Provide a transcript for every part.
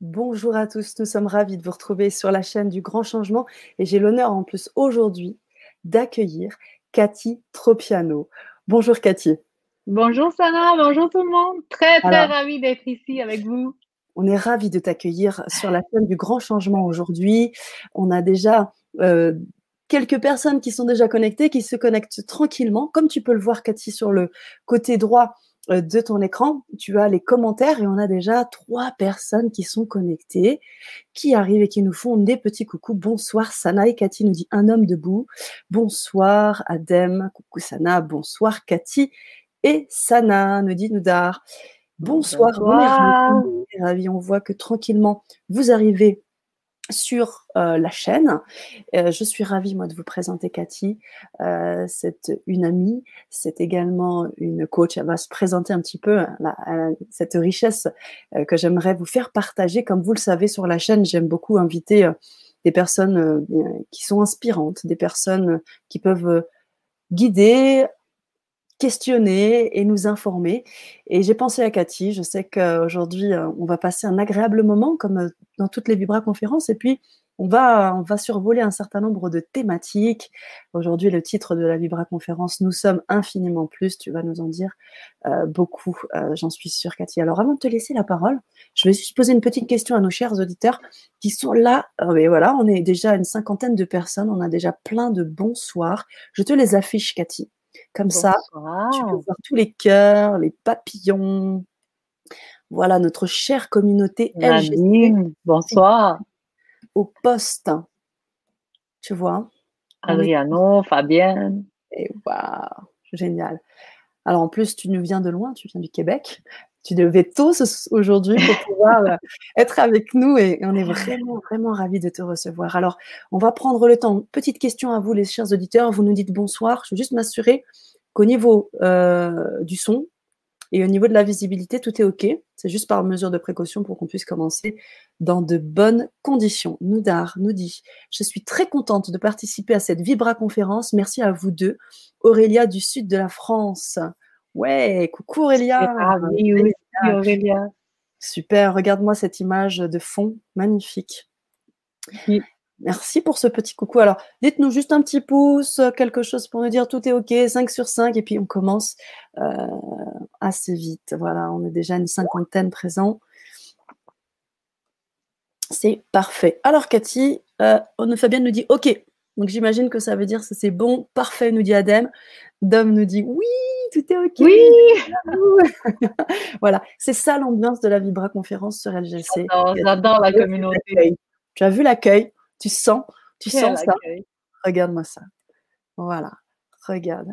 Bonjour à tous, nous sommes ravis de vous retrouver sur la chaîne du Grand Changement et j'ai l'honneur en plus aujourd'hui d'accueillir Cathy Tropiano. Bonjour Cathy. Bonjour Sana, bonjour tout le monde. Très très ravie d'être ici avec vous. On est ravis de t'accueillir sur la chaîne du Grand Changement aujourd'hui. On a déjà euh, quelques personnes qui sont déjà connectées, qui se connectent tranquillement. Comme tu peux le voir Cathy sur le côté droit, de ton écran, tu as les commentaires et on a déjà trois personnes qui sont connectées, qui arrivent et qui nous font des petits coucous. Bonsoir Sana et Cathy nous dit un homme debout. Bonsoir Adem, coucou Sana, bonsoir Cathy et Sana nous dit Noudar. Bonsoir, on voit que tranquillement vous arrivez sur euh, la chaîne. Euh, je suis ravie, moi, de vous présenter Cathy. Euh, c'est une amie, c'est également une coach. Elle va se présenter un petit peu cette richesse que j'aimerais vous faire partager. Comme vous le savez, sur la chaîne, j'aime beaucoup inviter des personnes qui sont inspirantes, des personnes qui peuvent guider, questionner et nous informer. Et j'ai pensé à Cathy. Je sais qu'aujourd'hui, euh, on va passer un agréable moment, comme euh, dans toutes les Vibra conférences. Et puis, on va, on va survoler un certain nombre de thématiques. Aujourd'hui, le titre de la Vibra conférence, Nous sommes infiniment plus. Tu vas nous en dire euh, beaucoup, j'en suis sûre, Cathy. Alors, avant de te laisser la parole, je vais juste poser une petite question à nos chers auditeurs qui sont là. mais voilà, on est déjà une cinquantaine de personnes. On a déjà plein de bonsoirs. Je te les affiche, Cathy. Comme ça, tu peux voir tous les cœurs, les papillons. Voilà notre chère communauté LGC. Bonsoir. Au poste. Tu vois Adriano, Fabienne. Et waouh, génial. Alors en plus, tu nous viens de loin, tu viens du Québec. Tu devais tôt aujourd'hui pour pouvoir euh, être avec nous et on est vraiment, vraiment ravis de te recevoir. Alors, on va prendre le temps. Petite question à vous, les chers auditeurs. Vous nous dites bonsoir. Je veux juste m'assurer qu'au niveau euh, du son et au niveau de la visibilité, tout est OK. C'est juste par mesure de précaution pour qu'on puisse commencer dans de bonnes conditions. Noudar nous dit Je suis très contente de participer à cette Vibra conférence. Merci à vous deux. Aurélia du sud de la France. Ouais, coucou Aurélia. oui, oui, Aurélia. Super, regarde-moi cette image de fond, magnifique. Merci pour ce petit coucou. Alors, dites-nous juste un petit pouce, quelque chose pour nous dire tout est OK, 5 sur 5, et puis on commence euh, assez vite. Voilà, on est déjà une cinquantaine présents. C'est parfait. Alors, Cathy, euh, Fabienne nous dit OK. Donc, j'imagine que ça veut dire que c'est bon, parfait, nous dit Adem. Dom nous dit oui, tout est OK. Oui. voilà, c'est ça l'ambiance de la Vibra conférence sur LGC. J'adore la communauté. Tu as vu l'accueil? Tu sens, tu sens ça? Regarde-moi ça. Voilà, regarde.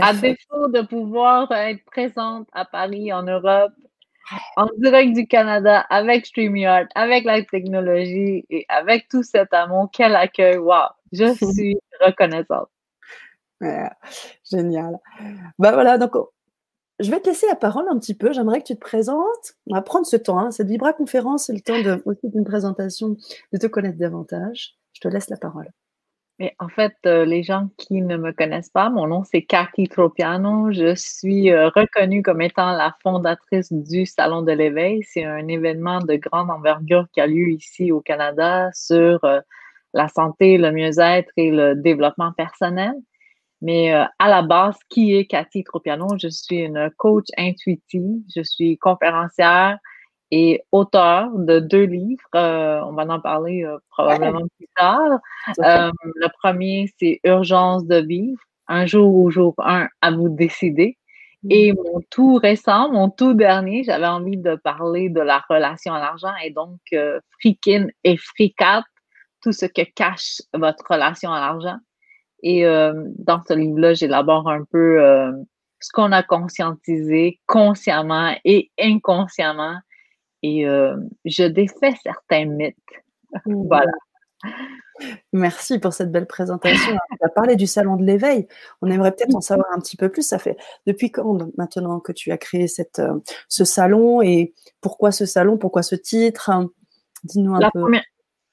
À défaut de pouvoir être présente à Paris, en Europe, en direct du Canada, avec StreamYard, avec la technologie et avec tout cet amour, quel accueil! Wow! Je suis reconnaissante. Génial. Ben voilà, donc je vais te laisser la parole un petit peu. J'aimerais que tu te présentes. On va prendre ce temps. Hein. Cette Vibra conférence, c'est le temps de, aussi d'une présentation, de te connaître davantage. Je te laisse la parole. Mais en fait, euh, les gens qui ne me connaissent pas, mon nom c'est Cathy Tropiano. Je suis euh, reconnue comme étant la fondatrice du Salon de l'éveil. C'est un événement de grande envergure qui a lieu ici au Canada sur euh, la santé, le mieux-être et le développement personnel. Mais euh, à la base, qui est Cathy Tropiano? Je suis une coach intuitive, je suis conférencière et auteur de deux livres. Euh, on va en parler euh, probablement plus tard. le premier, c'est Urgence de vivre, un jour au jour un, à vous décider. Et mm. mon tout récent, mon tout dernier, j'avais envie de parler de la relation à l'argent et donc frikine et fricate, tout ce que cache votre relation à l'argent. Et euh, dans ce livre-là, j'élabore un peu euh, ce qu'on a conscientisé consciemment et inconsciemment. Et euh, je défais certains mythes. voilà. Merci pour cette belle présentation. Tu as parlé du salon de l'éveil. On aimerait peut-être en savoir un petit peu plus. Ça fait depuis quand maintenant que tu as créé cette, ce salon et pourquoi ce salon, pourquoi ce titre? Dis-nous un peu.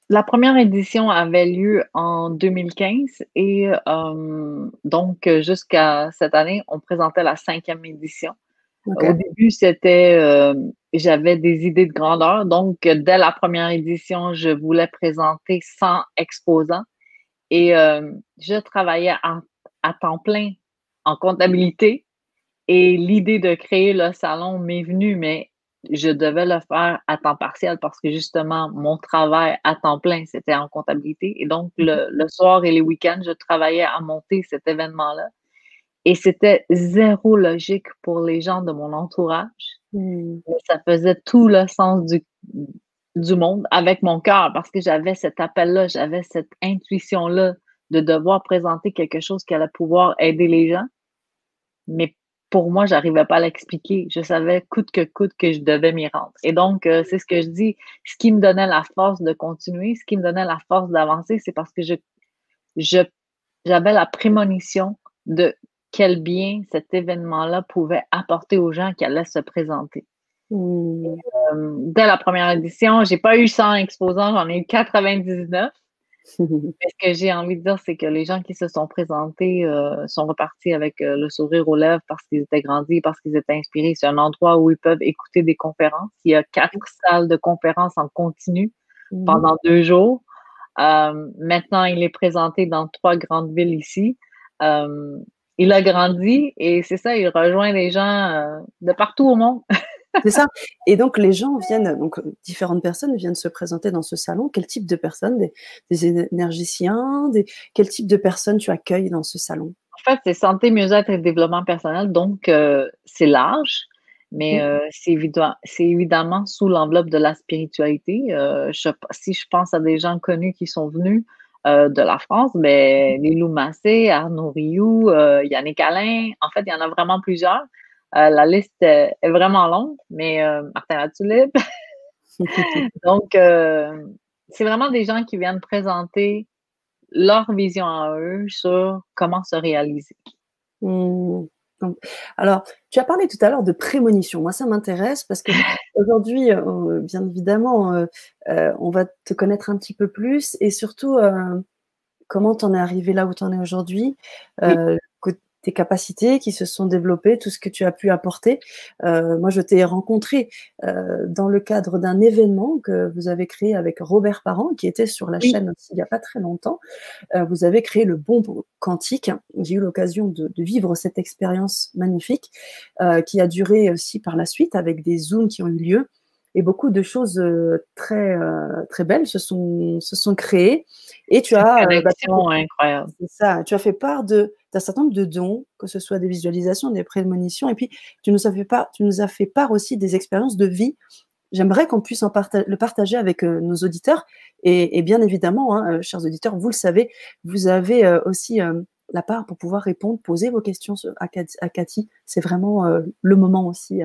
La première édition avait lieu en 2015 et euh, donc jusqu'à cette année, on présentait la cinquième édition. Au début, c'était, euh, j'avais des idées de grandeur. Donc, dès la première édition, je voulais présenter 100 exposants et euh, je travaillais à temps plein en comptabilité. Et l'idée de créer le salon m'est venue, mais je devais le faire à temps partiel parce que justement, mon travail à temps plein, c'était en comptabilité. Et donc, le, le soir et les week-ends, je travaillais à monter cet événement-là. Et c'était zéro logique pour les gens de mon entourage. Hmm. Mais ça faisait tout le sens du, du monde avec mon cœur parce que j'avais cet appel-là, j'avais cette intuition-là de devoir présenter quelque chose qui allait pouvoir aider les gens. Mais pour moi, j'arrivais pas à l'expliquer. Je savais coûte que coûte que je devais m'y rendre. Et donc, euh, c'est ce que je dis. Ce qui me donnait la force de continuer, ce qui me donnait la force d'avancer, c'est parce que je, je, j'avais la prémonition de quel bien cet événement-là pouvait apporter aux gens qui allaient se présenter. Mmh. Euh, dès la première édition, j'ai pas eu 100 exposants, j'en ai eu 99. ce que j'ai envie de dire, c'est que les gens qui se sont présentés euh, sont repartis avec euh, le sourire aux lèvres parce qu'ils étaient grandis, parce qu'ils étaient inspirés. C'est un endroit où ils peuvent écouter des conférences. Il y a quatre salles de conférences en continu mmh. pendant deux jours. maintenant, il est présenté dans trois grandes villes ici il a grandi et c'est ça, il rejoint les gens euh, de partout au monde. c'est ça. Et donc les gens viennent, donc différentes personnes viennent se présenter dans ce salon. Quel type de personnes? Des, énergiciens des, Quel type de personnes tu accueilles dans ce salon? En fait, c'est santé, mieux-être et développement personnel. Donc euh, c'est large, mais euh, c'est évidemment, évidemment sous l'enveloppe de la spiritualité. si je pense à des gens connus qui sont venus, euh, de la France, mais ben, Lilou Massé, Arnaud Rioux, euh, Yannick Alain, en fait, il y en a vraiment plusieurs. Euh, la liste est, vraiment longue, mais Martin Latulippe. Donc, c'est vraiment des gens qui viennent présenter leur vision à eux sur comment se réaliser. Mmh alors, tu as parlé tout à l'heure de prémonition. Moi, ça m'intéresse parce que aujourd'hui, euh, bien évidemment, euh, euh, on va te connaître un petit peu plus et surtout comment tu en es arrivé là où tu en es aujourd'hui, tes capacités qui se sont développées, tout ce que tu as pu apporter. Euh, moi, je t'ai rencontré euh, dans le cadre d'un événement que vous avez créé avec Robert Parent, qui était sur la chaîne aussi il n'y a pas très longtemps. Euh, vous avez créé le Bon Quantique. J'ai eu l'occasion de, de, vivre cette expérience magnifique qui a duré aussi par la suite avec des Zooms qui ont eu lieu et beaucoup de choses euh, très euh, très belles se sont se sont créées. Et tu as euh, bah, incroyable. ça tu as fait part de d'un certain nombre de dons que ce soit des visualisations des prémonitions. Et puis tu nous as fait part tu nous as fait part aussi des expériences de vie. J'aimerais qu'on puisse en le partager avec nos auditeurs. Et, et bien évidemment hein, chers auditeurs vous le savez vous avez aussi la part pour pouvoir répondre poser vos questions à Cathy. C'est vraiment le moment aussi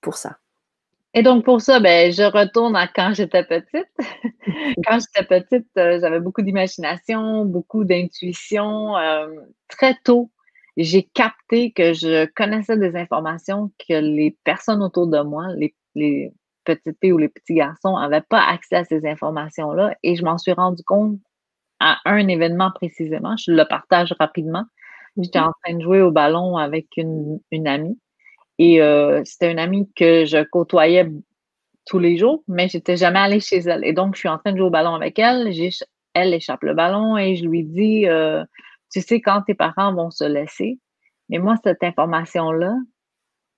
pour ça et donc, pour ça, ben, je retourne à quand j'étais petite. quand j'étais petite, euh, j'avais beaucoup d'imagination, beaucoup d'intuition. Euh, très tôt, j'ai capté que je connaissais des informations que les personnes autour de moi, les, les petites filles ou les petits garçons, n'avaient pas accès à ces informations-là. Et je m'en suis rendu compte à un événement précisément. Je le partage rapidement. J'étais en train de jouer au ballon avec une, une amie. Et euh, c'était une amie que je côtoyais tous les jours, mais j'étais jamais allée chez elle. Et donc, je suis en train de jouer au ballon avec elle. Elle échappe le ballon et je lui dis, euh, tu sais, quand tes parents vont se laisser. Mais moi, cette information-là,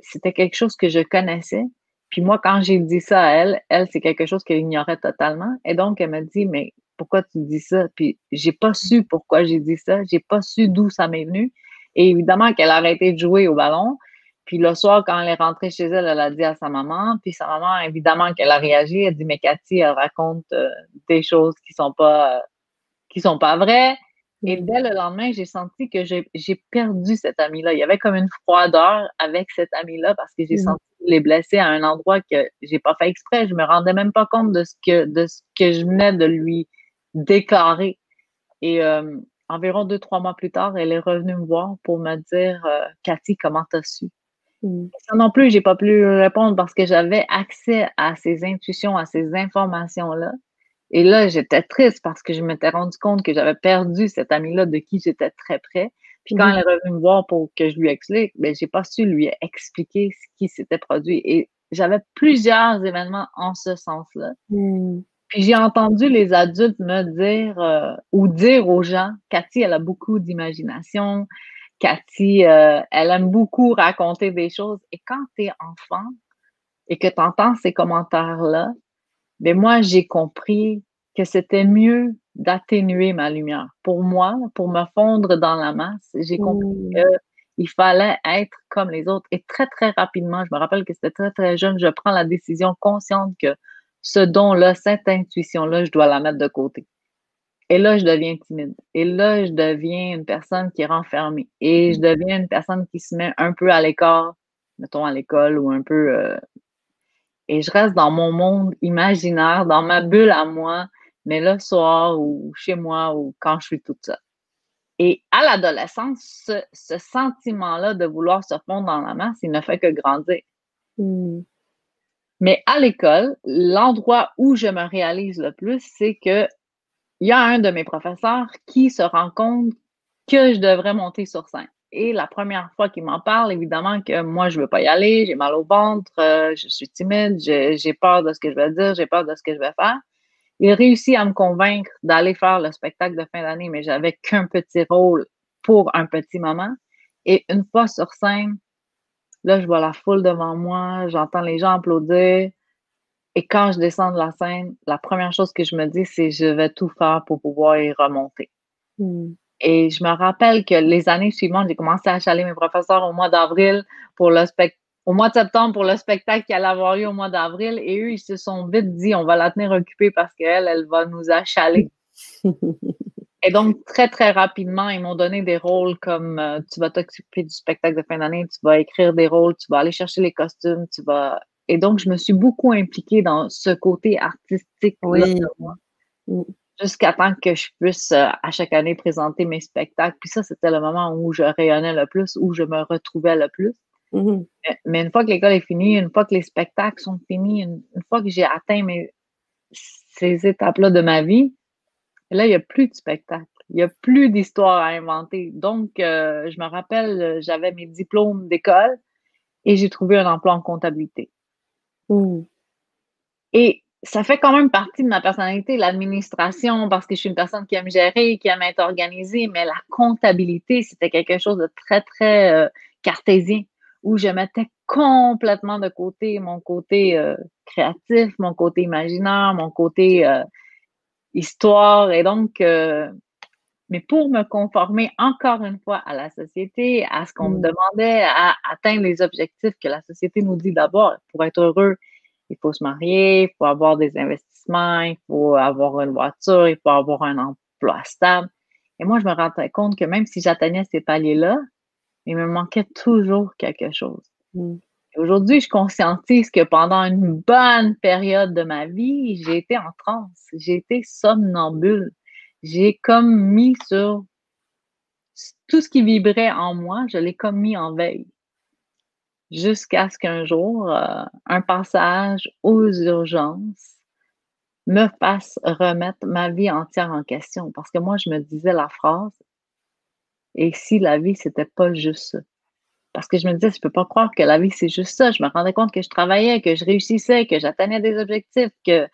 c'était quelque chose que je connaissais. Puis moi, quand j'ai dit ça à elle, elle, c'est quelque chose qu'elle ignorait totalement. Et donc, elle m'a dit, mais pourquoi tu dis ça? Puis j'ai pas su pourquoi j'ai dit ça. J'ai pas su d'où ça m'est venu. Et évidemment qu'elle a arrêté de jouer au ballon. Puis le soir, quand elle est rentrée chez elle, elle a dit à sa maman. Puis sa maman, évidemment, qu'elle a réagi. Elle dit, mais Cathy, elle raconte euh, des choses qui sont pas, euh, qui sont pas vraies. Et mm. dès le lendemain, j'ai senti que j'ai perdu cette amie-là. Il y avait comme une froideur avec cette amie-là parce que j'ai mm. senti les blesser à un endroit que j'ai pas fait exprès. Je me rendais même pas compte de ce que, de ce que je venais de lui déclarer. Et euh, environ deux, trois mois plus tard, elle est revenue me voir pour me dire, Cathy, comment t'as su? Mm. Ça non plus, j'ai pas pu répondre parce que j'avais accès à ces intuitions, à ces informations-là. Et là, j'étais triste parce que je m'étais rendu compte que j'avais perdu cette amie-là de qui j'étais très près. Puis quand mmh elle est revenue me voir pour que je lui explique, ben, j'ai pas su lui expliquer ce qui s'était produit. Et j'avais plusieurs événements en ce sens-là. Mmh. Puis j'ai entendu les adultes me dire euh, ou dire aux gens, Cathy, elle a beaucoup d'imagination. Cathy, euh, elle aime beaucoup raconter des choses. Et quand tu es enfant et que tu entends ces commentaires-là, ben moi, j'ai compris que c'était mieux d'atténuer ma lumière. Pour moi, pour me fondre dans la masse, j'ai compris mmh. qu'il fallait être comme les autres. Et très, très rapidement, je me rappelle que c'était très, très jeune, je prends la décision consciente que ce don-là, cette intuition-là, je dois la mettre de côté. Et là, je deviens timide. Et là, je deviens une personne qui est renfermée. Et je mmh. deviens une personne qui se met un peu à l'écart, mettons à l'école ou un peu. Euh, et je reste dans mon monde imaginaire, dans ma bulle à moi, mais le soir ou chez moi ou quand je suis toute seule. Et à l'adolescence, ce, sentiment-là de vouloir se fondre dans la masse, il ne fait que grandir. Mmh. Mais à l'école, l'endroit où je me réalise le plus, c'est que il y a un de mes professeurs qui se rend compte que je devrais monter sur scène. Et la première fois qu'il m'en parle, évidemment que moi, je ne veux pas y aller, j'ai mal au ventre, euh, je suis timide, j'ai peur de ce que je vais dire, j'ai peur de ce que je vais faire. Il réussit à me convaincre d'aller faire le spectacle de fin d'année, mais j'avais qu'un petit rôle pour un petit moment. Et une fois sur scène, Là, je vois la foule devant moi, j'entends les gens applaudir. Et quand je descends de la scène, la première chose que je me dis, c'est je vais tout faire pour pouvoir y remonter. Hmm. Et je me rappelle que les années suivantes, j'ai commencé à achaler mes professeurs au mois d'avril pour le spectacle au mois de septembre pour le spectacle qui allait avoir eu au mois d'avril. Et eux, ils se sont vite dit, on va la tenir occupée parce qu'elle, elle va nous achaler. Et donc, très, très rapidement, ils m'ont donné des rôles comme euh, tu vas t'occuper du spectacle de fin d'année, tu vas écrire des rôles, tu vas aller chercher les costumes, tu vas. Et donc, je me suis beaucoup impliquée dans ce côté artistique oui. Mm. Jusqu'à temps que je puisse euh, à chaque année présenter mes spectacles. Puis ça, c'était le moment où je rayonnais le plus, où je me retrouvais le plus. Mm-hmm. mais, une fois que l'école est finie, une fois que les spectacles sont finis, une, une fois que j'ai atteint mes, ces étapes-là de ma vie, là, il n'y a plus de spectacle. Il n'y a plus d'histoire à inventer. Donc, euh, je me rappelle, j'avais mes diplômes d'école et j'ai trouvé un emploi en comptabilité. Et ça fait quand même partie de ma personnalité, l'administration, parce que je suis une personne qui aime gérer, qui aime être organisée, mais la comptabilité, c'était quelque chose de très, très euh, cartésien, où je mettais complètement de côté mon côté créatif, mon côté imaginaire, mon côté histoire. Et donc, euh, mais pour me conformer encore une fois à la société, à ce qu'on me mm. demandait, à atteindre les objectifs que la société nous dit d'abord, pour être heureux, il faut se marier, il faut avoir des investissements, il faut avoir une voiture, il faut avoir un emploi stable. Et moi, je me rendais compte que même si j'atteignais ces paliers-là, il me manquait toujours quelque chose. Mm. Aujourd'hui, je conscientise que pendant une bonne période de ma vie, j'ai été en transe, j'ai été somnambule. J'ai comme mis sur tout ce qui vibrait en moi, je l'ai comme mis en veille. Jusqu'à ce qu'un jour, euh, un passage aux urgences me fasse remettre ma vie entière en question. Parce que moi, je me disais la phrase, et si la vie, c'était pas juste ça? Parce que je me disais, je peux pas croire que la vie, c'est juste ça. Je me rendais compte que je travaillais, que je réussissais, que j'atteignais des objectifs, que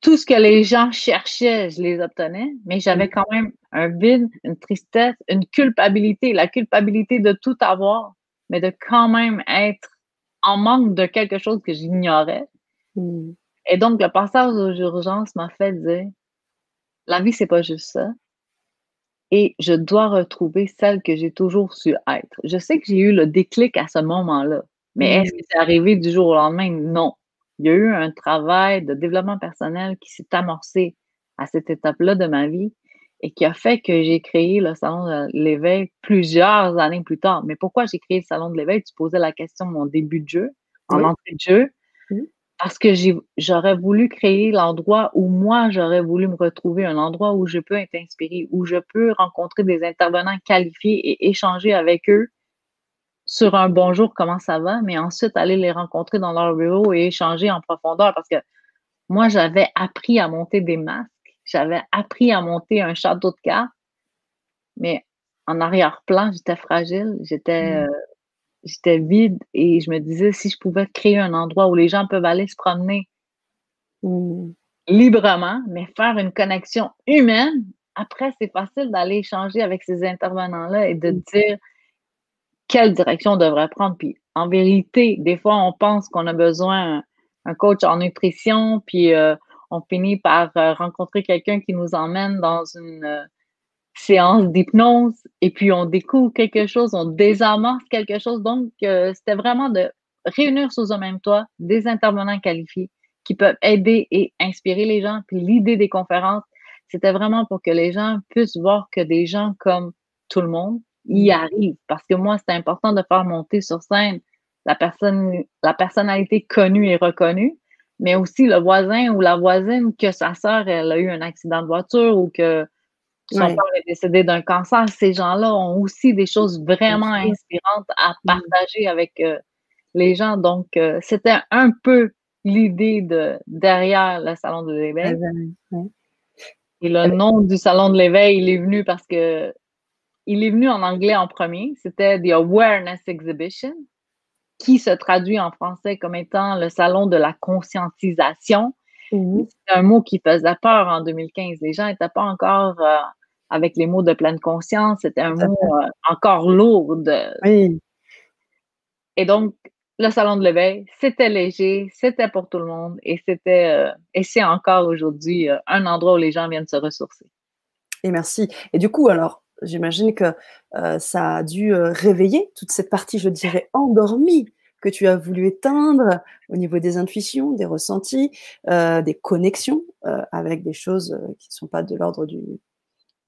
tout ce que les gens cherchaient, je les obtenais, mais j'avais mm. quand même un vide, une tristesse, une culpabilité, la culpabilité de tout avoir, mais de quand même être en manque de quelque chose que j'ignorais. Mm. Et donc, le passage aux urgences m'a fait dire, la vie, c'est pas juste ça et je dois retrouver celle que j'ai toujours su être. Je sais que j'ai eu le déclic à ce moment-là, mais est-ce que c'est arrivé du jour au lendemain? Non. Il y a eu un travail de développement personnel qui s'est amorcé à cette étape-là de ma vie et qui a fait que j'ai créé le salon de l'éveil plusieurs années plus tard. Mais pourquoi j'ai créé le salon de l'éveil? Tu posais la question mon début de jeu, en entrée de jeu parce que j'aurais voulu créer l'endroit où moi, j'aurais voulu me retrouver, un endroit où je peux être inspirée, où je peux rencontrer des intervenants qualifiés et échanger avec eux sur un bonjour, comment ça va, mais ensuite aller les rencontrer dans leur bureau et échanger en profondeur parce que moi, j'avais appris à monter des masques, j'avais appris à monter un château de cartes, mais en arrière-plan, j'étais fragile, j'étais, Mmh. euh, j'étais vide et je me disais si je pouvais créer un endroit où les gens peuvent aller se promener Mmh. librement, mais faire une connexion humaine, après, c'est facile d'aller échanger avec ces intervenants-là et de Mmh. dire quelle direction on devrait prendre. Puis en vérité, des fois, on pense qu'on a besoin d'un coach en nutrition, puis euh, on finit par euh, rencontrer quelqu'un qui nous emmène dans une euh, séance d'hypnose et puis on découvre quelque chose, on désamorce quelque chose. Donc, c'était vraiment de réunir sous un même toit des intervenants qualifiés qui peuvent aider et inspirer les gens. Puis l'idée des conférences, c'était vraiment pour que les gens puissent voir que des gens comme tout le monde y arrivent. Parce que moi, c'était important de faire monter sur scène la personne, la personnalité connue et reconnue, mais aussi le voisin ou la voisine que sa sœur, elle a eu un accident de voiture ou que son père est décédé d'un cancer. Ces gens-là ont aussi des choses vraiment inspirantes à Mmh. partager avec euh, les gens. Donc, euh, c'était un peu l'idée de derrière le salon de l'éveil. Et le ben nom du salon de l'éveil, il est venu parce que il est venu en anglais en premier. C'était The Awareness Exhibition, qui se traduit en français comme étant le salon de la conscientisation. Mmh. C'est un mot qui faisait peur en 2015. Les gens n'étaient pas encore euh, avec les mots de pleine conscience. C'était un mot euh, encore lourd. de- Oui. Et donc, le salon de l'éveil, c'était léger, c'était pour tout le monde et c'était euh, et c'est encore aujourd'hui un endroit où les gens viennent se ressourcer. Et merci. Et du coup, alors, j'imagine que euh, ça a dû euh, réveiller toute cette partie, je dirais, endormie que tu as voulu éteindre au niveau des intuitions, des ressentis, euh, des connexions euh, avec des choses qui ne sont pas de l'ordre du,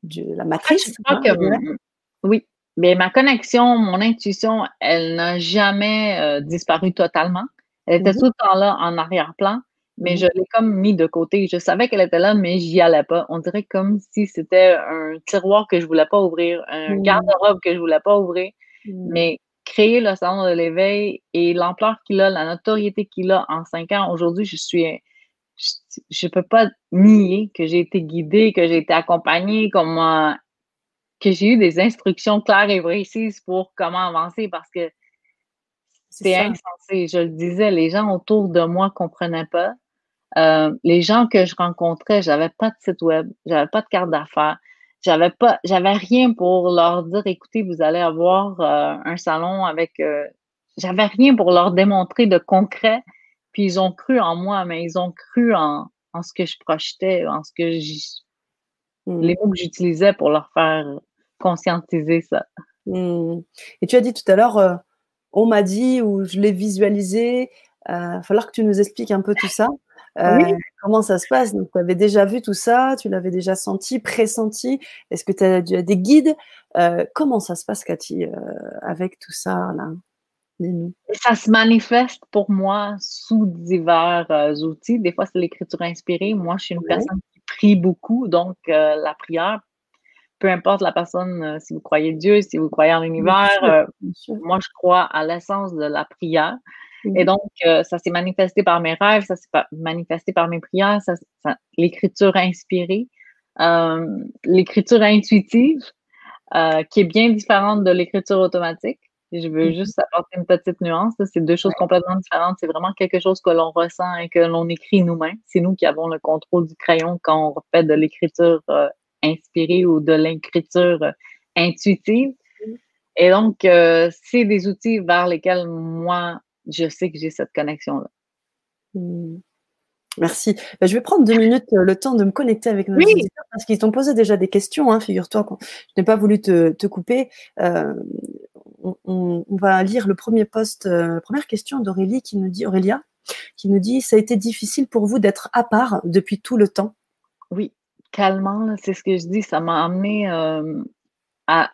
de la fait, je matrice. crois hein, que oui, mais ma connexion, mon intuition, elle n'a jamais euh, disparu totalement. Elle était Mhm, tout le temps là en arrière-plan, mais mhm, je l'ai comme mis de côté. Je savais qu'elle était là, mais j'y allais pas. On dirait comme si c'était un tiroir que je voulais pas ouvrir, un garde-robe que je voulais pas ouvrir. Mais créer le salon de l'éveil et l'ampleur qu'il a, la notoriété qu'il a en cinq ans, aujourd'hui, je suis, je ne peux pas nier que j'ai été guidée, que j'ai été accompagnée, comment, que j'ai eu des instructions claires et précises pour comment avancer parce que C'est insensé. Je le disais, les gens autour de moi ne comprenaient pas. Euh, les gens que je rencontrais, j'avais pas de site web, j'avais pas de carte d'affaires, j'avais pas, j'avais rien pour leur dire, écoutez, vous allez avoir euh, un salon avec, euh, j'avais rien pour leur démontrer de concret. Puis ils ont cru en moi, mais ils ont cru en, en ce que je projetais, en ce que Mhm, les mots que j'utilisais pour leur faire conscientiser ça. mhm. Et tu as dit tout à l'heure, on m'a dit ou je l'ai visualisé. Il va falloir que tu nous expliques un peu tout ça. Euh, Oui, comment ça se passe? Donc, tu avais déjà vu tout ça, tu l'avais déjà senti, pressenti? Est-ce que tu as, as des guides? Euh, Comment ça se passe, Cathy, euh, avec tout ça là? Ça se manifeste pour moi sous divers euh, outils. Des fois, c'est l'écriture inspirée. Moi, je suis une personne qui prie beaucoup, donc euh, la prière, peu importe la personne, euh, si vous croyez Dieu, si vous croyez en l'univers, euh, moi, je crois à l'essence de la prière. Et Mhm. donc, euh, ça s'est manifesté par mes rêves, ça s'est manifesté par mes prières, ça, ça- l'écriture inspirée, euh, l'écriture intuitive, euh, qui est bien différente de l'écriture automatique. Je veux Mhm. juste apporter une petite nuance. là. C'est deux choses Ouais. complètement différentes. C'est vraiment quelque chose que l'on ressent et que l'on écrit nous-mêmes. C'est nous qui avons le contrôle du crayon quand on fait de l'écriture inspirée ou de l'écriture intuitive. Mhm. Et donc, euh, c'est des outils vers lesquels moi, je sais que j'ai cette connexion-là. Mhm. Merci. Ben, je vais prendre deux minutes euh, le temps de me connecter avec nos Oui, auditeurs parce qu'ils t'ont posé déjà des questions. Hein, Figure-toi que je n'ai pas voulu te, te couper. Euh, on, on- on va lire le premier post, euh, la première question d'Aurélie qui nous dit Aurélia, qui nous dit ça a été difficile pour vous d'être à part depuis tout le temps? oui, calmement, là, c'est ce que je dis. Ça m'a amené euh, à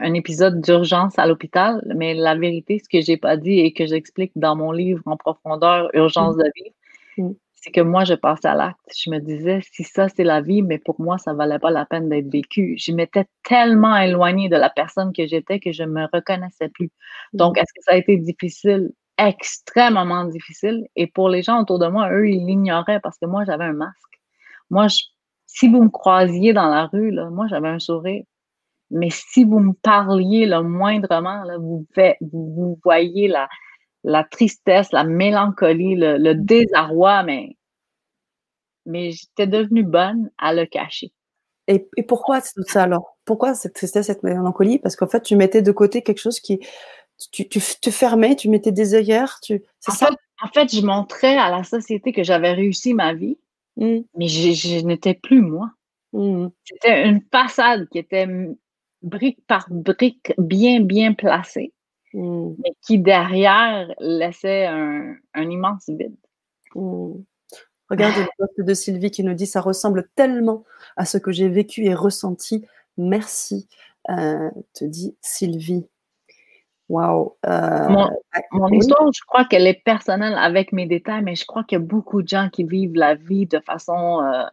un épisode d'urgence à l'hôpital, mais la vérité, ce que j'ai pas dit et que j'explique dans mon livre en profondeur, Urgence de vivre, Mhm. c'est que moi, je passais à l'acte. Je me disais, si ça, c'est la vie, mais pour moi, ça valait pas la peine d'être vécu. Je m'étais tellement éloignée de la personne que j'étais que je me reconnaissais plus. Donc, Mhm. est-ce que ça a été difficile? Extrêmement difficile. Et pour les gens autour de moi, eux, ils l'ignoraient parce que moi, j'avais un masque. Moi, je- si vous me croisiez dans la rue, là, moi, j'avais un sourire. Mais si vous me parliez le moindrement, là, vous, voyez la, la tristesse, la mélancolie, le, désarroi, mais, mais j'étais devenue bonne à le cacher. Et, et pourquoi tout ça alors? Pourquoi cette tristesse, cette mélancolie? Parce qu'en fait, tu mettais de côté quelque chose qui. Tu, tu te fermais, tu mettais des œillères. Tu... Ça? En fait, je montrais à la société que j'avais réussi ma vie, mmh. mais je, n'étais plus moi. Mmh. C'était une façade qui était brique par brique bien, bien placée, mmh. mais qui derrière laissait un, un immense vide. Regarde le poste de Sylvie qui nous dit ça ressemble tellement à ce que j'ai vécu et ressenti. Merci, euh, te dit Sylvie. Waouh. Euh, mon, histoire, je crois qu'elle est personnelle avec mes détails, mais je crois qu'il y a beaucoup de gens qui vivent la vie de façon euh,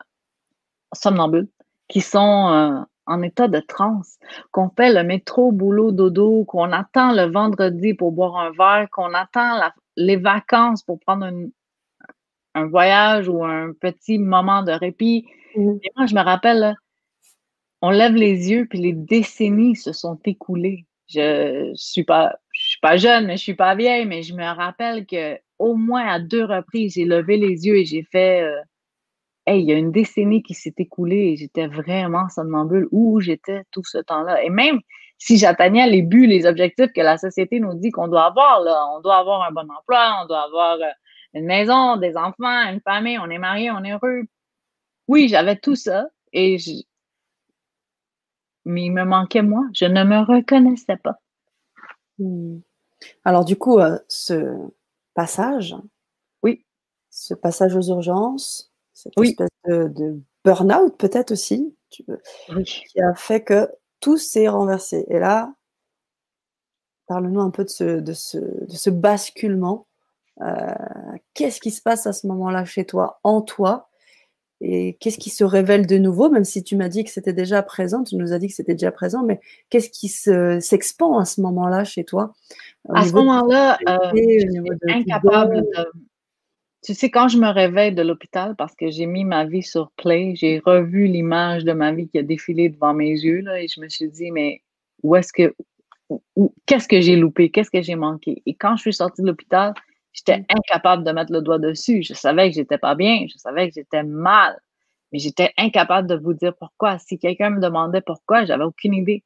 somnambule, qui sont en état de transe, qu'on fait le métro, boulot, dodo, qu'on attend le vendredi pour boire un verre, qu'on attend les vacances pour prendre une, un voyage ou un petit moment de répit. Mmh. Et moi, je me rappelle, on lève les yeux, puis les décennies se sont écoulées. Je ne suis, pas, je suis pas jeune, mais je suis pas vieille, mais je me rappelle que au moins à deux reprises, j'ai levé les yeux et j'ai fait euh, Hey, il y a une décennie qui s'est écoulée et j'étais vraiment somnambule où j'étais tout ce temps-là. Et même si j'atteignais les buts, les objectifs que la société nous dit qu'on doit avoir, là, on doit avoir un bon emploi, on doit avoir euh, une maison, des enfants, une famille, on est marié, on est heureux. Oui, j'avais tout ça et mais il me manquait moi. Je ne me reconnaissais pas. Hmm. Alors du coup, euh, ce passage, oui, ce passage aux urgences, cette espèce de, burn-out peut-être aussi, qui a fait que tout s'est renversé. Et là, parle-nous un peu de ce, de ce basculement. Euh, qu'est-ce qui se passe à ce moment-là chez toi, en toi? Et qu'est-ce qui se révèle de nouveau, même si tu m'as dit que c'était déjà présent, tu nous as dit que c'était déjà présent, mais qu'est-ce qui s'expand à ce moment-là chez toi À ce moment-là, euh, incapable de... Tu sais, quand je me réveille de l'hôpital, parce que j'ai mis ma vie sur play, j'ai revu l'image de ma vie qui a défilé devant mes yeux, là, et je me suis dit, mais où est-ce que... Qu'est-ce que j'ai loupé? Qu'est-ce que j'ai manqué? Et quand je suis sortie de l'hôpital, J'étais incapable de mettre le doigt dessus. Je savais que j'étais pas bien, je savais que j'étais mal, mais j'étais incapable de vous dire pourquoi. Si quelqu'un me demandait pourquoi, j'avais aucune idée.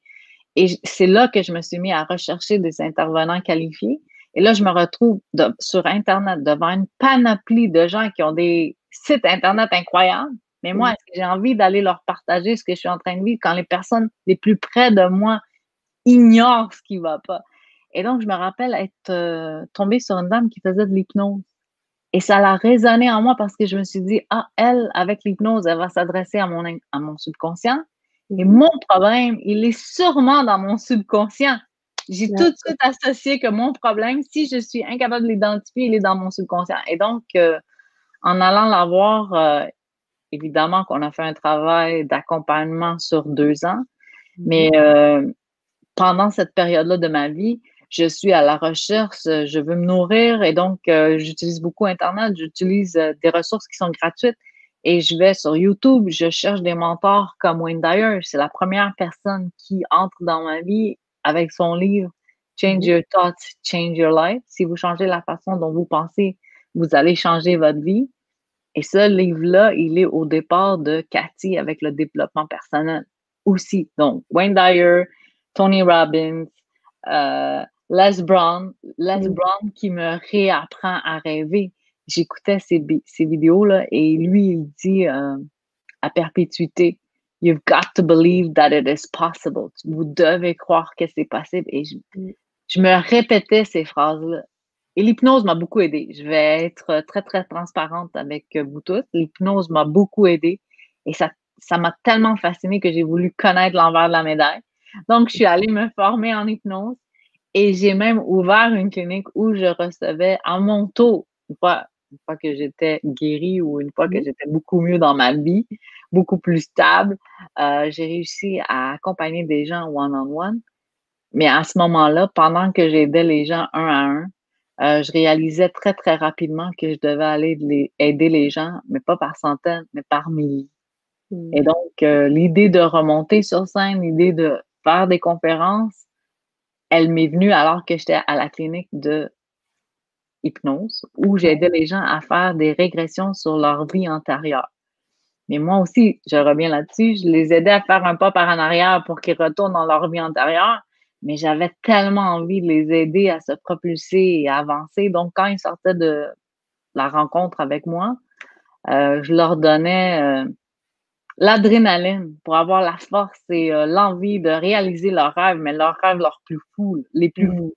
Et c'est là que je me suis mis à rechercher des intervenants qualifiés. Et là, je me retrouve sur Internet devant une panoplie de gens qui ont des sites Internet incroyables. Mais moi, est-ce que j'ai envie d'aller leur partager ce que je suis en train de vivre quand les personnes les plus près de moi ignorent ce qui va pas? Et donc, je me rappelle être euh, tombée sur une dame qui faisait de l'hypnose. Et ça l'a résonné en moi parce que je me suis dit, ah, elle, avec l'hypnose, elle va s'adresser à mon, à mon subconscient. Et mon problème, il est sûrement dans mon subconscient. J'ai tout de suite associé que mon problème, si je suis incapable de l'identifier, il est dans mon subconscient. Et donc, euh, en allant la voir, euh, évidemment qu'on a fait un travail d'accompagnement sur deux ans, mais pendant cette période-là de ma vie, je suis à la recherche, euh, je veux me nourrir et donc euh, j'utilise beaucoup Internet, j'utilise euh, des ressources qui sont gratuites et je vais sur YouTube, je cherche des mentors comme Wayne Dyer. C'est la première personne qui entre dans ma vie avec son livre Change mm-hmm. Your Thoughts, Change Your Life. Si vous changez la façon dont vous pensez, vous allez changer votre vie. Et ce livre-là, il est au départ de Cathy avec le développement personnel aussi. Donc, Wayne Dyer, Tony Robbins, euh, Les Brown, Les mm. Brown qui me réapprend à rêver. J'écoutais ces, ces vidéos-là et lui, il dit euh, à perpétuité, You've got to believe that it is possible. Vous devez croire que c'est possible. Et je, mm. je, me répétais ces phrases-là. Et l'hypnose m'a beaucoup aidé. Je vais être très, très transparente avec vous tous. L'hypnose m'a beaucoup aidé. Et ça ça m'a tellement fascinée que j'ai voulu connaître l'envers de la médaille. Donc, je suis allée me former en hypnose. Et j'ai même ouvert une clinique où je recevais à mon tour, une fois, une fois que j'étais guérie ou une fois que mmh. j'étais beaucoup mieux dans ma vie, beaucoup plus stable, euh, j'ai réussi à accompagner des gens one-on-one. Mais à ce moment-là, pendant que j'aidais les gens un à un, euh, je réalisais très, très rapidement que je devais aller les, aider les gens, mais pas par centaines, mais par milliers. Et mmh. donc, euh, l'idée de remonter sur scène, l'idée de faire des conférences, elle m'est venue alors que j'étais à la clinique de hypnose où j'aidais les gens à faire des régressions sur leur vie antérieure. Mais moi aussi, je reviens là-dessus, je les aidais à faire un pas par en arrière pour qu'ils retournent dans leur vie antérieure, mais j'avais tellement envie de les aider à se propulser et à avancer. Donc, quand ils sortaient de la rencontre avec moi, euh, je leur donnais euh, l'adrénaline pour avoir la force et euh, l'envie de réaliser leurs rêves, mais leurs rêves leurs plus fous, les plus mmh. fous.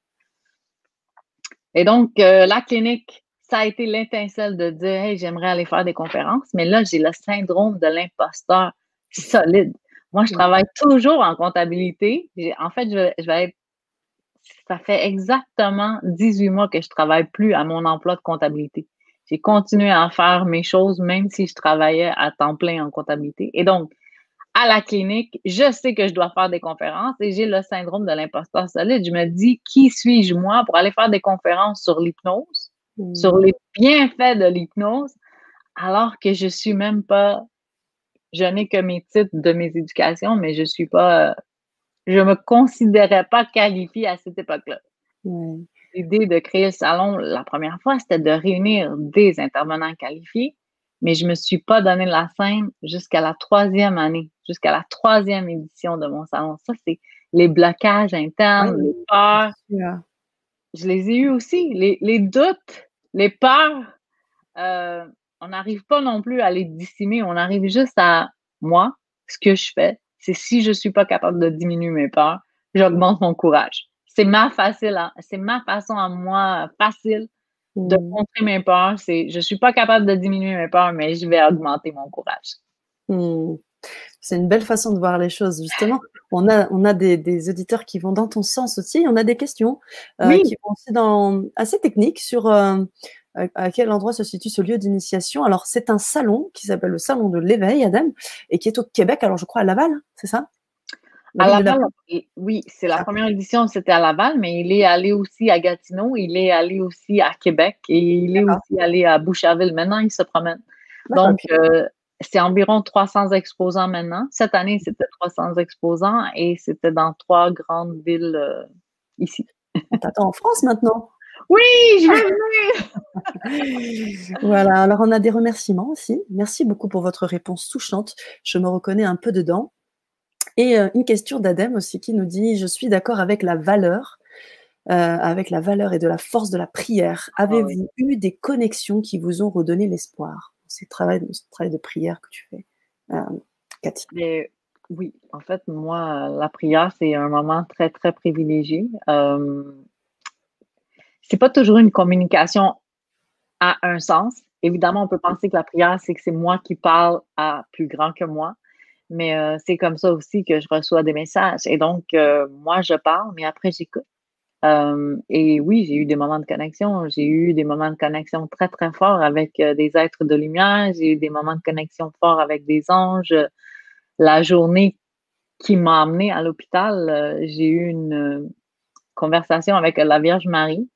Et donc, la clinique, ça a été l'intincelle de dire, hey, j'aimerais aller faire des conférences, mais là, j'ai le syndrome de l'imposteur solide. Moi, je travaille toujours en comptabilité. En fait, je vais, je vais être ça fait exactement 18 mois que je travaille plus à mon emploi de comptabilité j'ai continué à faire mes choses même si je travaillais à temps plein en comptabilité. Et donc, à la clinique, je sais que je dois faire des conférences et j'ai le syndrome de l'imposteur solide. Je me dis, qui suis-je moi pour aller faire des conférences sur l'hypnose, mmh. sur les bienfaits de l'hypnose, alors que je suis même pas, je n'ai que mes titres de mes éducations, mais je suis pas, je me considérais pas qualifiée à cette époque-là. Mmh l'idée de créer le salon la première fois, c'était de réunir des intervenants qualifiés, mais je ne me suis pas donné la scène jusqu'à la troisième année, jusqu'à la troisième édition de mon salon. Ça, c'est les blocages internes, les peurs. Je les ai eus aussi, les, doutes, les peurs. Euh, on n'arrive pas non plus à les dissimer, on arrive juste à moi, ce que je fais, c'est si je ne suis pas capable de diminuer mes peurs, j'augmente mon courage c'est ma facile, c'est ma façon à moi facile de mmh. montrer mes peurs. C'est, je suis pas capable de diminuer mes peurs, mais je vais augmenter mon courage. Mmh. C'est une belle façon de voir les choses. Justement, on a, on a des, auditeurs qui vont dans ton sens aussi. On a des questions euh, qui vont aussi dans, assez techniques sur euh, à quel endroit se situe ce lieu d'initiation. Alors, c'est un salon qui s'appelle le Salon de l'éveil, Adam, et qui est au Québec. Alors, je crois à Laval, c'est ça? À Laval, oui, c'est la première édition, c'était à Laval, mais il est allé aussi à Gatineau, il est allé aussi à Québec et il est aussi allé à Boucherville. Maintenant, il se promène. Donc, euh, c'est environ 300 exposants maintenant. Cette année, c'était 300 exposants et c'était dans trois grandes villes euh, ici. T'attends en France maintenant? Oui, je vais venir. voilà, alors on a des remerciements aussi. Merci beaucoup pour votre réponse touchante. Je me reconnais un peu dedans. Et euh, une question d'Adem aussi qui nous dit Je suis d'accord avec la valeur, euh, avec la valeur et de la force de la prière. Ah Avez-vous eu des connexions qui vous ont redonné l'espoir? Le travail, travail de prière que tu fais, euh, Cathy. oui, en fait, moi, la prière, c'est un moment très, très privilégié. Euh, c'est pas toujours une communication à un sens. Évidemment, on peut penser que la prière, c'est que c'est moi qui parle à plus grand que moi. Mais euh, c'est comme ça aussi que je reçois des messages. Et donc, euh, moi, je parle, mais après, j'écoute. Euh, et oui, j'ai eu des moments de connexion. J'ai eu des moments de connexion très, très forts avec des êtres de lumière. J'ai eu des moments de connexion forts avec des anges. La journée qui m'a amenée à l'hôpital, j'ai eu une conversation avec la Vierge Marie.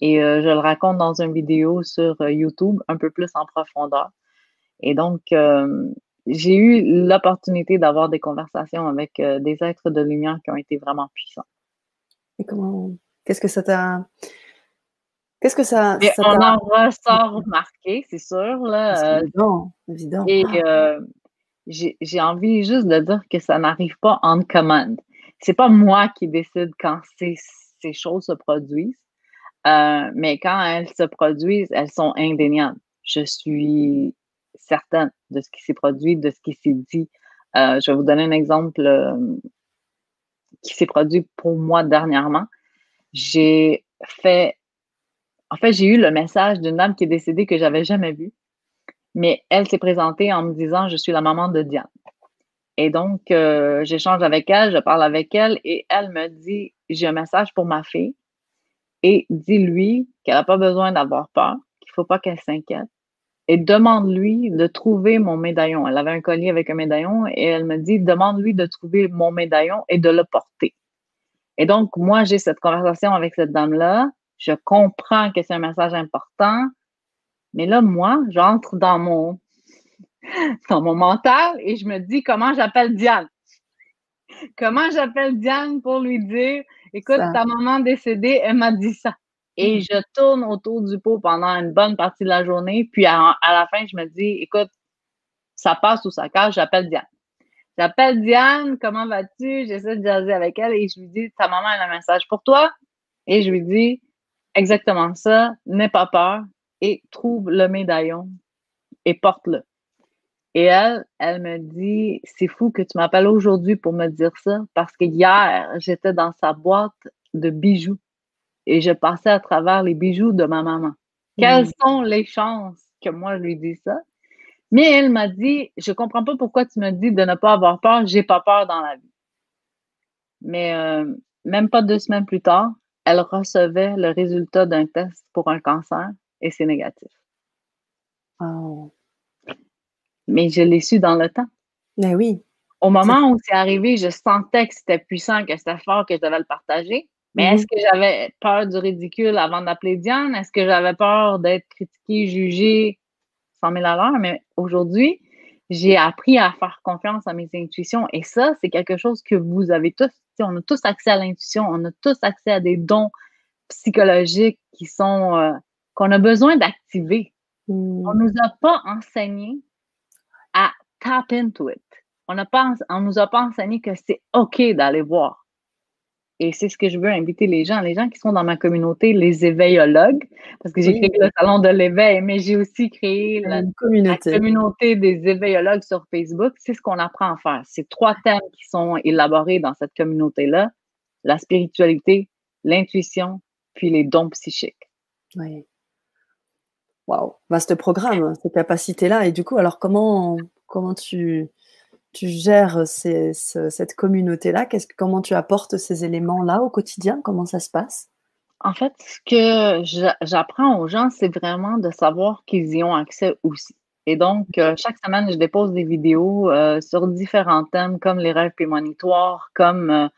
Et je le raconte dans une vidéo sur YouTube un peu plus en profondeur. Et donc, j'ai eu l'opportunité d'avoir des conversations avec euh, des êtres de lumière qui ont été vraiment puissants. Et comment Qu'est-ce que ça t'a Qu'est-ce que ça, ça On en ressort marqué, c'est sûr. Là, euh, évident, évident. Et euh, j'ai envie juste de dire que ça n'arrive pas en commande. C'est pas moi qui décide quand ces, ces choses se produisent, mais quand elles se produisent, elles sont indéniables. Je suis certaine de ce qui s'est produit, de ce qui s'est dit. Euh, je vais vous donner un exemple euh, qui s'est produit pour moi dernièrement. J'ai fait, en fait, j'ai eu le message d'une dame qui est décédée que j'avais jamais vue, mais elle s'est présentée en me disant je suis la maman de Diane. Et donc, euh, j'échange avec elle, je parle avec elle et elle me dit j'ai un message pour ma fille et dis-lui qu'elle n'a pas besoin d'avoir peur, qu'il ne faut pas qu'elle s'inquiète, et demande-lui de trouver mon médaillon. Elle avait un collier avec un médaillon et elle me dit, demande-lui de trouver mon médaillon et de le porter. Et donc, moi, j'ai cette conversation avec cette dame-là. Je comprends que c'est un message important. Mais là, moi, j'entre dans mon, dans mon mental et je me dis comment j'appelle Diane? Comment j'appelle Diane pour lui dire Écoute, ta maman décédée, elle m'a dit ça. Et mmh. je tourne autour du pot pendant une bonne partie de la journée. Puis à, la fin, je me dis Écoute, ça passe ou ça casse, j'appelle Diane. J'appelle Diane, comment vas-tu? J'essaie de jaser avec elle et je lui dis Ta maman a un message pour toi. Et je lui dis exactement ça, n'aie pas peur et trouve le médaillon et porte-le. Et elle, elle me dit, c'est fou que tu m'appelles aujourd'hui pour me dire ça parce que hier, j'étais dans sa boîte de bijoux et je passais à travers les bijoux de ma maman. Quelles mm. sont les chances que moi je lui dise ça? Mais elle m'a dit, je comprends pas pourquoi tu me dis de ne pas avoir peur, j'ai pas peur dans la vie. Mais euh, même pas deux semaines plus tard, elle recevait le résultat d'un test pour un cancer et c'est négatif. Oh. Mais je l'ai su dans le temps. Mais ben oui. Au moment où c'est arrivé, je sentais que c'était puissant, que c'était fort, que je devais le partager. Mais mm-hmm. est-ce que j'avais peur du ridicule avant d'appeler Diane? Est-ce que j'avais peur d'être critiquée, jugée 100 000 à l'heure? Mais aujourd'hui, j'ai appris à faire confiance à mes intuitions. Et ça, c'est quelque chose que vous avez tous. On a tous accès à l'intuition, on a tous accès à des dons psychologiques qui sont euh, qu'on a besoin d'activer. Mm. On ne nous a pas enseigné à tap into it. On ne nous a pas enseigné que c'est OK d'aller voir. Et c'est ce que je veux inviter les gens, les gens qui sont dans ma communauté, les éveillologues, parce que j'ai créé le salon de l'éveil, mais j'ai aussi créé la communauté. des éveillologues sur Facebook. C'est ce qu'on apprend à faire. C'est trois thèmes qui sont élaborés dans cette communauté-là la spiritualité, l'intuition, puis les dons psychiques. Oui. Waouh, vaste programme, ces capacités-là. Et du coup, alors comment, comment tu, tu gères cette communauté-là? Comment tu apportes ces éléments-là au quotidien? Comment ça se passe? En fait, ce que j'apprends aux gens, c'est vraiment de savoir qu'ils y ont accès aussi. Et donc, euh, chaque semaine, je dépose des vidéos euh, sur différents thèmes comme les rêves prémonitoires, comme euh,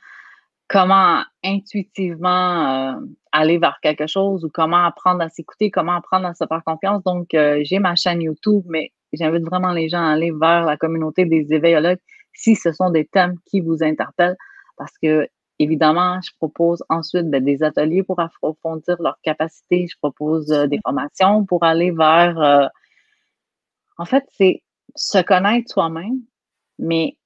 comment intuitivement aller vers quelque chose ou comment apprendre à s'écouter, comment apprendre à se faire confiance. Donc, j'ai ma chaîne YouTube, mais j'invite vraiment les gens à aller vers la communauté des éveillologues si ce sont des thèmes qui vous interpellent parce que, évidemment, je propose ensuite ben, des ateliers pour approfondir leurs capacités. Je propose euh, des formations pour aller vers... en fait, c'est se connaître soi-même, mais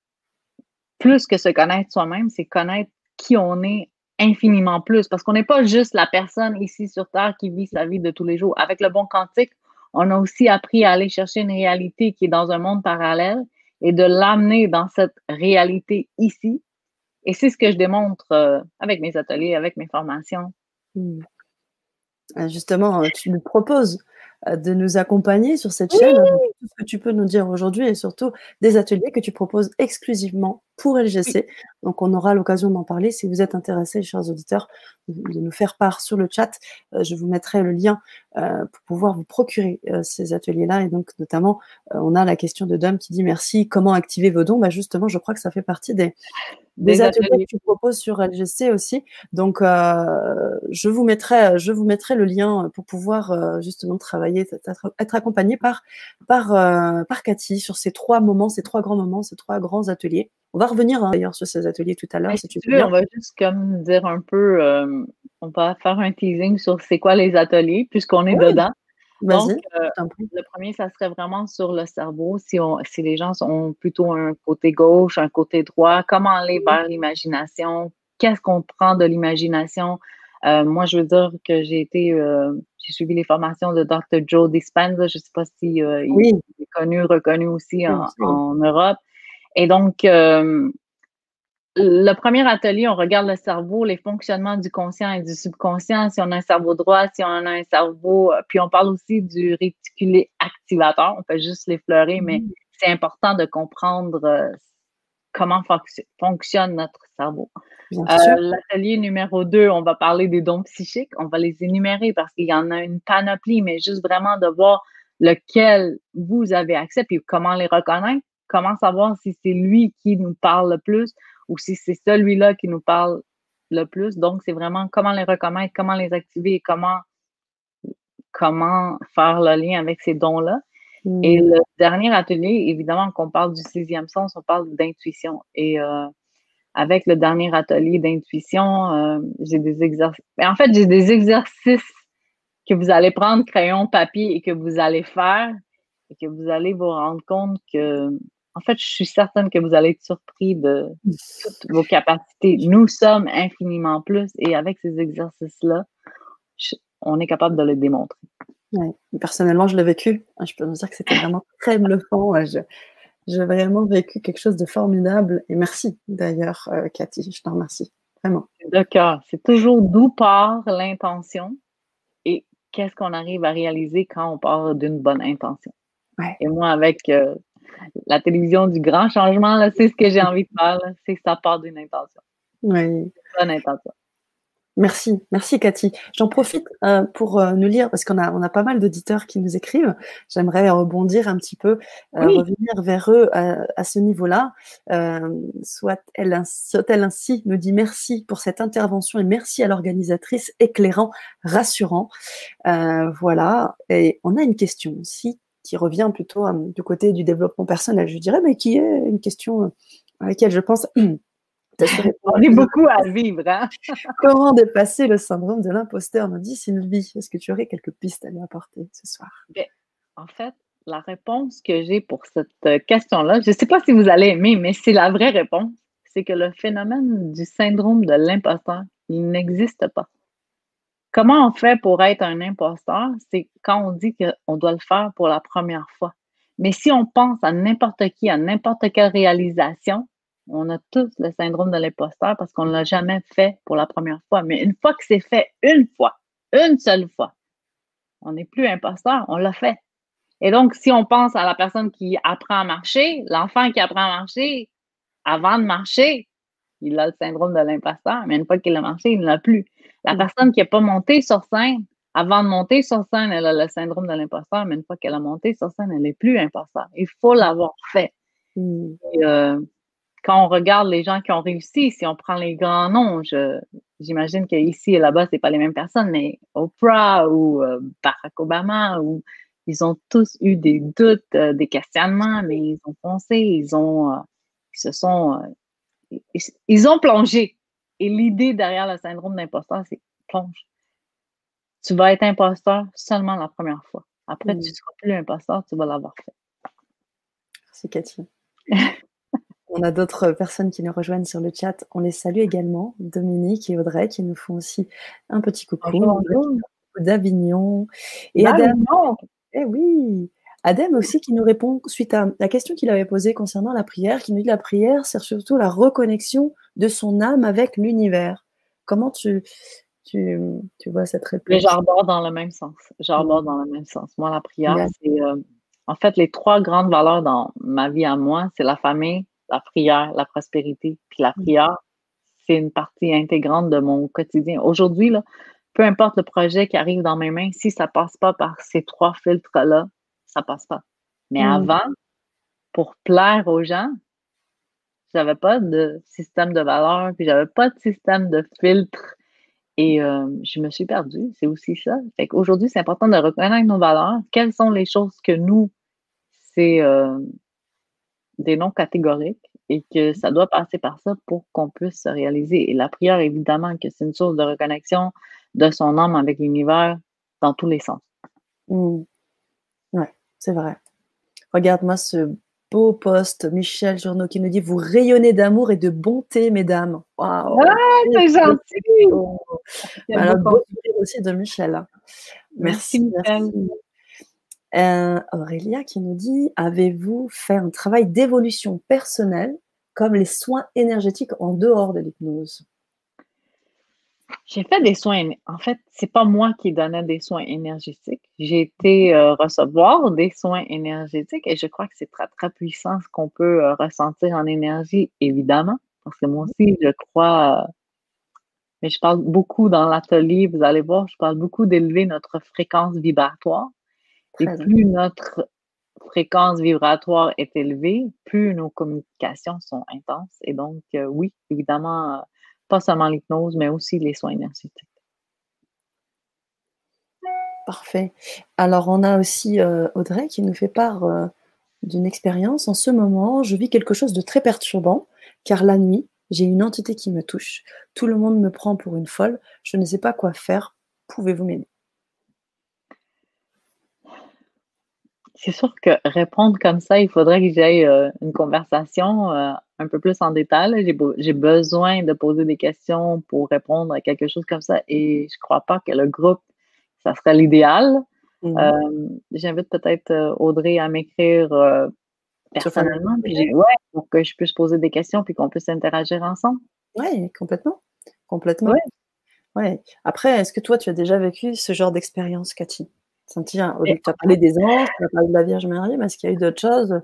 plus que se connaître soi-même, c'est connaître qui on est infiniment plus parce qu'on n'est pas juste la personne ici sur Terre qui vit sa vie de tous les jours. Avec le bon quantique, on a aussi appris à aller chercher une réalité qui est dans un monde parallèle et de l'amener dans cette réalité ici. Et c'est ce que je démontre euh, avec mes ateliers, avec mes formations. Hmm. Euh, justement, euh, tu nous proposes de nous accompagner sur cette chaîne, tout ce que tu peux nous dire aujourd'hui et surtout des ateliers que tu proposes exclusivement pour LGC. Donc, on aura l'occasion d'en parler. Si vous êtes intéressés, chers auditeurs, de nous faire part sur le chat. Euh, je vous mettrai le lien euh, pour pouvoir vous procurer euh, ces ateliers-là. Et donc, notamment, on a la question de Dom qui dit merci. Comment activer vos dons? Bah, Justement, je crois que ça fait partie des, des, ateliers, que tu proposes sur LGC aussi. Donc, je vous mettrai, je vous mettrai le lien pour pouvoir justement travailler, être, accompagné par par par Cathy sur ces trois moments, ces trois grands moments, ces trois grands ateliers. On va revenir hein, d'ailleurs sur ces ateliers tout à l'heure, si tu veux. On va juste comme dire un peu, euh, on va faire un teasing sur c'est quoi les ateliers, puisqu'on est dedans. Donc, euh, le premier, ça serait vraiment sur le cerveau. Si, on, si les gens ont plutôt un côté gauche, un côté droit, comment aller vers l'imagination? Qu'est-ce qu'on prend de l'imagination? Euh, moi, je veux dire que j'ai été, j'ai suivi les formations de Dr. Joe Dispenza. Je ne sais pas si il est connu, reconnu aussi en Europe. Et donc, euh, le premier atelier, on regarde le cerveau, les fonctionnements du conscient et du subconscient, si on a un cerveau droit, si on a un cerveau, euh, puis on parle aussi du réticulé activateur, on peut juste l'effleurer, mais mm. c'est important de comprendre euh, comment fonctionne notre cerveau. L'atelier numéro 2, on va parler des dons psychiques, on va les énumérer parce qu'il y en a une panoplie, mais juste vraiment de voir lequel vous avez accès, puis comment les reconnaître comment savoir si c'est lui qui nous parle le plus ou si c'est celui-là qui nous parle le plus? Donc, c'est vraiment comment les reconnaître, comment les activer et comment, comment faire le lien avec ces dons-là. Et mmh. le dernier atelier, évidemment, qu'on parle du sixième sens, on parle d'intuition. Et euh, avec le dernier atelier d'intuition, euh, j'ai des exercices. Ben, en fait, j'ai des exercices que vous allez prendre crayon, papier et que vous allez faire et que vous allez vous rendre compte que, en fait, je suis certaine que vous allez être surpris de toutes vos capacités. Nous sommes infiniment plus et avec ces exercices-là, on est capable de le démontrer. Personnellement, je l'ai vécu. Je peux vous dire que c'était vraiment très bluffant. J'ai vraiment vécu quelque chose de formidable. Et merci d'ailleurs, euh, Cathy. Je te remercie. Vraiment. D'accord. C'est toujours d'où part l'intention et qu'est-ce qu'on arrive à réaliser quand on part d'une bonne intention. Et moi, avec euh, la télévision du grand changement, c'est ce que j'ai envie de faire. C'est que ça part d'une intention. Oui. Bonne intention. Merci, merci Cathy. J'en profite euh, pour euh, nous lire, parce qu'on a, on a pas mal d'auditeurs qui nous écrivent. J'aimerais rebondir un petit peu, euh, revenir vers eux à, ce niveau-là. Soit-elle soit ainsi, nous dit merci pour cette intervention et merci à l'organisatrice, éclairant, rassurant. voilà, et on a une question aussi qui revient plutôt du côté du développement personnel, je dirais, mais qui est une question à laquelle je pense On est beaucoup à vivre. Hein? Comment dépasser le syndrome de l'imposteur nous dit Sylvie. Est-ce que tu aurais quelques pistes à lui apporter ce soir? Ben, En fait, la réponse que j'ai pour cette euh, question-là, je ne sais pas si vous allez aimer, mais c'est la vraie réponse. C'est que le phénomène du syndrome de l'imposteur, il n'existe pas. Comment on fait pour être un imposteur? C'est quand on dit qu'on doit le faire pour la première fois. Mais si on pense à n'importe qui, à n'importe quelle réalisation, on a tous le syndrome de l'imposteur parce qu'on ne l'a jamais fait pour la première fois. Mais une fois que c'est fait une fois, une seule fois, on n'est plus imposteur, on l'a fait. Et donc, si on pense à la personne qui apprend à marcher, l'enfant qui apprend à marcher, avant de marcher, il a le syndrome de l'imposteur, mais une fois qu'il a marché, il ne l'a plus. La personne qui n'a pas monté sur scène, avant de monter sur scène, elle a le syndrome de l'imposteur, mais une fois qu'elle a monté sur scène, elle n'est plus imposteur. Il faut l'avoir fait. Mm. Euh, quand on regarde les gens qui ont réussi, si on prend les grands noms, j'imagine qu'ici et là-bas, c'est pas les mêmes personnes, mais Oprah ou euh, Barack Obama, ou, ils ont tous eu des doutes, euh, des questionnements, mais ils ont foncé, ils ont, ils se sont, ils, ont plongé. Et l'idée derrière le syndrome d'imposteur, c'est plonge. Tu vas être imposteur seulement la première fois. Après, tu ne mm. seras plus imposteur, tu vas l'avoir fait. Merci Cathy. On a d'autres personnes qui nous rejoignent sur le chat. On les salue également. Dominique et Audrey qui nous font aussi un petit coucou. D'Avignon. Et Adam. Eh oui. Adam aussi qui nous répond suite à la question qu'il avait posée concernant la prière, qui nous dit la prière sert surtout la reconnexion de son âme avec l'univers. Comment tu, tu, vois cette réponse? J'arbore dans le même sens. J'arbore mm. dans le même sens. Moi, la prière, c'est euh, en fait les trois grandes valeurs dans ma vie à moi, c'est la famille, la prière, la prospérité. Puis la mm. prière, c'est une partie intégrante de mon quotidien. Aujourd'hui, là, peu importe le projet qui arrive dans mes mains, si ça passe pas par ces trois filtres-là, ça passe pas. Mais mm. avant, pour plaire aux gens, j'avais pas de système de valeur, puis j'avais pas de système de filtre. Et euh, je me suis perdue. C'est aussi ça. Fait qu'aujourd'hui, c'est important de reconnaître nos valeurs. Quelles sont les choses que nous, c'est euh, des noms catégoriques et que ça doit passer par ça pour qu'on puisse se réaliser. Et la prière, évidemment, que c'est une source de reconnexion de son âme avec l'univers dans tous les sens. Mmh. C'est vrai. Regarde-moi ce beau poste, Michel Journeau, qui nous dit Vous rayonnez d'amour et de bonté, mesdames. Waouh! Ah, c'est gentil! Alors, beau aussi de Michel. Merci, merci. Euh, Aurélia qui nous dit Avez-vous fait un travail d'évolution personnelle comme les soins énergétiques en dehors de l'hypnose? J'ai fait des soins. En fait, c'est pas moi qui donnais des soins énergétiques. J'ai été euh, recevoir des soins énergétiques et je crois que c'est très, très puissant ce qu'on peut euh, ressentir en énergie, évidemment. Parce que moi aussi, je crois. mais je parle beaucoup dans l'atelier, vous allez voir, je parle beaucoup d'élever notre fréquence vibratoire. Et plus notre fréquence vibratoire est élevée, plus nos communications sont intenses. Et donc, euh, oui, évidemment, euh, pas seulement l'hypnose, mais aussi les soins énergétiques. Parfait. Alors, on a aussi euh, Audrey qui nous fait part d'une expérience. En ce moment, je vis quelque chose de très perturbant, car la nuit, J'ai une entité qui me touche. Tout le monde me prend pour une folle. Je ne sais pas quoi faire. Pouvez-vous m'aider? C'est sûr que répondre comme ça, il faudrait que j'aille euh, une conversation euh, un peu plus en détail. J'ai besoin de poser des questions pour répondre à quelque chose comme ça et je ne crois pas que le groupe, ça serait l'idéal. Mmh euh, j'invite peut-être Audrey à m'écrire personnellement, pour que je puisse poser des questions puis qu'on puisse interagir ensemble. Oui, complètement. Complètement. Ouais. Après, est-ce que toi, tu as déjà vécu ce genre d'expérience, Cathy? Tu as parlé des anges, tu as parlé de la Vierge Marie, mais est-ce qu'il y a eu d'autres choses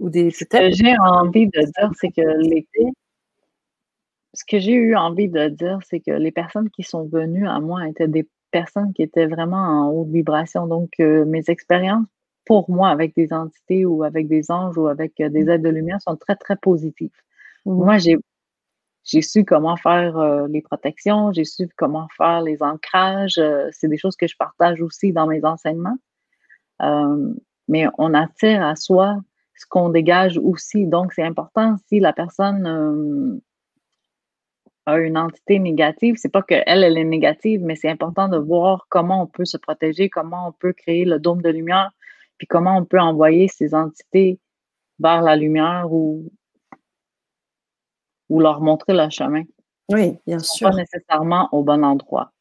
ou des Ce que j'ai envie de dire, c'est que les ce que j'ai eu envie de dire, c'est que les personnes qui sont venues à moi étaient des personnes qui étaient vraiment en haute vibration. Donc, euh, mes expériences pour moi avec des entités ou avec des anges ou avec euh, des mmh. aides de lumière sont très, très positives. Mmh. Moi, j'ai j'ai su comment faire euh, les protections, j'ai su comment faire les ancrages. Euh, c'est des choses que je partage aussi dans mes enseignements. mais on attire à soi ce qu'on dégage aussi. Donc, c'est important si la personne a une entité négative, c'est pas qu'elle, elle est négative, mais c'est important de voir comment on peut se protéger, comment on peut créer le dôme de lumière puis comment on peut envoyer ces entités vers la lumière ou, ou leur montrer le chemin. Oui, bien sûr. Pas nécessairement au bon endroit.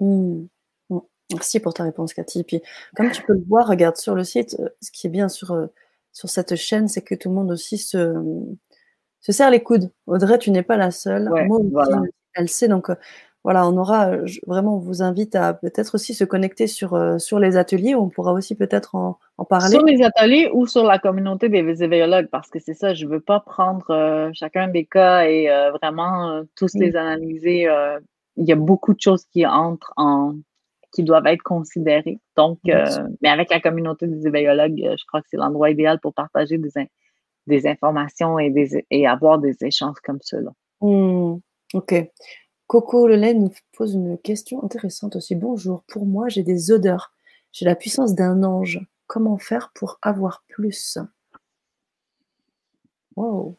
Mmh. Mmh. Merci pour ta réponse, Cathy. Puis, comme tu peux le voir, regarde sur le site, euh, ce qui est bien sur, euh, sur cette chaîne, c'est que tout le monde aussi se, se serre les coudes. Audrey, tu n'es pas la seule. Moi elle sait. Donc, euh, voilà, on aura vraiment, on vous invite à peut-être aussi se connecter sur, euh, sur les ateliers. On pourra aussi peut-être en, parler. Sur les ateliers ou sur la communauté des éveillologues, parce que c'est ça, je ne veux pas prendre euh, chacun des cas et euh, vraiment tous les analyser. il y a beaucoup de choses qui entrent en qui doivent être considérées. Donc, mais avec la communauté des éveillologues, je crois que c'est l'endroit idéal pour partager des, des informations et, des, et avoir des échanges comme cela. Mmh. OK. Coco Lelay nous pose une question intéressante aussi. Bonjour, pour moi, j'ai des odeurs. J'ai la puissance d'un ange. Comment faire pour avoir plus? Wow.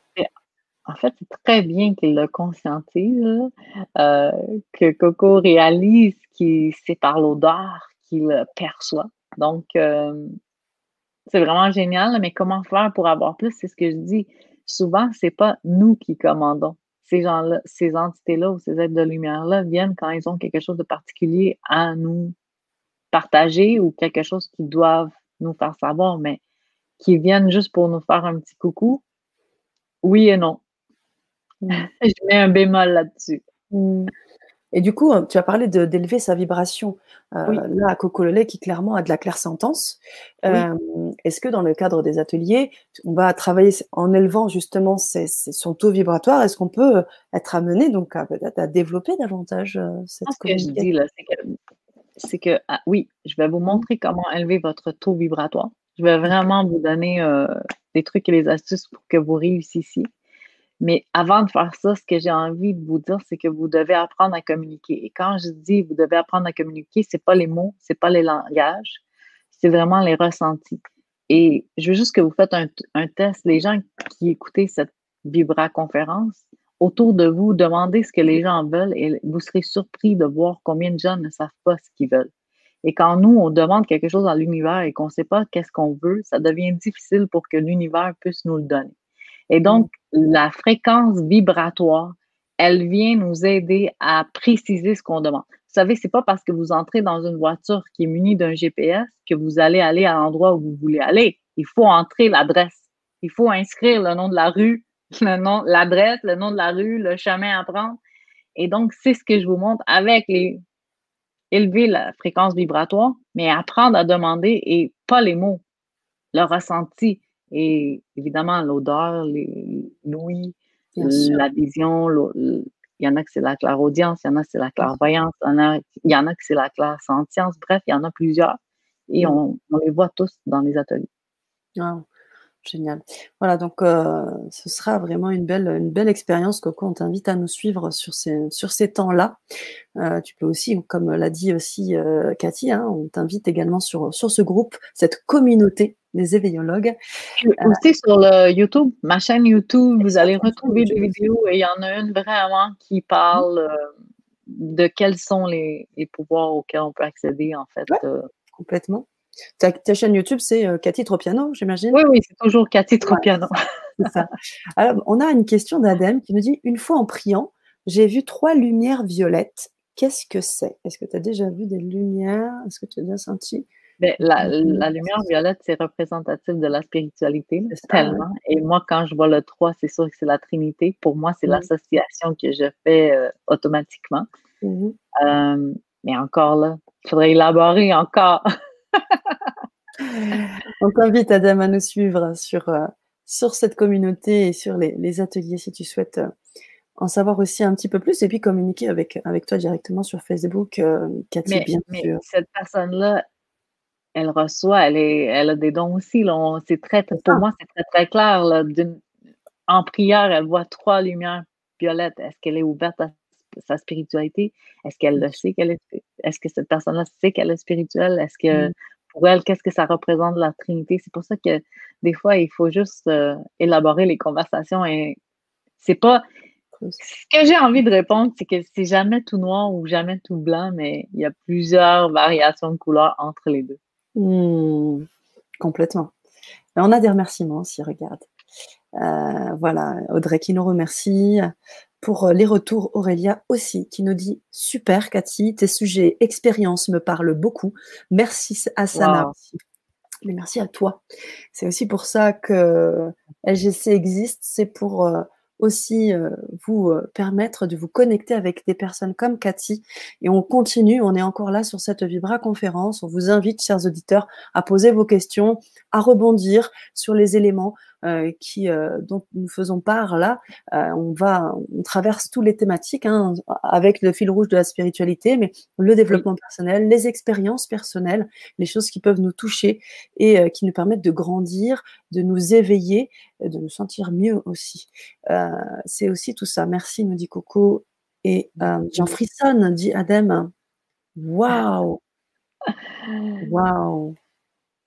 En fait, c'est très bien qu'il le conscientise, euh, que Coco réalise que c'est par l'odeur qu'il perçoit. Donc, euh, c'est vraiment génial, mais comment faire pour avoir plus? C'est ce que je dis. Souvent, c'est pas nous qui commandons ces gens-là, ces entités-là ou ces êtres de lumière-là viennent quand ils ont quelque chose de particulier à nous partager ou quelque chose qu'ils doivent nous faire savoir, mais qui viennent juste pour nous faire un petit coucou, oui et non. Mmh. Je mets un bémol là-dessus. Mmh. Et du coup, tu as parlé d'élever sa vibration. Euh, là, à Coco Lelay, qui clairement a de la clairsentence. Euh, Est-ce que dans le cadre des ateliers, on va travailler en élevant justement son taux vibratoire Est-ce qu'on peut être amené donc à à développer davantage euh, cette Ce que je dis là, c'est que, ah, oui, je vais vous mmh. montrer comment élever votre taux vibratoire. Je vais vraiment vous donner euh, des trucs et des astuces pour que vous réussissiez. Mais avant de faire ça, ce que j'ai envie de vous dire, c'est que vous devez apprendre à communiquer. Et quand je dis vous devez apprendre à communiquer, c'est pas les mots, c'est pas les langages, c'est vraiment les ressentis. Et je veux juste que vous faites un, test. Les gens qui écoutez cette Vibra conférence, autour de vous, demandez ce que les gens veulent et vous serez surpris de voir combien de gens ne savent pas ce qu'ils veulent. Et quand nous, on demande quelque chose dans l'univers et qu'on ne sait pas qu'est-ce qu'on veut, ça devient difficile pour que l'univers puisse nous le donner. Et donc, la fréquence vibratoire, elle vient nous aider à préciser ce qu'on demande. Vous savez, c'est pas parce que vous entrez dans une voiture qui est munie d'un GPS que vous allez aller à l'endroit où vous voulez aller. Il faut entrer l'adresse. Il faut inscrire le nom de la rue, l'adresse, le nom de la rue, le chemin à prendre. Et donc, c'est ce que je vous montre avec les élever la fréquence vibratoire, mais apprendre à demander et pas les mots, le ressenti. Et évidemment, l'odeur, l'ouïe, la vision, il y en a que c'est la clairaudience, il y en a que c'est la clairvoyance, il y en a, que c'est la clairsentience. Bref, il y en a plusieurs. Et on, les voit tous dans les ateliers. Génial. Voilà, donc euh, ce sera vraiment une belle, une belle expérience. Coco, on t'invite à nous suivre sur ces, sur ces temps-là. Euh, tu peux aussi, comme l'a dit aussi euh, Cathy, hein, on t'invite également sur, sur ce groupe, cette communauté les éveillologues. Aussi sur le YouTube, ma chaîne YouTube, vous allez retrouver des vidéos et il y en a une vraiment qui parle de quels sont les, pouvoirs auxquels on peut accéder, en fait. complètement. Ta, chaîne YouTube, c'est Cathy Tropiano, j'imagine? Oui, oui, c'est toujours Cathy Tropiano. ça. Alors, on a une question d'Adem qui nous dit Une fois en priant, j'ai vu trois lumières violettes. Qu'est-ce que c'est? Est-ce que tu as déjà vu des lumières? Est-ce que tu as déjà senti ben, la, lumière violette, c'est représentatif de la spiritualité, tellement. Et moi, quand je vois le 3, c'est sûr que c'est la Trinité. Pour moi, c'est l'association que je fais euh, automatiquement. Mmh euh, mais encore là, il faudrait élaborer encore. On t'invite, Adam, à nous suivre sur, euh, sur cette communauté et sur les, ateliers si tu souhaites en savoir aussi un petit peu plus et puis communiquer avec, avec toi directement sur Facebook, Cathy, bien sûr. Cette personne-là, elle reçoit, elle, est, elle a des dons aussi. c'est très, pour moi, c'est très, très clair. en prière, elle voit trois lumières violettes. Est-ce qu'elle est ouverte à sa spiritualité? Est-ce qu'elle le sait qu'elle est Est-ce que cette personne-là sait qu'elle est spirituelle? Est-ce que mmh. pour elle, qu'est-ce que ça représente la Trinité? C'est pour ça que des fois, il faut juste euh, élaborer les conversations et c'est pas. Ce que j'ai envie de répondre, c'est que c'est jamais tout noir ou jamais tout blanc, mais il y a plusieurs variations de couleurs entre les deux. Mmh, complètement. on a des remerciements aussi, regarde. Euh, voilà, Audrey qui nous remercie. Pour euh, les retours, Aurélia aussi, qui nous dit Super, Cathy, tes sujets expérience me parlent beaucoup. Merci à Sana Mais merci à toi. C'est aussi pour ça que LGC existe. C'est pour euh, aussi euh, vous euh, permettre de vous connecter avec des personnes comme Cathy. Et on continue, on est encore là sur cette Vibra conférence. On vous invite, chers auditeurs, à poser vos questions, à rebondir sur les éléments qui, euh, dont nous faisons part là. Euh, on va, on traverse tous les thématiques hein, avec le fil rouge de la spiritualité, mais le développement personnel, les expériences personnelles, les choses qui peuvent nous toucher et qui nous permettent de grandir, de nous éveiller, de nous sentir mieux aussi. C'est aussi tout ça. Merci, nous dit Coco. Et j'en frissonne, dit Adem. Waouh! Waouh!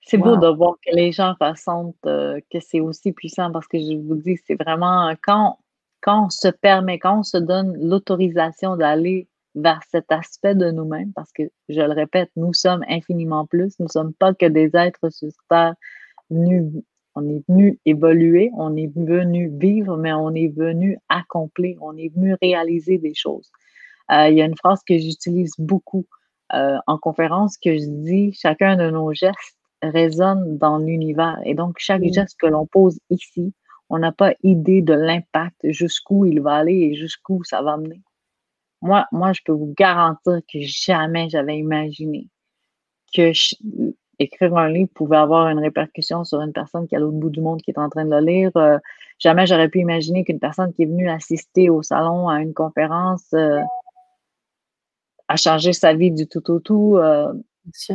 C'est beau de voir que les gens ressentent euh, que c'est aussi puissant parce que je vous dis, c'est vraiment quand, quand on se permet, quand on se donne l'autorisation d'aller vers cet aspect de nous-mêmes, parce que je le répète, nous sommes infiniment plus, nous ne sommes pas que des êtres sur Terre on est venu évoluer, on est venu vivre, mais on est venu accomplir, on est venu réaliser des choses. Euh, il y a une phrase que j'utilise beaucoup euh, en conférence que je dis, chacun de nos gestes résonne dans l'univers. Et donc, chaque geste que l'on pose ici, on n'a pas idée de l'impact, jusqu'où il va aller et jusqu'où ça va mener. Moi, moi, je peux vous garantir que jamais j'avais imaginé que écrire un livre pouvait avoir une répercussion sur une personne qui est à l'autre bout du monde qui est en train de le lire. Euh, jamais j'aurais pu imaginer qu'une personne qui est venue assister au salon à une conférence euh, a changé sa vie du tout au tout. Euh,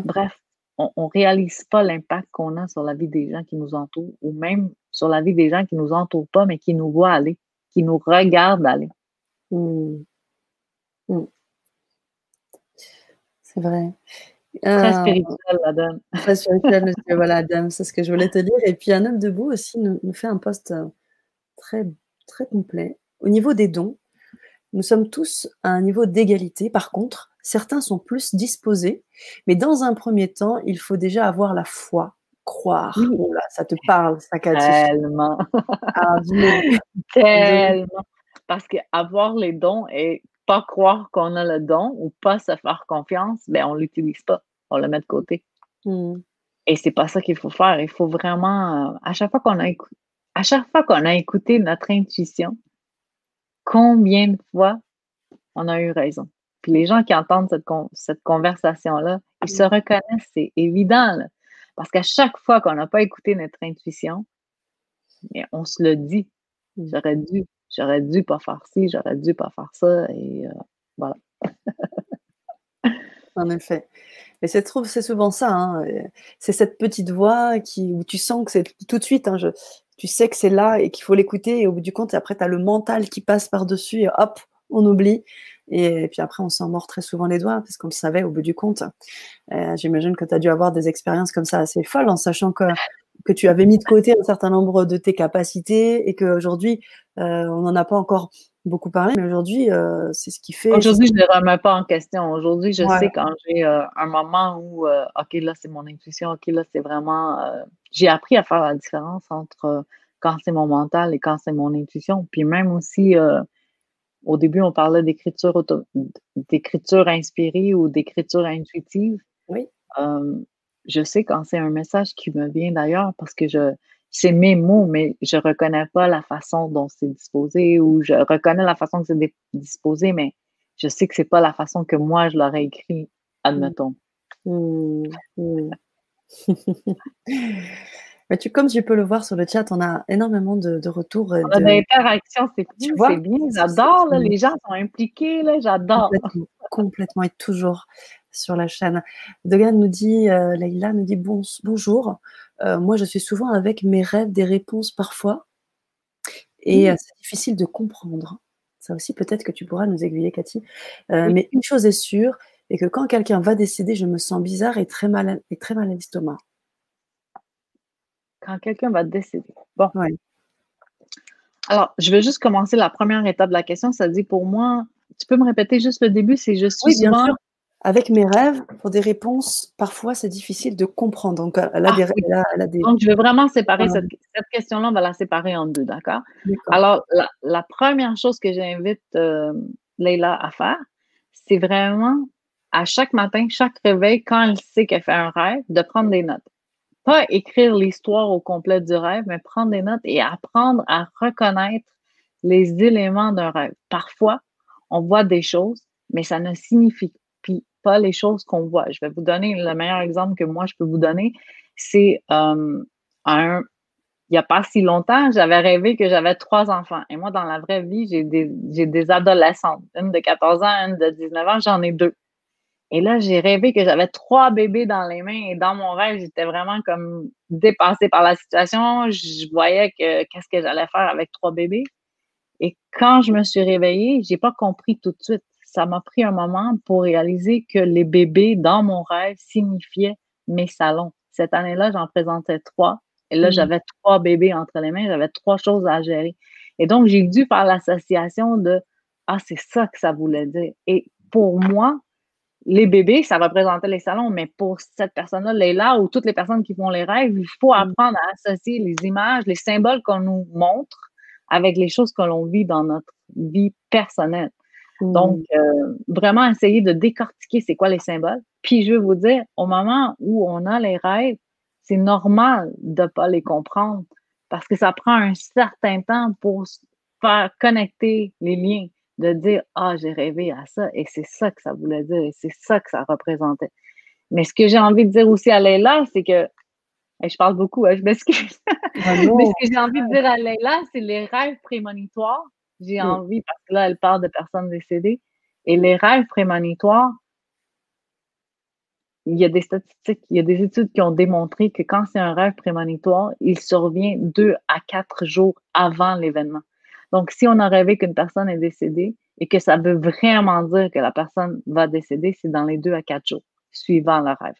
bref, on ne réalise pas l'impact qu'on a sur la vie des gens qui nous entourent ou même sur la vie des gens qui ne nous entourent pas, mais qui nous voient aller, qui nous regardent aller. Mmh. Mmh. C'est vrai. Très euh, spirituel, la dame. Très spirituel, voilà, dame, c'est ce que je voulais te dire. Et puis, un homme debout aussi nous, nous fait un poste euh, très, très complet. Au niveau des dons, nous sommes tous à un niveau d'égalité. Par contre, certains sont plus disposés, mais dans un premier temps, il faut déjà avoir la foi, croire. Oh ça te parle, ça. Tellement. Ah, Tellement. Parce qu'avoir les dons et pas croire qu'on a le don ou pas se faire confiance, ben on l'utilise pas. On le met de côté. Hmm. Et c'est pas ça qu'il faut faire. Il faut vraiment, à chaque fois qu'on a à chaque fois qu'on a écouté notre intuition, combien de fois on a eu raison? Puis les gens qui entendent cette, conversation-là, ils se reconnaissent, c'est évident. Parce qu'à chaque fois qu'on n'a pas écouté notre intuition, on se le dit. J'aurais dû, j'aurais dû pas faire ci, j'aurais dû pas faire ça. Et euh, voilà. en effet. Mais c'est, souvent ça. Hein. C'est cette petite voix qui, où tu sens que c'est tout de suite, hein, tu sais que c'est là et qu'il faut l'écouter. Et au bout du compte, après, tu as le mental qui passe par-dessus et hop, on oublie. Et puis après, on s'en mord très souvent les doigts parce qu'on le savait au bout du compte. Euh, j'imagine que tu as dû avoir des expériences comme ça assez folles en sachant que que tu avais mis de côté un certain nombre de tes capacités et qu'aujourd'hui, euh, on n'en a pas encore beaucoup parlé, mais aujourd'hui, euh, c'est ce qui fait. Aujourd'hui, je ne les remets pas en question. Aujourd'hui, je sais quand j'ai euh, un moment où, OK, là, c'est mon intuition, OK, là, c'est vraiment. j'ai appris à faire la différence entre quand c'est mon mental et quand c'est mon intuition. Puis même aussi, au début, on parlait d'écriture d'écriture inspirée ou d'écriture intuitive. Oui je sais quand c'est un message qui me vient d'ailleurs parce que je c'est mes mots, mais je reconnais pas la façon dont c'est disposé ou je reconnais la façon que c'est disposé, mais je sais que c'est pas la façon que moi je l'aurais écrit, admettons. Mmh. Mmh. mais tu, comme tu peux le voir sur le chat, on a énormément de, retours. On a des interactions, c'est bien, j'adore, les gens sont impliqués, j'adore. Complètement, complètement, et toujours sur la chaîne. Dogan nous dit, euh, Leïla nous dit bon, bonjour. Euh, moi, je suis souvent avec mes rêves des réponses parfois. Et euh, c'est difficile de comprendre. Ça aussi, peut-être que tu pourras nous aiguiller, Cathy. Mais une chose est sûre, et que quand quelqu'un va décéder, je me sens bizarre et très mal, et très mal à l'estomac. Quand quelqu'un va décéder. Bon. Alors, je vais juste commencer la première étape de la question. Ça dit pour moi, tu peux me répéter juste le début, c'est je suis oui, bien sûr avec mes rêves, pour des réponses, parfois c'est difficile de comprendre. Donc, elle a, des, Donc, je vais vraiment séparer cette, question-là, on va la séparer en deux, d'accord? Alors, la, première chose que j'invite euh, Leila à faire, c'est vraiment à chaque matin, chaque réveil, quand elle sait qu'elle fait un rêve, de prendre des notes. Pas écrire l'histoire au complet du rêve, mais prendre des notes et apprendre à reconnaître les éléments d'un rêve. Parfois, on voit des choses, mais ça ne signifie pas les choses qu'on voit. Je vais vous donner le meilleur exemple que moi je peux vous donner. C'est euh, un. Il n'y a pas si longtemps, j'avais rêvé que j'avais trois enfants. Et moi, dans la vraie vie, j'ai des, des adolescentes. Une de 14 ans, une de 19 ans, j'en ai deux. Et là, j'ai rêvé que j'avais trois bébés dans les mains. Et dans mon rêve, j'étais vraiment comme dépassée par la situation. Je voyais que qu'est-ce que j'allais faire avec trois bébés. Et quand je me suis réveillée, j'ai pas compris tout de suite ça m'a pris un moment pour réaliser que les bébés dans mon rêve signifiaient mes salons. Cette année-là, j'en présentais trois. Et là, mmh. j'avais trois bébés entre les mains, j'avais trois choses à gérer. Et donc, j'ai dû faire l'association de Ah, c'est ça que ça voulait dire. Et pour moi, les bébés, ça représentait les salons, mais pour cette personne-là, Leila, ou toutes les personnes qui font les rêves, il faut mmh. apprendre à associer les images, les symboles qu'on nous montre avec les choses que l'on vit dans notre vie personnelle. Donc, mmh. euh, vraiment essayer de décortiquer c'est quoi les symboles. Puis, je veux vous dire, au moment où on a les rêves, c'est normal de ne pas les comprendre parce que ça prend un certain temps pour faire connecter les liens, de dire Ah, j'ai rêvé à ça et c'est ça que ça voulait dire et c'est ça que ça représentait. Mais ce que j'ai envie de dire aussi à Leila, c'est que je parle beaucoup, hein, je m'excuse. Ah Mais ce que j'ai envie de dire à Leila, c'est les rêves prémonitoires j'ai envie, parce que là, elle parle de personnes décédées. Et les rêves prémonitoires, il y a des statistiques, il y a des études qui ont démontré que quand c'est un rêve prémonitoire, il survient deux à quatre jours avant l'événement. Donc, si on a rêvé qu'une personne est décédée et que ça veut vraiment dire que la personne va décéder, c'est dans les deux à quatre jours suivant le rêve.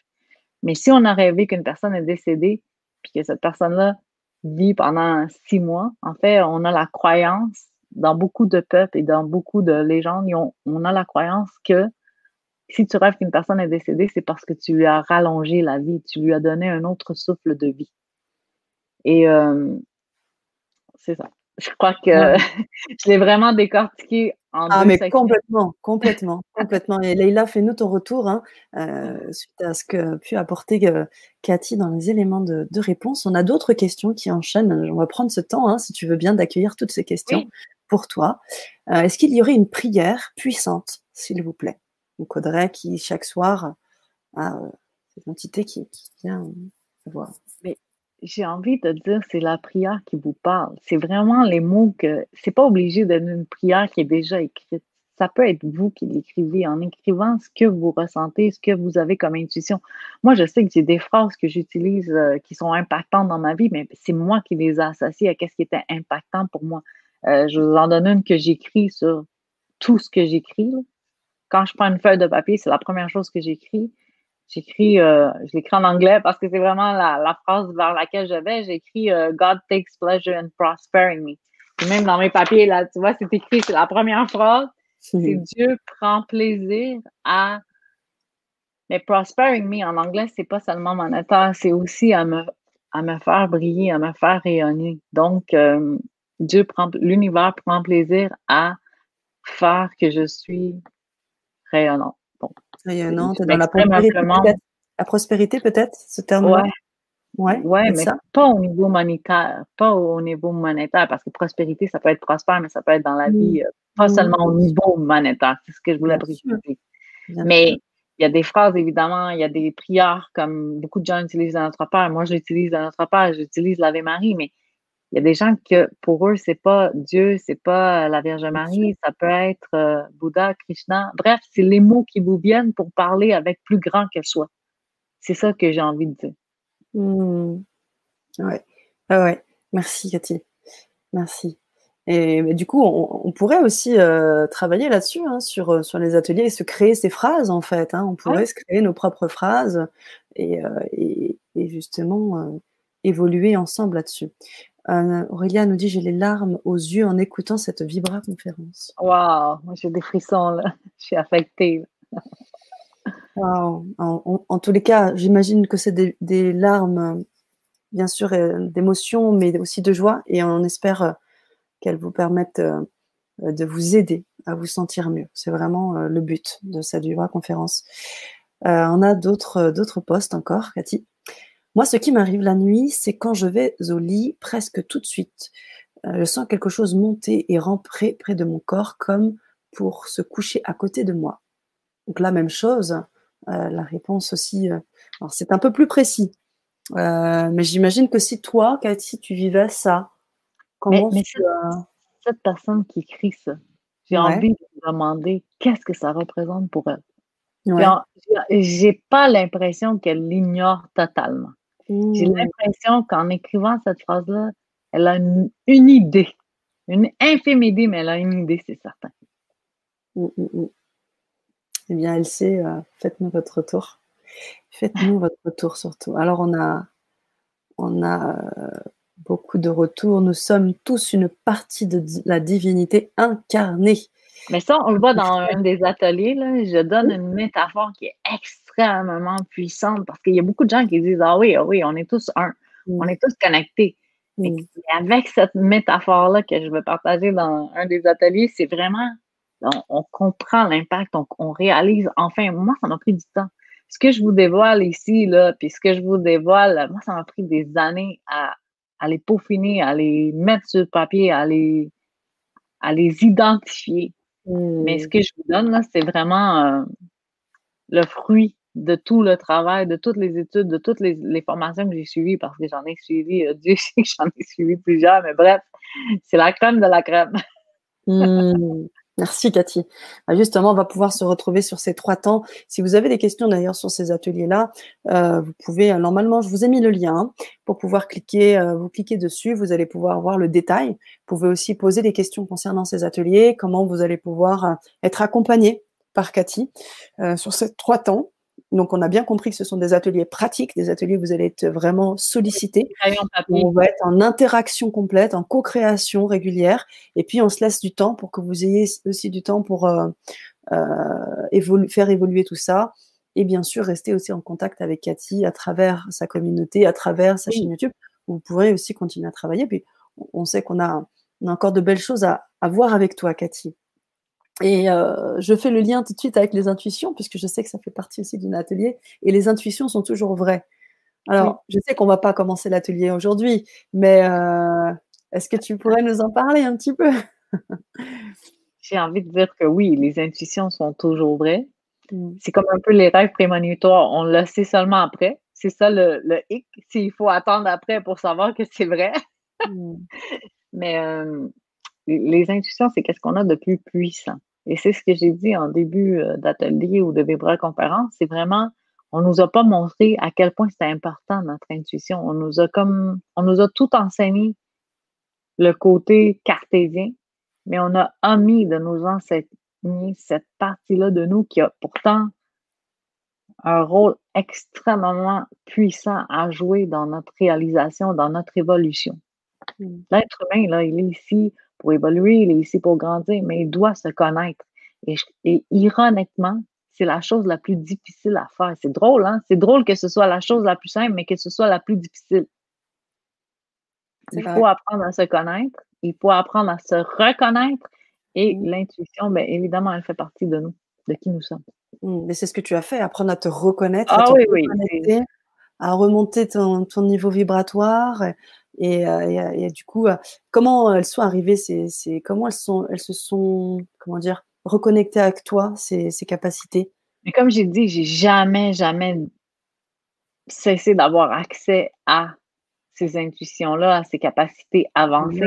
Mais si on a rêvé qu'une personne est décédée, puis que cette personne-là vit pendant six mois, en fait, on a la croyance dans beaucoup de peuples et dans beaucoup de légendes, on a la croyance que si tu rêves qu'une personne est décédée, c'est parce que tu lui as rallongé la vie, tu lui as donné un autre souffle de vie. Et euh, c'est ça. Je crois que je l'ai vraiment décortiqué en ah, mais complètement, complètement, complètement. Et Leïla, fais-nous ton retour hein, euh, suite à ce que pu apporter euh, Cathy dans les éléments de, réponse. On a d'autres questions qui enchaînent. On va prendre ce temps, hein, si tu veux bien, d'accueillir toutes ces questions pour toi. Euh, est-ce qu'il y aurait une prière puissante, s'il vous plaît? Donc Audrey qui, chaque soir, a cette entité qui, vient voir. J'ai envie de dire, c'est la prière qui vous parle. C'est vraiment les mots que. C'est pas obligé d'être une prière qui est déjà écrite. Ça peut être vous qui l'écrivez en écrivant ce que vous ressentez, ce que vous avez comme intuition. Moi, je sais que j'ai des phrases que j'utilise euh, qui sont impactantes dans ma vie, mais c'est moi qui les ai associées à ce qui était impactant pour moi. Euh, je vous en donne une que j'écris sur tout ce que j'écris. Quand je prends une feuille de papier, c'est la première chose que j'écris. J'écris, euh, je l'écris en anglais parce que c'est vraiment la, phrase vers laquelle je vais. J'écris euh, God takes pleasure in prospering me. Et même dans mes papiers, là, tu vois, c'est écrit, c'est la première phrase. C'est Dieu prend plaisir à. Mais prospering me en anglais, c'est pas seulement monétaire, c'est aussi à me, à me faire briller, à me faire rayonner. Donc, euh, Dieu prend, l'univers prend plaisir à faire que je suis rayonnante. Rayonnante, dans la prospérité, la prospérité peut-être, ce terme-là. Ouais, ouais mais pas au niveau monétaire, pas au niveau monétaire, parce que prospérité, ça peut être prospère, mais ça peut être dans la vie, euh, pas seulement au niveau monétaire. C'est ce que je voulais préciser. Mais il y a des phrases, évidemment, il y a des prières comme beaucoup de gens utilisent dans notre Père. Moi, j'utilise dans notre Père, j'utilise l'Ave Marie, mais il y a des gens que pour eux, c'est pas Dieu, c'est pas la Vierge Marie, ça peut être euh, Bouddha, Krishna. Bref, c'est les mots qui vous viennent pour parler avec plus grand que soi. C'est ça que j'ai envie de dire. Mmh. Ouais. Ah ouais. Merci, Cathy. Merci. Et du coup, on, pourrait aussi euh, travailler là-dessus, hein, sur, euh, sur les ateliers et se créer ces phrases, en fait. Hein. On pourrait se créer nos propres phrases et, et, et justement évoluer ensemble là-dessus. Euh, Aurélia nous dit J'ai les larmes aux yeux en écoutant cette Vibra conférence. Waouh, j'ai des frissons là. Je suis affectée. Wow. En, tous les cas, j'imagine que c'est des, larmes, bien sûr, euh, d'émotion, mais aussi de joie. Et on espère euh, qu'elles vous permettent de vous aider à vous sentir mieux. C'est vraiment le but de cette Vibra conférence. on a d'autres postes encore, Cathy? Moi, ce qui m'arrive la nuit, c'est quand je vais au lit presque tout de suite. Euh, je sens quelque chose monter et rentrer près de mon corps comme pour se coucher à côté de moi. Donc la même chose, euh, la réponse aussi, euh, alors c'est un peu plus précis. mais j'imagine que si toi, Cathy, tu vivais ça, comment mais, cette, personne qui écrit ça, j'ai envie de me demander qu'est-ce que ça représente pour elle. J'ai pas l'impression qu'elle l'ignore totalement. J'ai l'impression qu'en écrivant cette phrase-là, elle a une, idée, une infime idée, mais elle a une idée, c'est certain. Mmh, mmh, eh bien, elle sait, euh, faites-nous votre retour. Faites-nous votre retour surtout. Alors, on a, on a euh, beaucoup de retours. Nous sommes tous une partie de la divinité incarnée. Mais ça, on le voit dans un des ateliers. Là, je donne une métaphore qui est extrêmement puissante parce qu'il y a beaucoup de gens qui disent Ah oui, ah oui, on est tous un, mm. on est tous connectés. Mm. Et avec cette métaphore-là que je veux partager dans un des ateliers, c'est vraiment, on, comprend l'impact, on, réalise, enfin, moi, ça m'a pris du temps. Ce que je vous dévoile ici, là, puis ce que je vous dévoile, moi, ça m'a pris des années à, à les peaufiner, à les mettre sur le papier, à les, à les identifier. Mais ce mmh. que je vous donne, là, c'est vraiment euh, le fruit de tout le travail, de toutes les études, de toutes les, formations que j'ai suivies, parce que j'en ai suivi, euh, Dieu sait que j'en ai suivi plusieurs, mais bref, c'est la crème de la crème. Mmh. Merci Cathy. Bah, justement, on va pouvoir se retrouver sur ces trois temps. Si vous avez des questions d'ailleurs sur ces ateliers-là, euh, vous pouvez, euh, normalement, je vous ai mis le lien hein, pour pouvoir cliquer, euh, vous cliquez dessus, vous allez pouvoir voir le détail. Vous pouvez aussi poser des questions concernant ces ateliers, comment vous allez pouvoir être accompagné par Cathy sur ces trois temps. Donc, on a bien compris que ce sont des ateliers pratiques, des ateliers où vous allez être vraiment sollicité. On va être en interaction complète, en co-création régulière. Et puis, on se laisse du temps pour que vous ayez aussi du temps pour euh, euh, faire évoluer tout ça. Et bien sûr, rester aussi en contact avec Cathy à travers sa communauté, à travers sa chaîne YouTube. Où vous pourrez aussi continuer à travailler. Puis, on sait qu'on a, encore de belles choses à, à voir avec toi, Cathy. Et euh, je fais le lien tout de suite avec les intuitions, puisque je sais que ça fait partie aussi d'un atelier. Et les intuitions sont toujours vraies. Alors, je sais qu'on ne va pas commencer l'atelier aujourd'hui, mais euh, est-ce que tu pourrais nous en parler un petit peu? J'ai envie de dire que oui, les intuitions sont toujours vraies. Mmh. C'est comme un peu les rêves prémonitoires. On le sait seulement après. C'est ça le, le hic. S'il faut attendre après pour savoir que c'est vrai. Mmh. Mais euh, les intuitions, c'est qu'est-ce qu'on a de plus puissant. Et c'est ce que j'ai dit en début euh, d'atelier ou de Vibra conférence, c'est vraiment, on nous a pas montré à quel point c'était important notre intuition. On nous a comme, on nous a tout enseigné le côté cartésien, mais on a omis de nous enseigner cette partie-là de nous qui a pourtant un rôle extrêmement puissant à jouer dans notre réalisation, dans notre évolution. Mmh. L'être humain, là, il est ici pour évoluer, il est ici pour grandir, mais il doit se connaître. Et, ironiquement, c'est la chose la plus difficile à faire. C'est drôle, hein? C'est drôle que ce soit la chose la plus simple, mais que ce soit la plus difficile. Il faut apprendre à se connaître, il faut apprendre à se reconnaître, et mmh. l'intuition, bien évidemment, elle fait partie de nous, de qui nous sommes. Mmh, mais c'est ce que tu as fait, apprendre à te reconnaître, à, ah à remonter ton, niveau vibratoire. Et, euh, du coup, euh, comment elles sont arrivées, ces, comment elles, sont, elles se sont, comment dire, reconnectées avec toi, ces, capacités? Mais comme j'ai dit, j'ai jamais, jamais cessé d'avoir accès à ces intuitions-là, à ces capacités avancées.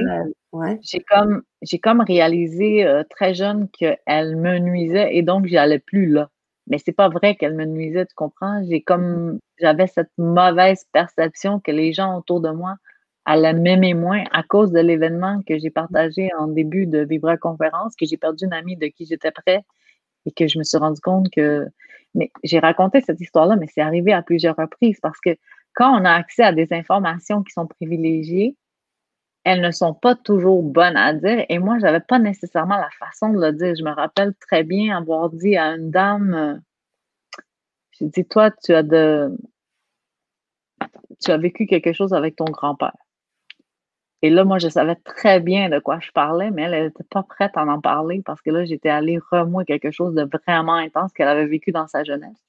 J'ai comme, j'ai comme réalisé euh, très jeune qu'elle me nuisait et donc j'allais plus là mais c'est pas vrai qu'elle me nuisait, tu comprends? J'ai comme, j'avais cette mauvaise perception que les gens autour de moi allaient m'aimer moins à cause de l'événement que j'ai partagé en début de Vibra Conférence, que j'ai perdu une amie de qui j'étais près et que je me suis rendu compte que, mais j'ai raconté cette histoire-là, mais c'est arrivé à plusieurs reprises parce que quand on a accès à des informations qui sont privilégiées, elles ne sont pas toujours bonnes à dire. Et moi, je n'avais pas nécessairement la façon de le dire. Je me rappelle très bien avoir dit à une dame, euh, j'ai dit, toi, tu as de, tu as vécu quelque chose avec ton grand-père. Et là, moi, je savais très bien de quoi je parlais, mais elle n'était pas prête à en parler parce que là, j'étais allée remouer quelque chose de vraiment intense qu'elle avait vécu dans sa jeunesse.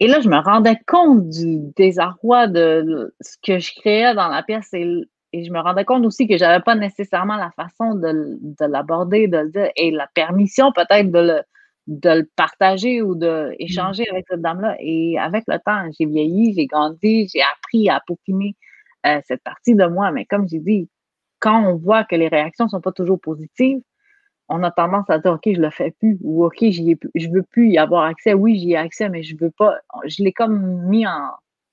Et là, je me rendais compte du désarroi de ce que je créais dans la pièce et et je me rendais compte aussi que j'avais pas nécessairement la façon de, l'aborder, de le dire, et la permission peut-être de le, de le partager ou d'échanger mmh. avec cette dame-là. Et avec le temps, j'ai vieilli, j'ai grandi, j'ai appris à peaufiner euh, cette partie de moi. Mais comme j'ai dit, quand on voit que les réactions sont pas toujours positives, on a tendance à dire OK, je le fais plus ou OK, ai, je veux plus y avoir accès. Oui, j'y ai accès, mais je veux pas. Je l'ai comme mis en.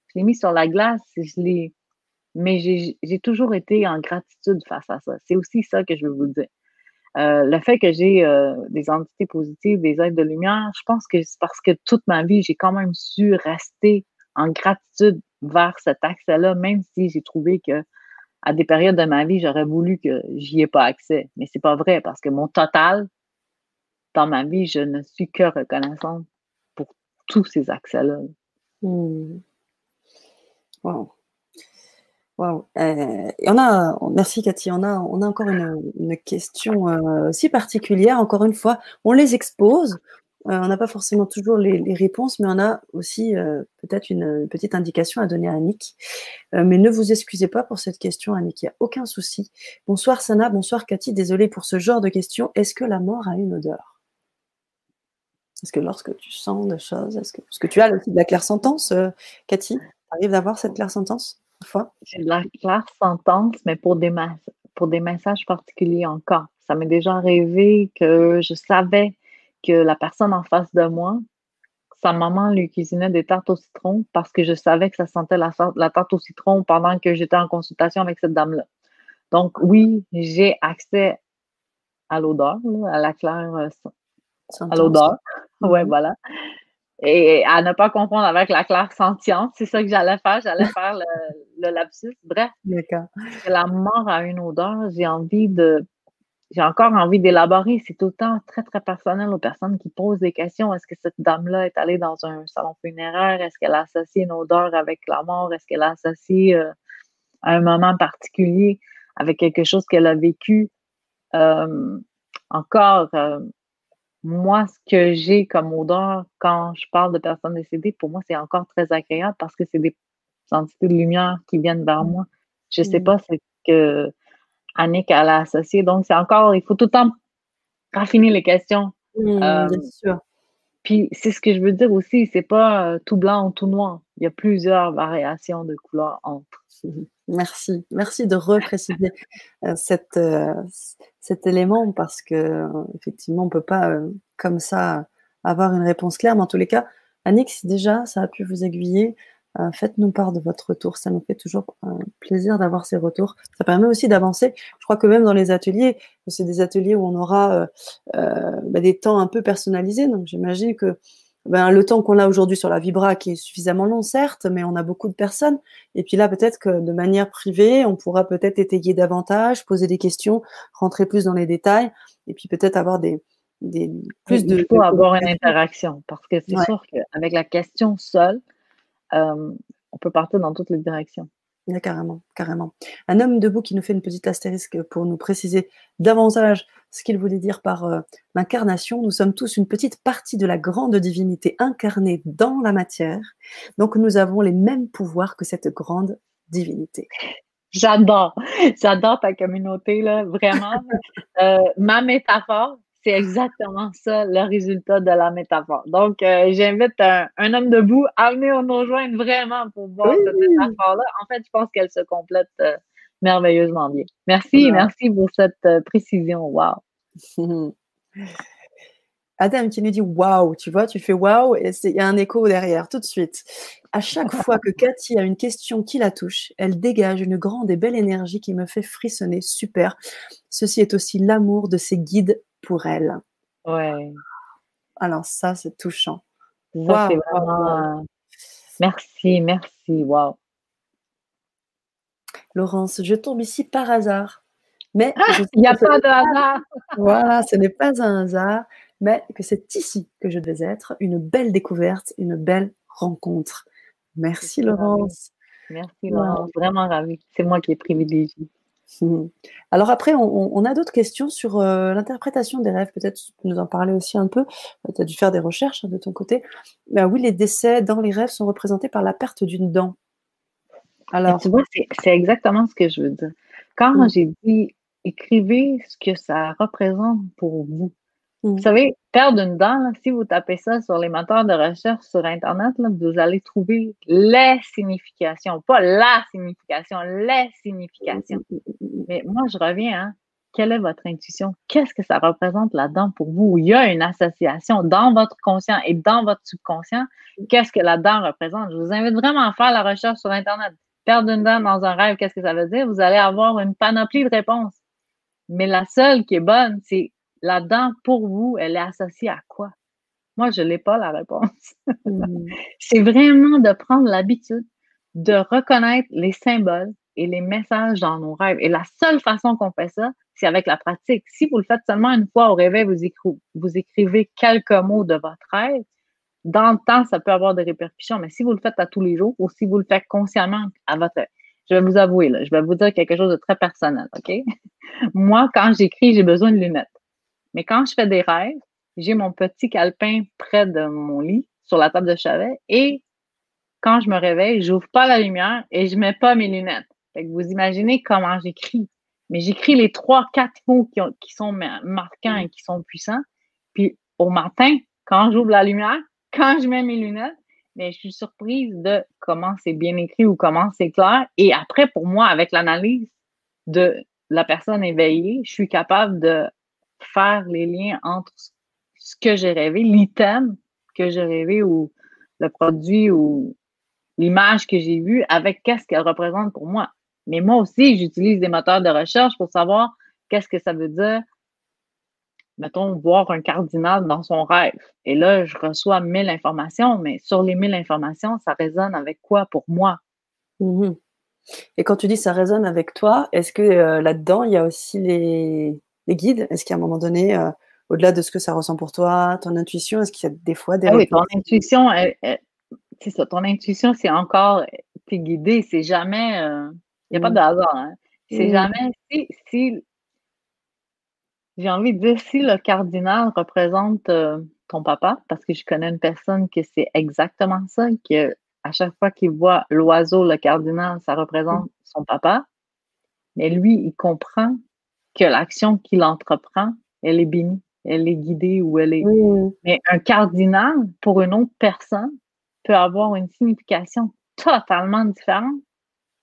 Je l'ai mis sur la glace, je l'ai mais j'ai toujours été en gratitude face à ça. C'est aussi ça que je veux vous dire. Euh, le fait que j'ai euh, des entités positives, des êtres de lumière, je pense que c'est parce que toute ma vie, j'ai quand même su rester en gratitude vers cet accès-là, même si j'ai trouvé que à des périodes de ma vie, j'aurais voulu que j'y ai pas accès. Mais c'est pas vrai parce que mon total dans ma vie, je ne suis que reconnaissante pour tous ces accès-là. Mmh. Wow. Euh, on a, merci Cathy, on a, on a encore une, question euh, aussi particulière. Encore une fois, on les expose. Euh, on n'a pas forcément toujours les, réponses, mais on a aussi peut-être une, petite indication à donner à Annick. mais ne vous excusez pas pour cette question, Annick, il n'y a aucun souci. Bonsoir Sana, bonsoir Cathy, désolée pour ce genre de question. Est-ce que la mort a une odeur? Est-ce que lorsque tu sens des choses, est-ce que, que tu as aussi de la claire sentence, Cathy Tu arrives d'avoir cette claire sentence j'ai de la claire sentence, mais pour des, pour des messages particuliers encore. Ça m'est déjà arrivé que je savais que la personne en face de moi, sa maman lui cuisinait des tartes au citron parce que je savais que ça sentait la, la tarte au citron pendant que j'étais en consultation avec cette dame-là. Donc, oui, j'ai accès à l'odeur, à la claire euh, à l'odeur. Ouais, mm-hmm. voilà et à ne pas confondre avec la claire sentience. C'est ça que j'allais faire. J'allais faire le, lapsus. Bref, la mort a une odeur. J'ai envie de. J'ai encore envie d'élaborer. C'est autant très, très personnel aux personnes qui posent des questions. Est-ce que cette dame-là est allée dans un salon funéraire? Est-ce qu'elle a associé une odeur avec la mort? Est-ce qu'elle a associé euh, un moment particulier avec quelque chose qu'elle a vécu? Euh, encore, euh, moi, ce que j'ai comme odeur quand je parle de personnes décédées, pour moi, c'est encore très agréable parce que c'est des entités de lumière qui viennent vers moi. Je ne sais mmh. pas ce que Annick a associé. Donc, c'est encore, il faut tout le temps raffiner les questions. Mmh, euh, bien sûr. Puis, c'est ce que je veux dire aussi, c'est pas euh, tout blanc ou tout noir. Il y a plusieurs variations de couleurs entre. Merci, merci de repréciser euh, cette, euh, cet élément parce que effectivement on peut pas euh, comme ça avoir une réponse claire. Mais en tous les cas, Annick, si déjà ça a pu vous aiguiller, faites-nous part de votre retour. Ça nous fait toujours plaisir d'avoir ces retours. Ça permet aussi d'avancer. Je crois que même dans les ateliers, c'est des ateliers où on aura bah, des temps un peu personnalisés. Donc j'imagine que ben, le temps qu'on a aujourd'hui sur la Vibra qui est suffisamment long, certes, mais on a beaucoup de personnes. Et puis là, peut-être que de manière privée, on pourra peut-être étayer davantage, poser des questions, rentrer plus dans les détails, et puis peut-être avoir des, des plus de. Il faut avoir une interaction parce que c'est sûr qu'avec la question seule, euh, on peut partir dans toutes les directions carrément, carrément. Un homme debout qui nous fait une petite astérisque pour nous préciser davantage ce qu'il voulait dire par euh, l'incarnation. Nous sommes tous une petite partie de la grande divinité incarnée dans la matière. Donc nous avons les mêmes pouvoirs que cette grande divinité. J'adore, j'adore ta communauté, là, vraiment. Euh, ma métaphore, c'est exactement ça le résultat de la métaphore. Donc, euh, j'invite un, homme debout à venir nous rejoindre vraiment pour voir cette métaphore-là. En fait, je pense qu'elle se complète euh, merveilleusement bien. Merci, merci pour cette euh, précision. Wow. Adam qui nous dit waouh, tu vois, tu fais waouh et il y a un écho derrière tout de suite. À chaque fois que Cathy a une question qui la touche, elle dégage une grande et belle énergie qui me fait frissonner. Super. Ceci est aussi l'amour de ses guides pour elle. Ouais. Alors ça, c'est touchant. vraiment... Merci, merci, wow. Laurence, je tombe ici par hasard. Mais ah, il n'y a pas de hasard. Voilà, ce n'est pas un hasard, mais que c'est ici que je devais être. Une belle découverte, une belle rencontre. Merci Laurence. Merci Laurence, vraiment ravie. C'est moi qui ai privilégié. Mmh. Alors après, on, a d'autres questions sur euh, l'interprétation des rêves. Peut-être tu peux nous en parler aussi un peu. Tu as dû faire des recherches hein, de ton côté. Ben oui, les décès dans les rêves sont représentés par la perte d'une dent. Alors, tu vois, c'est exactement ce que je veux dire. Quand mmh. j'ai dit écrivez ce que ça représente pour vous, vous mmh. savez, perdre une dent, si vous tapez ça sur les moteurs de recherche sur Internet, vous allez trouver les significations, pas la signification, les significations. Mais moi, je reviens, hein, quelle est votre intuition? Qu'est-ce que ça représente là-dedans pour vous? Il y a une association dans votre conscient et dans votre subconscient. Qu'est-ce que la dent représente? Je vous invite vraiment à faire la recherche sur Internet. Perdre une dent dans un rêve, qu'est-ce que ça veut dire? Vous allez avoir une panoplie de réponses. Mais la seule qui est bonne, c'est la dent, pour vous, elle est associée à quoi? Moi, je n'ai pas la réponse. Mmh. c'est vraiment de prendre l'habitude de reconnaître les symboles et les messages dans nos rêves. Et la seule façon qu'on fait ça, c'est avec la pratique. Si vous le faites seulement une fois au réveil, vous, vous écrivez quelques mots de votre rêve, dans le temps, ça peut avoir des répercussions, mais si vous le faites à tous les jours ou si vous le faites consciemment à votre... Je vais vous avouer, là, je vais vous dire quelque chose de très personnel, OK? Moi, quand j'écris, j'ai besoin de lunettes. Mais quand je fais des rêves, j'ai mon petit calepin près de mon lit, sur la table de chevet, et quand je me réveille, j'ouvre pas la lumière et je mets pas mes lunettes. Fait que vous imaginez comment j'écris. Mais j'écris les trois, quatre mots qui, qui, sont marquants et qui sont puissants. Puis au matin, quand j'ouvre la lumière, quand je mets mes lunettes, mais je suis surprise de comment c'est bien écrit ou comment c'est clair. Et après, pour moi, avec l'analyse de la personne éveillée, je suis capable de faire les liens entre ce que j'ai rêvé, l'item que j'ai rêvé ou le produit ou l'image que j'ai vue avec qu'est-ce qu'elle représente pour moi. Mais moi aussi, j'utilise des moteurs de recherche pour savoir qu'est-ce que ça veut dire, mettons, voir un cardinal dans son rêve. Et là, je reçois mille informations, mais sur les mille informations, ça résonne avec quoi pour moi? Mmh Et quand tu dis ça résonne avec toi, est-ce que euh, là-dedans, il y a aussi les, les guides? Est-ce qu'à un moment donné, euh, au-delà de ce que ça ressent pour toi, ton intuition, est-ce qu'il y a des fois des... Ah oui, ton intuition, c'est ça, ton intuition, c'est encore, t'es guidé, c'est jamais, il euh, n'y a pas mmh. de hasard, hein. c'est mmh. jamais, si, si j'ai envie de dire, si le cardinal représente euh, ton papa, parce que je connais une personne que c'est exactement ça, que à chaque fois qu'il voit l'oiseau, le cardinal, ça représente mmh. son papa, mais lui, il comprend que l'action qu'il entreprend, elle est bénie, elle est guidée ou elle est. Mais un cardinal, pour une autre personne, peut avoir une signification totalement différente.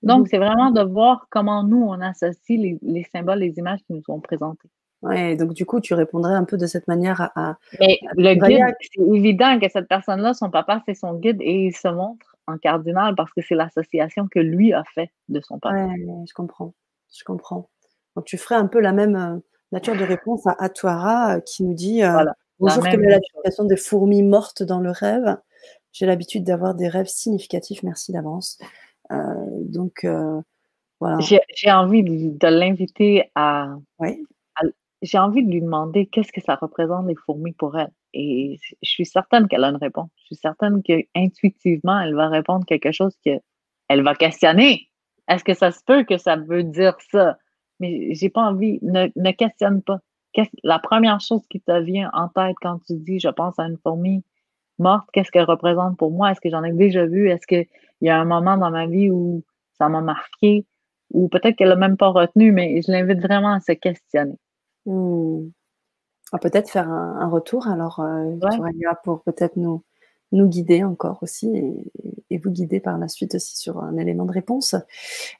Donc, c'est vraiment de voir comment nous, on associe les, symboles, les images qui nous sont présentées. Oui, donc du coup, tu répondrais un peu de cette manière à. Mais le guide, c'est évident que cette personne-là, son papa, c'est son guide et il se montre en cardinal parce que c'est l'association que lui a fait de son papa. Oui, je comprends. Je comprends. Donc, tu ferais un peu la même euh, nature de réponse à Atuara euh, qui nous dit euh, Bonjour, quelle est la des fourmis mortes dans le rêve? J'ai l'habitude d'avoir des rêves significatifs, merci d'avance. Euh, donc, euh, voilà. J'ai envie de, l'inviter à. J'ai envie de lui demander qu'est-ce que ça représente les fourmis pour elle. Et je suis certaine qu'elle a une réponse. Je suis certaine qu'intuitivement, elle va répondre quelque chose qu'elle va questionner. Est-ce que ça se peut que ça veut dire ça? Mais j'ai pas envie, ne, ne questionne pas la première chose qui te vient en tête quand tu dis je pense à une fourmi morte, qu'est-ce qu'elle représente pour moi? Est-ce que j'en ai déjà vu? Est-ce qu'il y a un moment dans ma vie où ça m'a marqué? Ou peut-être qu'elle l'a même pas retenu, mais je l'invite vraiment à se questionner. Hmm. Peut-être faire un, retour alors euh, pour peut-être nous, nous guider encore aussi et, vous guider par la suite aussi sur un élément de réponse.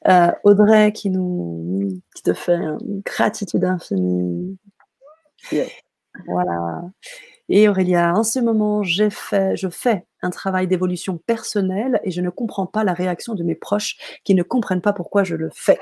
Euh, Audrey qui nous qui te fait une gratitude infinie voilà. Et Aurélia, en ce moment, j'ai fait, je fais un travail d'évolution personnelle et je ne comprends pas la réaction de mes proches qui ne comprennent pas pourquoi je le fais.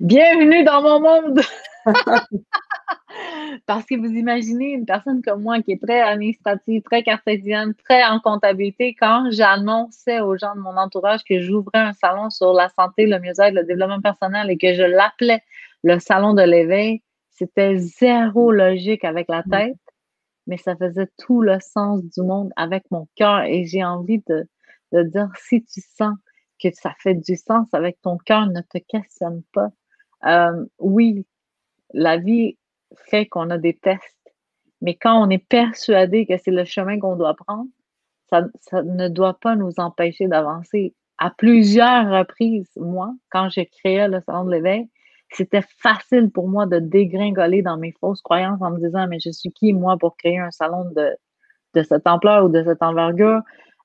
Bienvenue dans mon monde! Parce que vous imaginez une personne comme moi qui est très administrative, très cartésienne, très en comptabilité, quand j'annonçais aux gens de mon entourage que j'ouvrais un salon sur la santé, le mieux-être, le développement personnel et que je l'appelais le salon de l'éveil, c'était zéro logique avec la tête, mais ça faisait tout le sens du monde avec mon cœur. Et j'ai envie de, dire, si tu sens que ça fait du sens avec ton cœur, ne te questionne pas. Euh, oui, la vie fait qu'on a des tests, mais quand on est persuadé que c'est le chemin qu'on doit prendre, ça, ça, ne doit pas nous empêcher d'avancer. À plusieurs reprises, moi, quand j'ai créé le salon de l'éveil, c'était facile pour moi de dégringoler dans mes fausses croyances en me disant, mais je suis qui, moi, pour créer un salon de, de cette ampleur ou de cette envergure?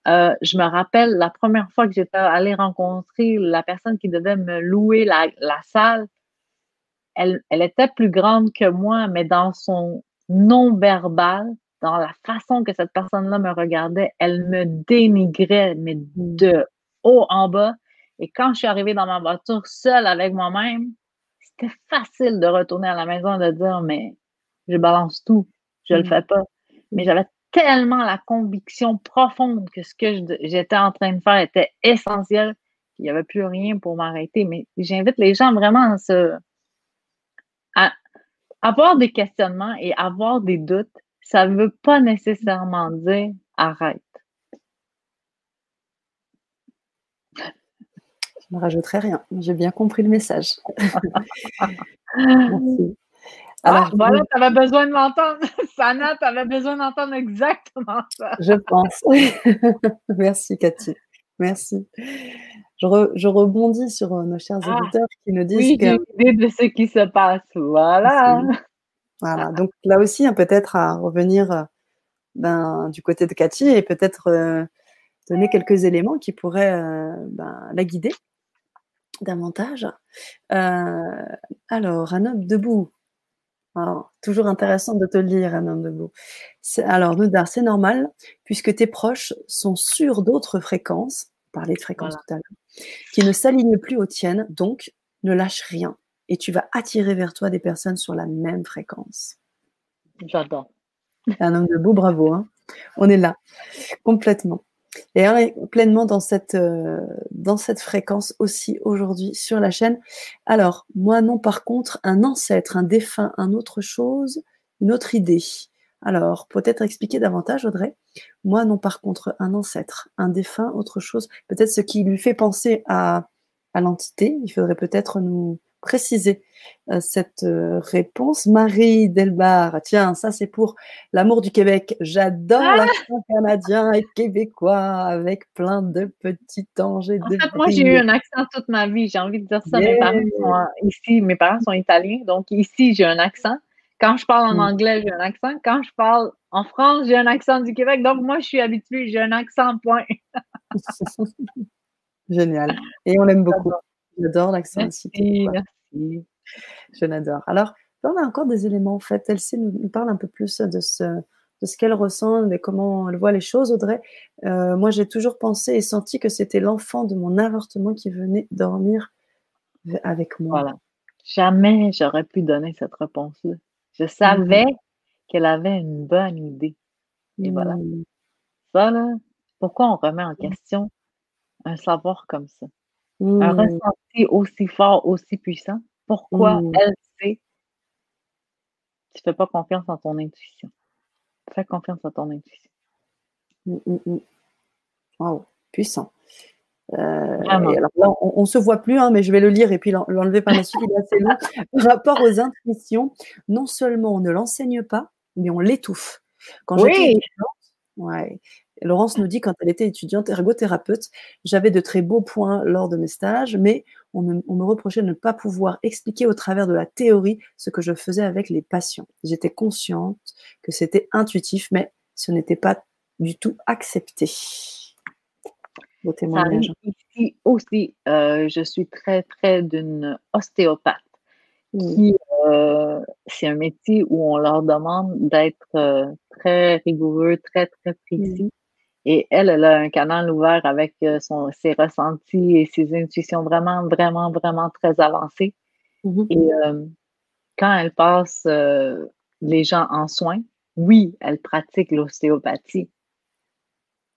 Euh, je me rappelle la première fois que j'étais allée rencontrer la personne qui devait me louer la, salle, elle, elle, était plus grande que moi, mais dans son non-verbal, dans la façon que cette personne-là me regardait, elle me dénigrait, mais de haut en bas. Et quand je suis arrivée dans ma voiture seule avec moi-même, c'était facile de retourner à la maison et de dire, mais je balance tout, je ne le mm. fais pas. Mais j'avais tellement la conviction profonde que ce que j'étais en train de faire était essentiel qu'il n'y avait plus rien pour m'arrêter. Mais j'invite les gens vraiment à se. à avoir des questionnements et avoir des doutes. Ça ne veut pas nécessairement dire arrête. Je ne rajouterai rien. J'ai bien compris le message. Merci. Ah, Alors, voilà, tu avais besoin de m'entendre. Sana, tu avais besoin d'entendre exactement ça. Je pense. Merci, Cathy. Merci. Je, rebondis sur euh, nos chers ah, auditeurs qui nous disent oui, que. idée de ce qui se passe. Voilà. Voilà. Donc là aussi, hein, peut-être à revenir euh, ben, du côté de Cathy et peut-être euh, donner quelques éléments qui pourraient ben, la guider davantage. Euh, alors, un homme debout. Toujours intéressant de te lire, un homme debout. Alors, Noudar, c'est normal, puisque tes proches sont sur d'autres fréquences, parler de fréquences tout à l'heure, qui ne s'alignent plus aux tiennes, donc ne lâche rien. Et tu vas attirer vers toi des personnes sur la même fréquence. J'adore. Un homme debout, bravo. Hein. On est là, complètement. Et on est pleinement dans cette, euh, dans cette fréquence aussi aujourd'hui sur la chaîne. Alors, moi non, par contre, un ancêtre, un défunt, un autre chose, une autre idée. Alors, peut-être expliquer davantage, Audrey? Moi non, par contre, un ancêtre, un défunt, autre chose. Peut-être ce qui lui fait penser à, à l'entité. Il faudrait peut-être nous, préciser euh, cette euh, réponse. Marie Delbar, tiens, ça c'est pour l'amour du Québec. J'adore ah l'accent canadien et québécois avec plein de petits anges et de. moi j'ai eu un accent toute ma vie. J'ai envie de dire ça. Mes parents sont ici, mes parents sont italiens, donc ici j'ai un accent. Quand je parle en mm. anglais, j'ai un accent. Quand je parle en France, j'ai un accent du Québec. Donc moi je suis habituée, j'ai un accent point. Génial. Et on l'aime beaucoup. J'adore l'accent Merci, merci. Je l'adore. Alors, on a encore des éléments en fait. Elsie nous, parle un peu plus de ce, de ce qu'elle ressent, de comment elle voit les choses, Audrey. Euh, moi, j'ai toujours pensé et senti que c'était l'enfant de mon avortement qui venait dormir avec moi. Voilà. Jamais j'aurais pu donner cette réponse-là. Je savais qu'elle avait une bonne idée. Et voilà. Mmh. Ça, là, pourquoi on remet en Mmh. question un savoir comme ça? Un Mmh. ressenti aussi fort, aussi puissant, pourquoi Mmh. elle sait? Tu fais pas confiance en ton intuition? Fais confiance à ton intuition. Mmh. Waouh, puissant. Et alors là, on on se voit plus, hein, mais je vais le lire et puis l'en l'enlever par la suite, il est assez long. Par rapport aux intuitions, non seulement on ne l'enseigne pas, mais on l'étouffe. Quand j'étais Oui! étudiante ouais, Laurence nous dit quand elle était étudiante ergothérapeute: «J'avais de très beaux points lors de mes stages, mais on me on me reprochait de ne pas pouvoir expliquer au travers de la théorie ce que je faisais avec les patients. J'étais consciente que c'était intuitif, mais ce n'était pas du tout accepté». Ici aussi. Heu, je suis très près d'une ostéopathe qui, heu, c'est un métier où on leur demande d'être, heu, très rigoureux, très, très précis et elle, elle a un canal ouvert avec, heu, son ses ressentis et ses intuitions vraiment, vraiment, vraiment très avancées Mmh mh. et hem, quand elle passe, heu, les gens en soins, oui, elle pratique l'ostéopathie.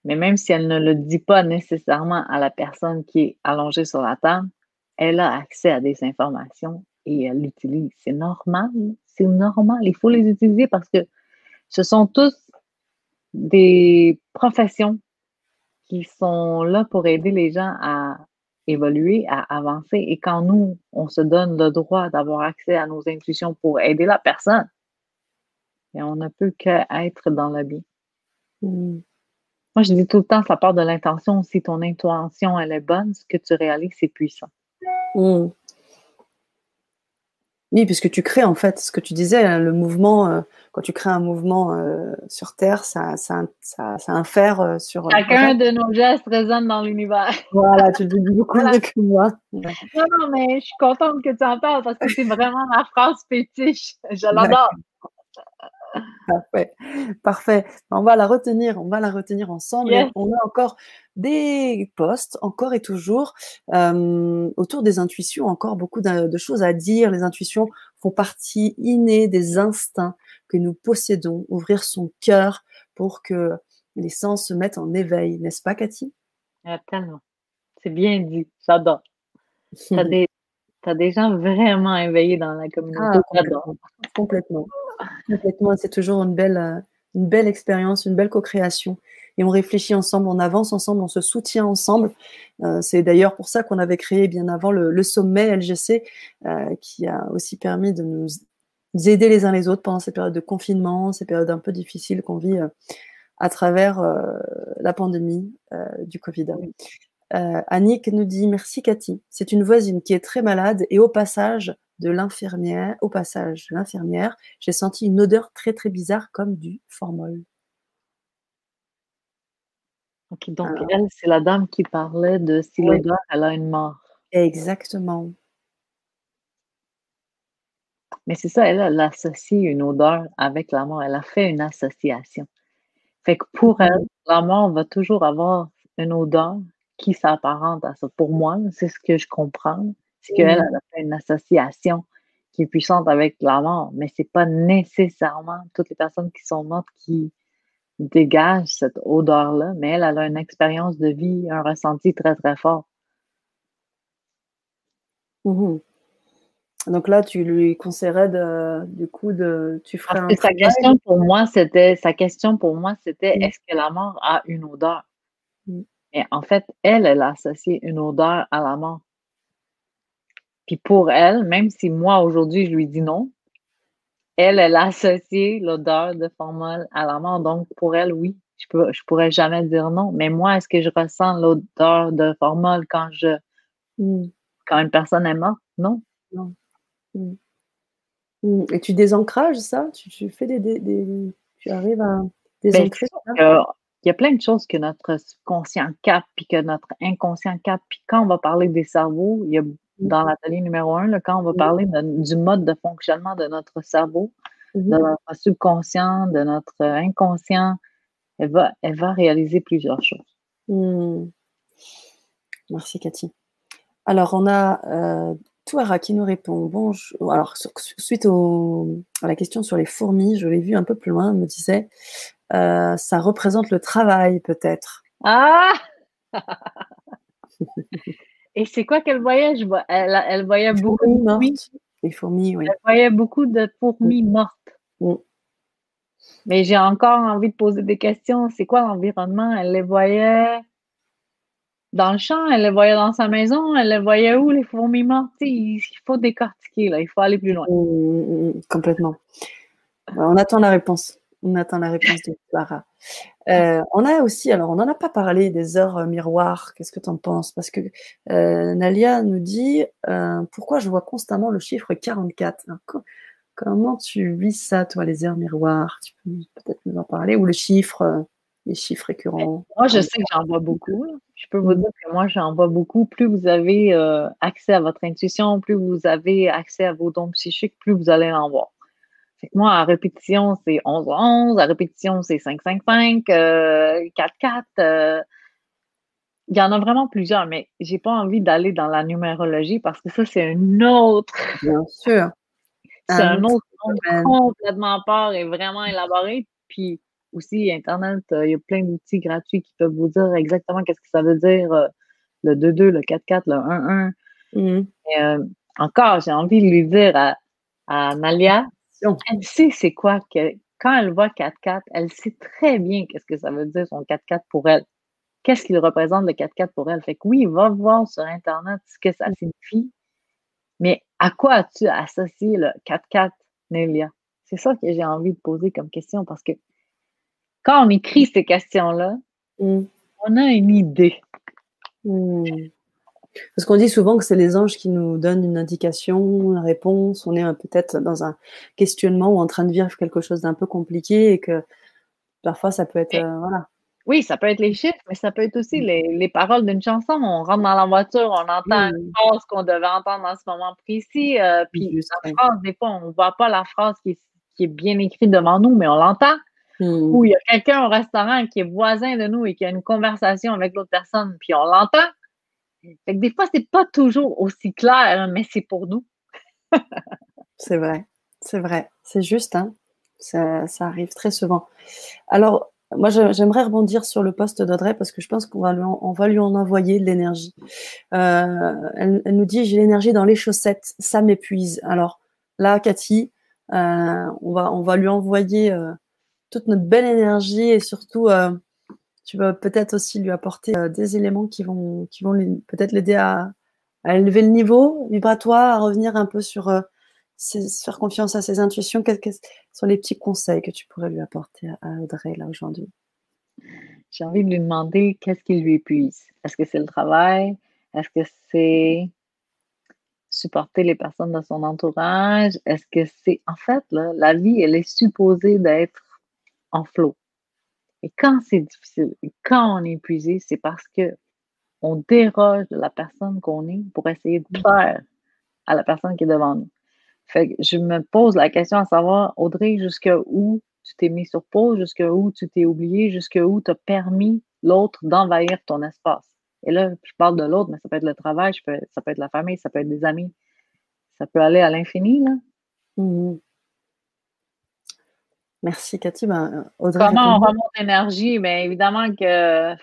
Mais même si elle ne le dit pas nécessairement à la personne qui est allongée sur la table, elle a accès à des informations et elle l'utilise. C'est normal, c'est normal. Il faut les utiliser parce que ce sont tous des professions qui sont là pour aider les gens à évoluer, à avancer et quand nous, on se donne le droit d'avoir accès à nos intuitions pour aider la personne, ben, on ne peut qu'être dans le bien. Mmh. Moi, je dis tout le temps, ça part de l'intention. Si ton intention, elle est bonne, ce que tu réalises, c'est puissant. Mmh. Oui, puisque tu crées en fait, ce que tu disais, hein, le mouvement, heu, quand tu crées un mouvement, heu, sur terre, ça ça ça ça infère, heu, sur, Chacun de nos gestes résonne dans l'univers. Voilà, tu le dis beaucoup mieux que moi. Ouais. Non, non, mais je suis contente que tu en parles parce que c'est vraiment ma phrase fétiche. Je l'adore. Parfait, parfait. On va la retenir, on va la retenir ensemble Yes. on a encore des posts, encore et toujours, hem, autour des intuitions, encore beaucoup de de choses à dire. Les intuitions font partie innée des instincts que nous possédons. Ouvrir son cœur pour que les sens se mettent en éveil, n'est-ce pas Cathy? Ah, tellement. C'est bien dit, j'adore. Tu as des as des gens vraiment éveillés dans la Ah communauté, complètement, complètement. Complètement, c'est toujours une belle, heu, une belle expérience, une belle co-création et on réfléchit ensemble, on avance ensemble, on se soutient ensemble. Heu, c'est d'ailleurs pour ça qu'on avait créé bien avant le le sommet LGC, heu, qui a aussi permis de nous aider les uns les autres pendant ces périodes de confinement, ces périodes un peu difficiles qu'on vit, à travers, la pandémie, du covid. Annick nous dit: «Merci Cathy, c'est une voisine qui est très malade et au passage de l'infirmière au passage de l'infirmière, j'ai senti une odeur très, très bizarre comme du formol». OK, donc Alors elle, c'est la dame qui parlait de si Oui. l'odeur, elle a une mort. Exactement. Mais c'est ça, elle, elle associe une odeur avec la mort. Elle a fait une association. Fait que pour elle, la mort va toujours avoir une odeur qui s'apparente à ça. Pour moi, c'est ce que je comprends, qu'elle, elle a fait une association qui est puissante avec la mort, mais c'est pas nécessairement toutes les personnes qui sont mortes qui dégagent cette odeur-là, mais elle, elle a une expérience de vie, un ressenti très, très fort. Mmh mh. Donc là, tu lui conseillerais de du coup de tu ferais Parce un que sa question pour moi, c'était sa question pour moi, c'était: Mmh. «Est-ce que la mort a une odeur?» Mmh. et en fait, elle, elle a associé une odeur à la mort. Puis pour elle, même si moi, aujourd'hui, je lui dis non, elle, elle a associé l'odeur de formol à la mort. Donc pour elle, oui, je peux je pourrais jamais dire non. Mais moi, est-ce que je ressens l'odeur de formol quand je Mmh. quand une personne est morte? Non. Non. Mmh. Mmh et tu désancrages ça? Tu tu fais des des des tu arrives à Ben, désancrer ça? qu'il y a plein de choses que notre subconscient capte, puis que notre inconscient capte. Puis quand on va parler des cerveaux, il y a. dans l'atelier numéro 1, là, quand on va Mmh. parler de du mode de fonctionnement de notre cerveau, Mmh de notre subconscient, de notre inconscient, elle va elle va réaliser plusieurs choses. Mmh. Merci Cathy. Alors on a, heu, Touara qui nous répond. Bonjour. Alors, suite à la question sur les fourmis, je l'ai vu un peu plus loin, me disait euh, ça représente le travail, peut-être. Ah Et c'est quoi qu'elle voyait? Elle, elle, voyait beaucoup de fourmis. Les fourmis, oui. Elle voyait beaucoup de fourmis mm. mortes. Mm. Mais j'ai encore envie de poser des questions. C'est quoi l'environnement? Elle les voyait dans le champ, elle les voyait dans sa maison, elle les voyait où, les fourmis mortes? Il faut décortiquer, là. il faut aller plus loin. Mm, complètement. On attend la réponse. On attend la réponse de Clara. Euh, on a aussi, alors on n'en a pas parlé des heures euh, miroirs, qu'est-ce que tu en penses? Parce que euh, Nalia nous dit pourquoi je vois constamment le chiffre 44 Comment tu vis ça, toi, les heures miroirs? Tu peux peut-être nous en parler? Ou le chiffre, les chiffres récurrents? Moi, je sais que j'en vois beaucoup. Je peux vous dire que moi, j'en vois beaucoup. Plus vous avez accès à votre intuition, plus vous avez accès à vos dons psychiques, plus vous allez en voir moi, à répétition, c'est 11-11, à répétition, c'est 5-5-5, 4-4. Euh, il y en a vraiment plusieurs, mais j'ai pas envie d'aller dans la numérologie parce que ça, c'est un autre. Bien sûr. c'est un, autre monde complètement part et vraiment élaboré. Puis aussi, Internet, euh, il y a plein d'outils gratuits qui peuvent vous dire exactement qu'est-ce que ça veut dire euh, le 2-2, le 4-4, le 1-1. Mmh. encore, j'ai envie de lui dire à, à Elle sait c'est quoi que quand elle voit 4-4, elle sait très bien qu'est-ce que ça veut dire son 4-4 pour elle. Qu'est-ce qu'il représente le 4-4 pour elle? Fait que oui, va voir sur Internet ce que ça signifie. Mais à quoi as-tu associé le 4-4, Nélia? C'est ça que j'ai envie de poser comme question parce que quand on écrit ces questions-là, mmh. on a une idée. Mmh. Parce qu'on dit souvent que c'est les anges qui nous donnent une indication, une réponse. On est peut-être dans un questionnement ou en train de vivre quelque chose d'un peu compliqué et que parfois ça peut être. Euh, voilà. Oui, ça peut être les chiffres, mais ça peut être aussi les, paroles d'une chanson. On rentre dans la voiture, on entend une phrase qu'on devait entendre en ce moment précis. Euh, puis la phrase, des fois, on ne voit pas la phrase qui est, bien écrite devant nous, mais on l'entend. Hmm. Ou il y a quelqu'un au restaurant qui est voisin de nous et qui a une conversation avec l'autre personne, puis on l'entend. Des fois, c'est pas toujours aussi clair, hein, mais c'est pour nous. c'est vrai, c'est vrai, c'est juste, hein. ça, arrive très souvent. Alors, moi, j'aimerais rebondir sur le poste d'Audrey parce que je pense qu'on va, lui en, envoyer de l'énergie. Euh, elle, nous dit J'ai l'énergie dans les chaussettes, ça m'épuise. Alors là, Cathy, euh, on, va, on va lui envoyer euh, toute notre belle énergie et surtout tu vas peut-être aussi lui apporter euh, des éléments qui vont, qui vont peut-être l'aider à, élever le niveau. Vibratoire, à revenir un peu sur euh, faire confiance à ses intuitions. Quels, sont les petits conseils que tu pourrais lui apporter à Audrey là aujourd'hui? J'ai envie de lui demander qu'est-ce qui lui épuise. Est-ce que c'est le travail? Est-ce que c'est supporter les personnes de son entourage? Est-ce que c'est en fait la vie, elle est supposée d'être en flot et quand c'est difficile, et quand on est épuisé, c'est parce que on déroge de la personne qu'on est pour essayer de faire à la personne qui est devant nous. Fait que je me pose la question à savoir, Audrey, jusqu'où tu t'es mis sur pause, jusqu'où tu t'es oublié, jusqu'où tu as permis l'autre d'envahir ton espace? Et là, je parle de l'autre, mais ça peut être le travail, ça peut être la famille, ça peut être des amis. Ça peut aller à l'infini, là. Mmh Merci Cathy. Ben, Comment on remonte l'énergie? Bien évidemment que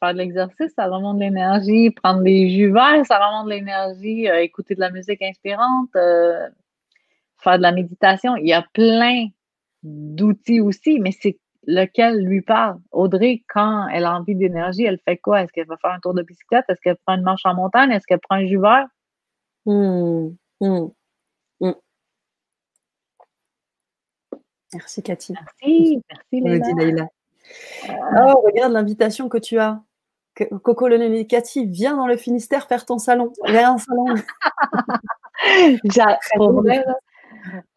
faire de l'exercice, ça remonte l'énergie. Prendre des jus verts, ça remonte l'énergie. Euh, écouter de la musique inspirante, euh, faire de la méditation. Il y a plein d'outils aussi, mais c'est lequel lui parle? Audrey, quand elle a envie d'énergie, elle fait quoi? Est-ce qu'elle va faire un tour de bicyclette? Est-ce qu'elle prend une marche en montagne? Est-ce qu'elle prend un jus vert? Mmh. Mmh. Mmh. Merci Cathy. Merci, merci Leila. Oh, regarde l'invitation que tu as. Coco Le Cathy, viens dans le Finistère faire ton salon. Viens un salon.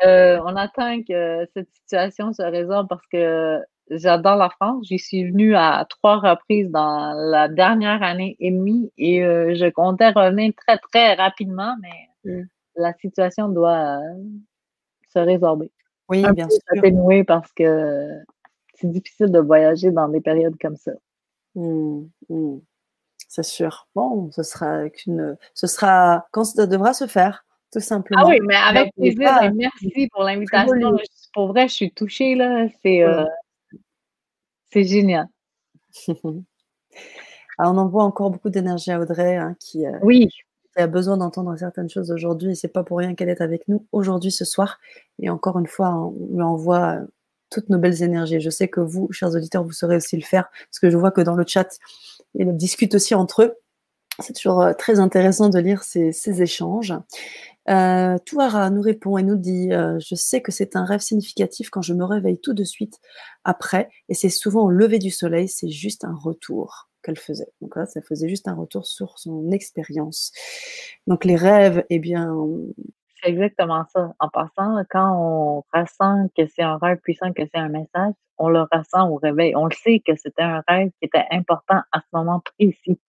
euh, on attend que cette situation se résolve parce que j'adore la France. J'y suis venue à trois reprises dans la dernière année et demie et euh, je comptais revenir très, très rapidement, mais mm. la situation doit euh, se résorber. Oui, bien sûr. Atténué parce que c'est difficile de voyager dans des périodes comme ça. Mmh, mmh. C'est sûr. Bon, ce sera qu'une, ce sera quand ça devra se faire. tout simplement. Ah oui, mais avec plaisir. merci pour l'invitation. Pour vrai, je suis touchée, là. C'est euh, génial. on envoie encore beaucoup d'énergie à Audrey, hein, qui, euh, oui. A besoin d'entendre certaines choses aujourd'hui. Et c'est pas pour rien qu'elle est avec nous aujourd'hui, ce soir. Et encore une fois, on lui envoie euh, toutes nos belles énergies. Je sais que vous, chers auditeurs, vous saurez aussi le faire, parce que je vois que dans le chat, ils discutent aussi entre eux. C'est toujours euh, très intéressant de lire ces, échanges. Euh, Touara nous répond et nous dit Je sais que c'est un rêve significatif quand je me réveille tout de suite après, et c'est souvent au lever du soleil, c'est juste un retour qu'elle faisait. Donc là, ça faisait juste un retour sur son expérience. Donc les rêves, eh bien. C'est exactement ça. En passant, quand on ressent que c'est un rêve puissant, que c'est un message, on le ressent au réveil. On le sait que c'était un rêve qui était important à ce moment précis.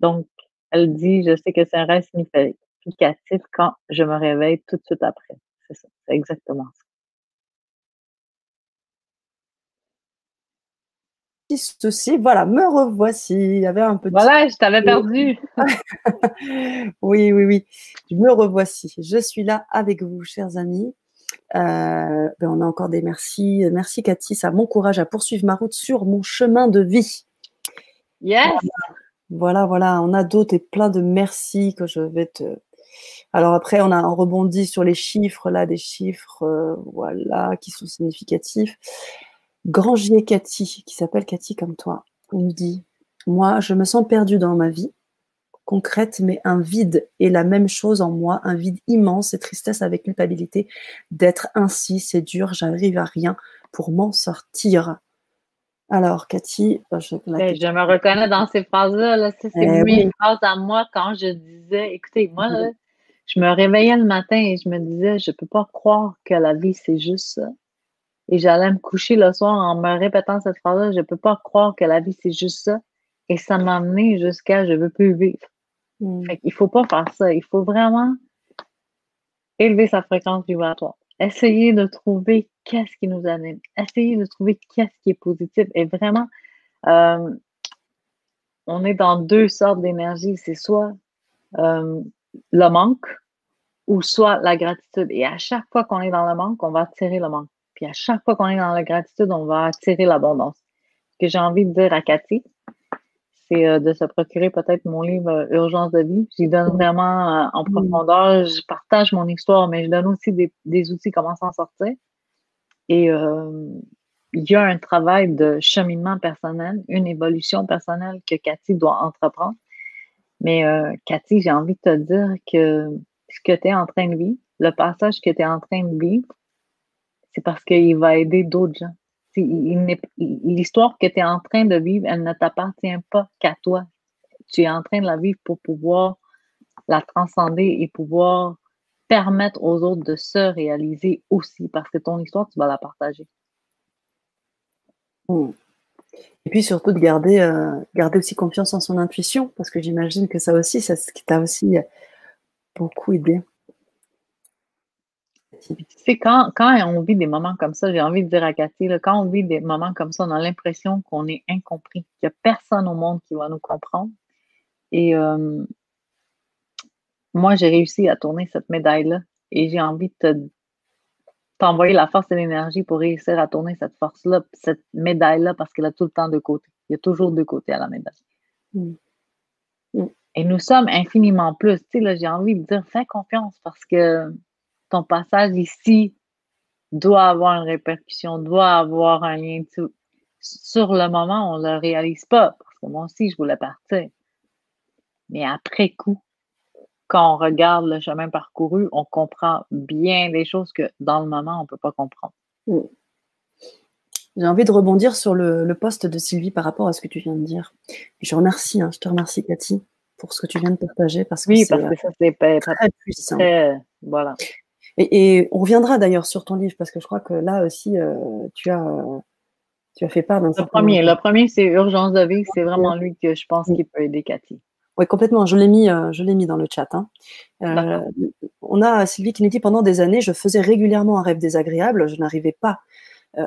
Donc, elle dit, je sais que c'est un rêve significatif quand je me réveille tout de suite après. C'est ça, c'est exactement ça. Voilà, me revoici. Il y avait un peu Voilà, je t'avais perdu. oui, oui, oui. Je me revoici. Je suis là avec vous, chers amis. Euh, ben, on a encore des merci. Merci, Cathy. Ça m'encourage à poursuivre ma route sur mon chemin de vie. Yes. Voilà, voilà. On a d'autres et plein de merci que je vais te. Alors après, on a rebondi sur les chiffres, là, des chiffres, euh, voilà, qui sont significatifs. Grangier Cathy, qui s'appelle Cathy comme toi, nous dit Moi, je me sens perdue dans ma vie concrète, mais un vide est la même chose en moi, un vide immense et tristesse avec culpabilité d'être ainsi. C'est dur, j'arrive à rien pour m'en sortir. Alors, Cathy, je, ben, je me reconnais dans ces phrases-là. C'est eh mes phrases à moi quand je disais Écoutez, moi, je me réveillais le matin et je me disais Je ne peux pas croire que la vie, c'est juste ça. Et j'allais me coucher le soir en me répétant cette phrase-là, je ne peux pas croire que la vie, c'est juste ça. Et ça m'a amené jusqu'à je ne veux plus vivre. Hmm. Il ne faut pas faire ça. Il faut vraiment élever sa fréquence vibratoire. Essayer de trouver qu'est-ce qui nous anime. Essayer de trouver qu'est-ce qui est positif. Et vraiment, euh, on est dans deux sortes d'énergie. C'est soit euh, le manque ou soit la gratitude. Et à chaque fois qu'on est dans le manque, on va attirer le manque. Puis à chaque fois qu'on est dans la gratitude, on va attirer l'abondance. Ce que j'ai envie de dire à Cathy, c'est euh, de se procurer peut-être mon livre euh, Urgence de vie. J'y donne vraiment euh, en mm. profondeur. Je partage mon histoire, mais je donne aussi des, outils comment s'en sortir. Et il y a un travail de cheminement personnel, une évolution personnelle que Cathy doit entreprendre. Mais Cathy, j'ai envie de te dire que ce que tu es en train de vivre, le passage que tu es en train de vivre, c'est parce qu'il va aider d'autres gens. L'histoire que tu es en train de vivre, elle ne t'appartient pas qu'à toi. Tu es en train de la vivre pour pouvoir la transcender et pouvoir permettre aux autres de se réaliser aussi, parce que ton histoire, tu vas la partager. Hmm. Et puis surtout de garder, euh, garder aussi confiance en son intuition, parce que j'imagine que ça aussi, c'est ce qui t'a aussi beaucoup aidé. C'est quand, quand on vit des moments comme ça, j'ai envie de dire à Cathy, quand on vit des moments comme ça, on a l'impression qu'on est incompris, qu'il n'y a personne au monde qui va nous comprendre. Et euh, moi, j'ai réussi à tourner cette médaille-là et j'ai envie de t'envoyer la force et l'énergie pour réussir à tourner cette force-là, cette médaille-là, parce qu'elle a tout le temps deux côtés. Il y a toujours deux côtés à la médaille. Mm. Mm. Et nous sommes infiniment plus. Tu sais, j'ai envie de dire, fais confiance parce que ton passage ici doit avoir une répercussion, doit avoir un lien. Sur le moment, on ne le réalise pas, parce que moi aussi, je voulais partir. Mais après coup, quand on regarde le chemin parcouru, on comprend bien des choses que dans le moment, on ne peut pas comprendre. Mm. J'ai envie de rebondir sur le, poste de Sylvie par rapport à ce que tu viens de dire. Je remercie, hein, je te remercie Cathy pour ce que tu viens de partager parce que oui, parce que ça c'est très, puissant. voilà. Et, on reviendra d'ailleurs sur ton livre parce que je crois que là aussi, euh, tu, as, tu as fait part d'un Le premier, le premier, c'est Urgence de vie. C'est vraiment lui que je pense qu'il peut aider Cathy. Oui, complètement. Je l'ai mis, euh, je l'ai mis dans le chat. Hein. Euh, on a Sylvie qui nous dit pendant des années, je faisais régulièrement un rêve désagréable. Je n'arrivais pas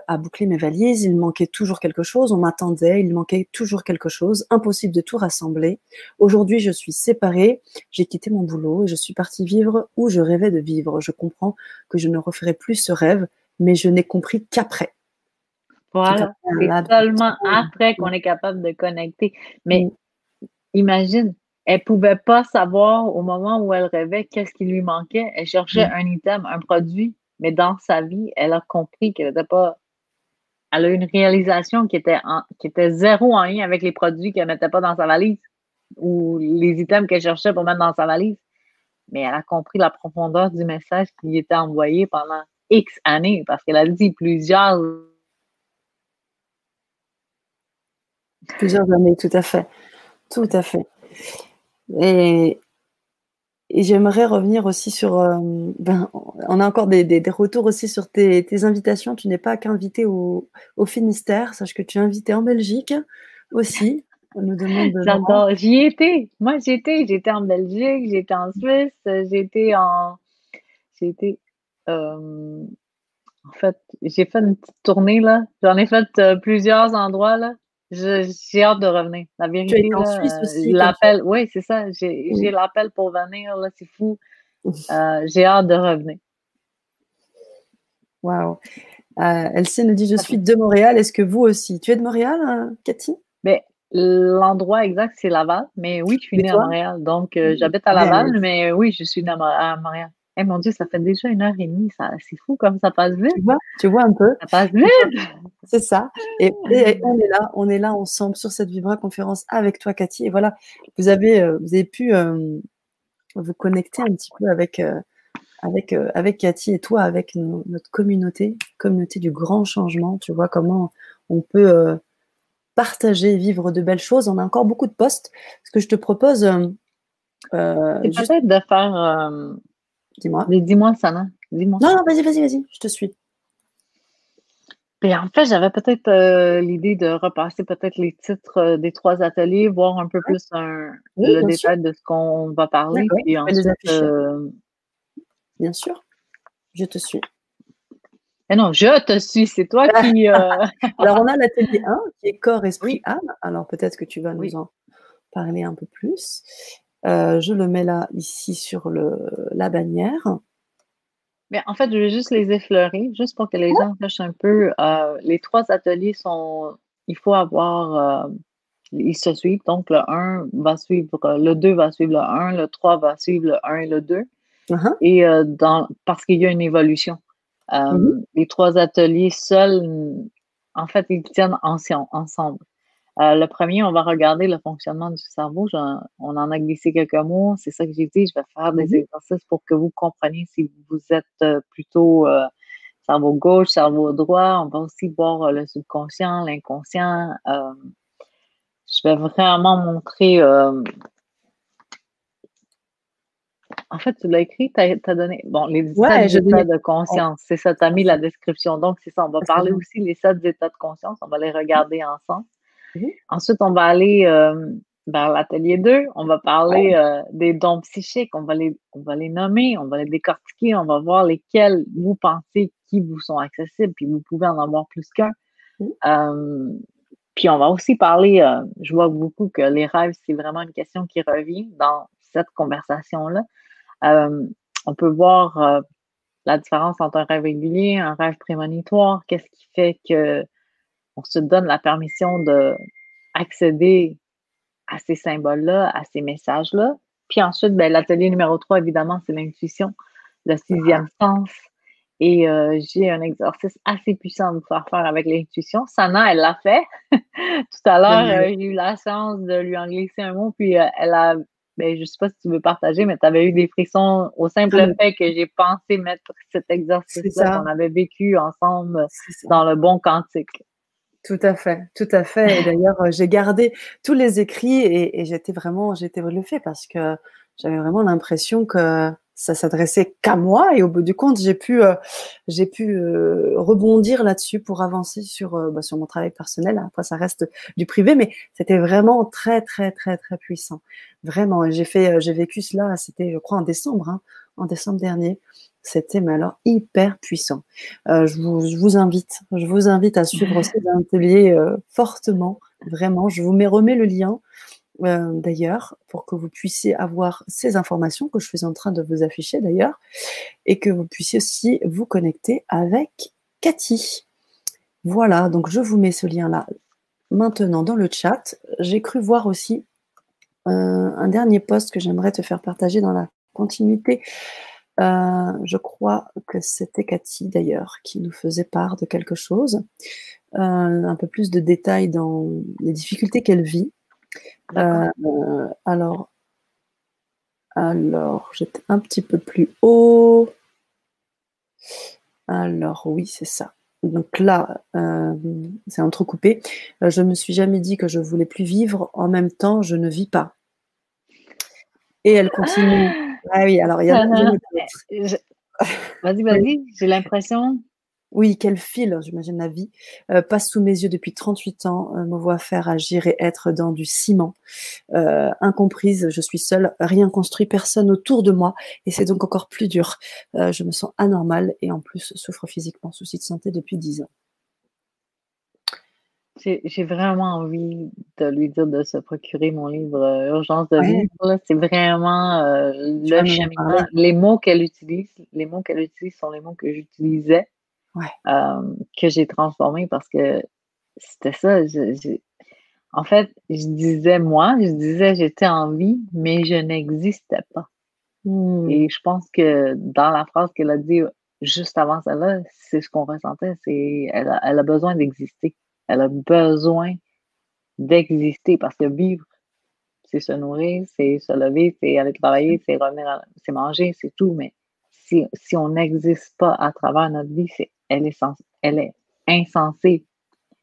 à boucler mes valises. Il manquait toujours quelque chose. On m'attendait. Il manquait toujours quelque chose. Impossible de tout rassembler. Aujourd'hui, je suis séparée. J'ai quitté mon boulot et je suis partie vivre où je rêvais de vivre. Je comprends que je ne referai plus ce rêve, mais je n'ai compris qu'après. Voilà, c'est seulement après qu'on est capable de connecter. Mais mm. imagine, elle pouvait pas savoir au moment où elle rêvait qu'est-ce qui lui manquait. Elle cherchait mm. un item, un produit, mais dans sa vie, elle a compris qu'elle n'était pas. Elle a une réalisation qui était, qui était zéro en lien avec les produits qu'elle ne mettait pas dans sa valise ou les items qu'elle cherchait pour mettre dans sa valise. Mais elle a compris la profondeur du message qui lui était envoyé pendant X années parce qu'elle a dit plusieurs Plusieurs années, tout à fait. Tout à fait. Et, j'aimerais revenir aussi sur. Euh, ben, on a encore des, retours aussi sur tes, invitations. Tu n'es pas qu'invité au, au, Finistère. Sache que tu es invité en Belgique aussi. On nous demande J'adore. J'y étais. Moi, j'y étais. J'étais en Belgique, j'étais en Suisse, j'étais en. J'étais. Euh, en fait, j'ai fait une petite tournée là. J'en ai fait euh, plusieurs endroits là. J'ai hâte de revenir. La vérité, euh, l'appel, oui, c'est ça. J'ai l'appel pour venir, là, c'est fou. Euh, j'ai hâte de revenir. Wow. Euh, Elsie nous dit Je suis de Montréal. Est-ce que vous aussi? Tu es de Montréal, hein, Cathy? Ben, L'endroit exact, c'est Laval. Mais oui, je suis née à Montréal. Donc, j'habite à Laval, mais oui, je suis née à Montréal. Eh mon Dieu, ça fait déjà une heure et demie. C'est fou comme ça passe vite. Tu vois, tu vois un peu. Ça passe vite. C'est ça. Et, on est là, on est là ensemble sur cette Vibra conférence avec toi, Cathy. Et voilà, vous avez, euh, vous avez pu euh, vous connecter un petit peu avec, euh, avec, avec Cathy et toi, avec notre communauté, communauté du grand changement. Tu vois comment on peut partager, vivre de belles choses. On a encore beaucoup de postes. Ce que je te propose. Euh, peut-être de faire Dis-moi. dis-moi, Sana. Dis-moi. Non, non, vas-y, vas-y, vas-y, je te suis. Puis en fait, j'avais peut-être euh, l'idée de repasser peut-être les titres euh, des trois ateliers, voir un peu plus le détail de ce qu'on va parler. Puis euh, Bien sûr, je te suis. Mais non, je te suis, c'est toi qui. Alors, on a l'atelier 1 qui est corps, esprit, âme. Alors, peut-être que tu vas nous en parler un peu plus. Euh, je le mets là, ici, sur le, la bannière. Mais en fait, je vais juste les effleurer, juste pour que les gens sachent un peu. Euh, les trois ateliers sont. Il faut avoir. Euh, ils se suivent. Donc, le 1 va suivre. Le 2 va suivre le 1, le 3 va suivre le 1 et le 2. Uh-huh. Et dans, parce qu'il y a une évolution. Mm-hmm. Les trois ateliers seuls, en fait, ils tiennent ensemble. Euh, le premier, on va regarder le fonctionnement du cerveau. on en a glissé quelques mots. C'est ça que j'ai dit. Je vais faire des exercices pour que vous compreniez si vous êtes euh, plutôt euh, cerveau gauche, cerveau droit. On va aussi voir le subconscient, l'inconscient. je vais vraiment montrer. en fait, tu l'as écrit, tu as, donné. Bon, les sept états de conscience, c'est ça, tu as mis la description. Donc, c'est ça. On va parler aussi les sept états de conscience. On va les regarder ensemble. Mhm. Ensuite, on va aller euh, vers l'atelier 2. On va parler euh, des dons psychiques. On va, les, on va les nommer, on va les décortiquer, on va voir lesquels vous pensez qui vous sont accessibles, puis vous pouvez en avoir plus qu'un. Mhm. Euh, puis on va aussi parler, je vois beaucoup que les rêves, c'est vraiment une question qui revient dans cette conversation-là. on peut voir la différence entre un rêve régulier, un rêve prémonitoire, qu'est-ce qui fait que on se donne la permission d'accéder à ces symboles-là, à ces messages-là. Puis ensuite, ben, l'atelier numéro 3, évidemment, c'est l'intuition, le sixième ah. sens. Et euh, j'ai un exercice assez puissant de faire faire avec l'intuition. Sana, elle l'a fait. Tout à l'heure, euh, j'ai eu la chance de lui en glisser un mot, puis euh, elle a, ben, je ne sais pas si tu veux partager, mais tu avais eu des frissons au simple fait que j'ai pensé mettre cet exercice-là qu'on avait vécu ensemble dans le bon quantique. Tout à fait, tout à fait. Et d'ailleurs, euh, j'ai gardé tous les écrits et, j'étais vraiment, j'étais bluffée parce que j'avais vraiment l'impression que ça s'adressait qu'à moi et au bout du compte, j'ai pu, euh, j'ai pu euh, rebondir là-dessus pour avancer sur, bah, sur mon travail personnel. Après, ça reste du privé, mais c'était vraiment très, très, très, très puissant. Vraiment, j'ai fait, j'ai vécu cela. C'était, je crois, en décembre, hein, en décembre dernier. C'était mais alors hyper puissant. Euh, je, vous, invite, je vous invite à suivre ces ateliers euh, fortement, vraiment. Je vous mets, remets le lien euh, d'ailleurs pour que vous puissiez avoir ces informations que je suis en train de vous afficher d'ailleurs et que vous puissiez aussi vous connecter avec Cathy. Voilà, donc je vous mets ce lien-là maintenant dans le chat. J'ai cru voir aussi un dernier post que j'aimerais te faire partager dans la continuité euh, je crois que c'était Cathy d'ailleurs qui nous faisait part de quelque chose, euh, un peu plus de détails dans les difficultés qu'elle vit. Euh, alors, alors j'étais un petit peu plus haut. Alors oui, c'est ça. Donc là, c'est entrecoupé. je ne me suis jamais dit que je voulais plus vivre. En même temps, je ne vis pas. Et elle continue. Ah oui, alors il y a. Vas-y, vas-y, j'ai l'impression. Oui, quel fil, j'imagine la vie, euh, passe sous mes yeux depuis 38 ans, euh, me voit faire agir et être dans du ciment. Euh, incomprise, je suis seule, rien construit, personne autour de moi, et c'est donc encore plus dur. je me sens anormale et en plus souffre physiquement, souci de santé depuis 10 ans. J'ai vraiment envie de lui dire de se procurer mon livre euh, Urgence de vivre. C'est vraiment euh, le cheminement. Les mots qu'elle utilise, les mots qu'elle utilise sont les mots que j'utilisais, euh, que j'ai transformés parce que c'était ça. en fait, je disais moi, je disais j'étais en vie, mais je n'existais pas. Hmm. Et je pense que dans la phrase qu'elle a dit juste avant celle-là, c'est ce qu'on ressentait, c'est elle a besoin d'exister. Elle a besoin d'exister parce que vivre, c'est se nourrir, c'est se lever, c'est aller travailler, c'est revenir, c'est manger, c'est tout. Mais si, on n'existe pas à travers notre vie, c'est, elle, est elle est insensée,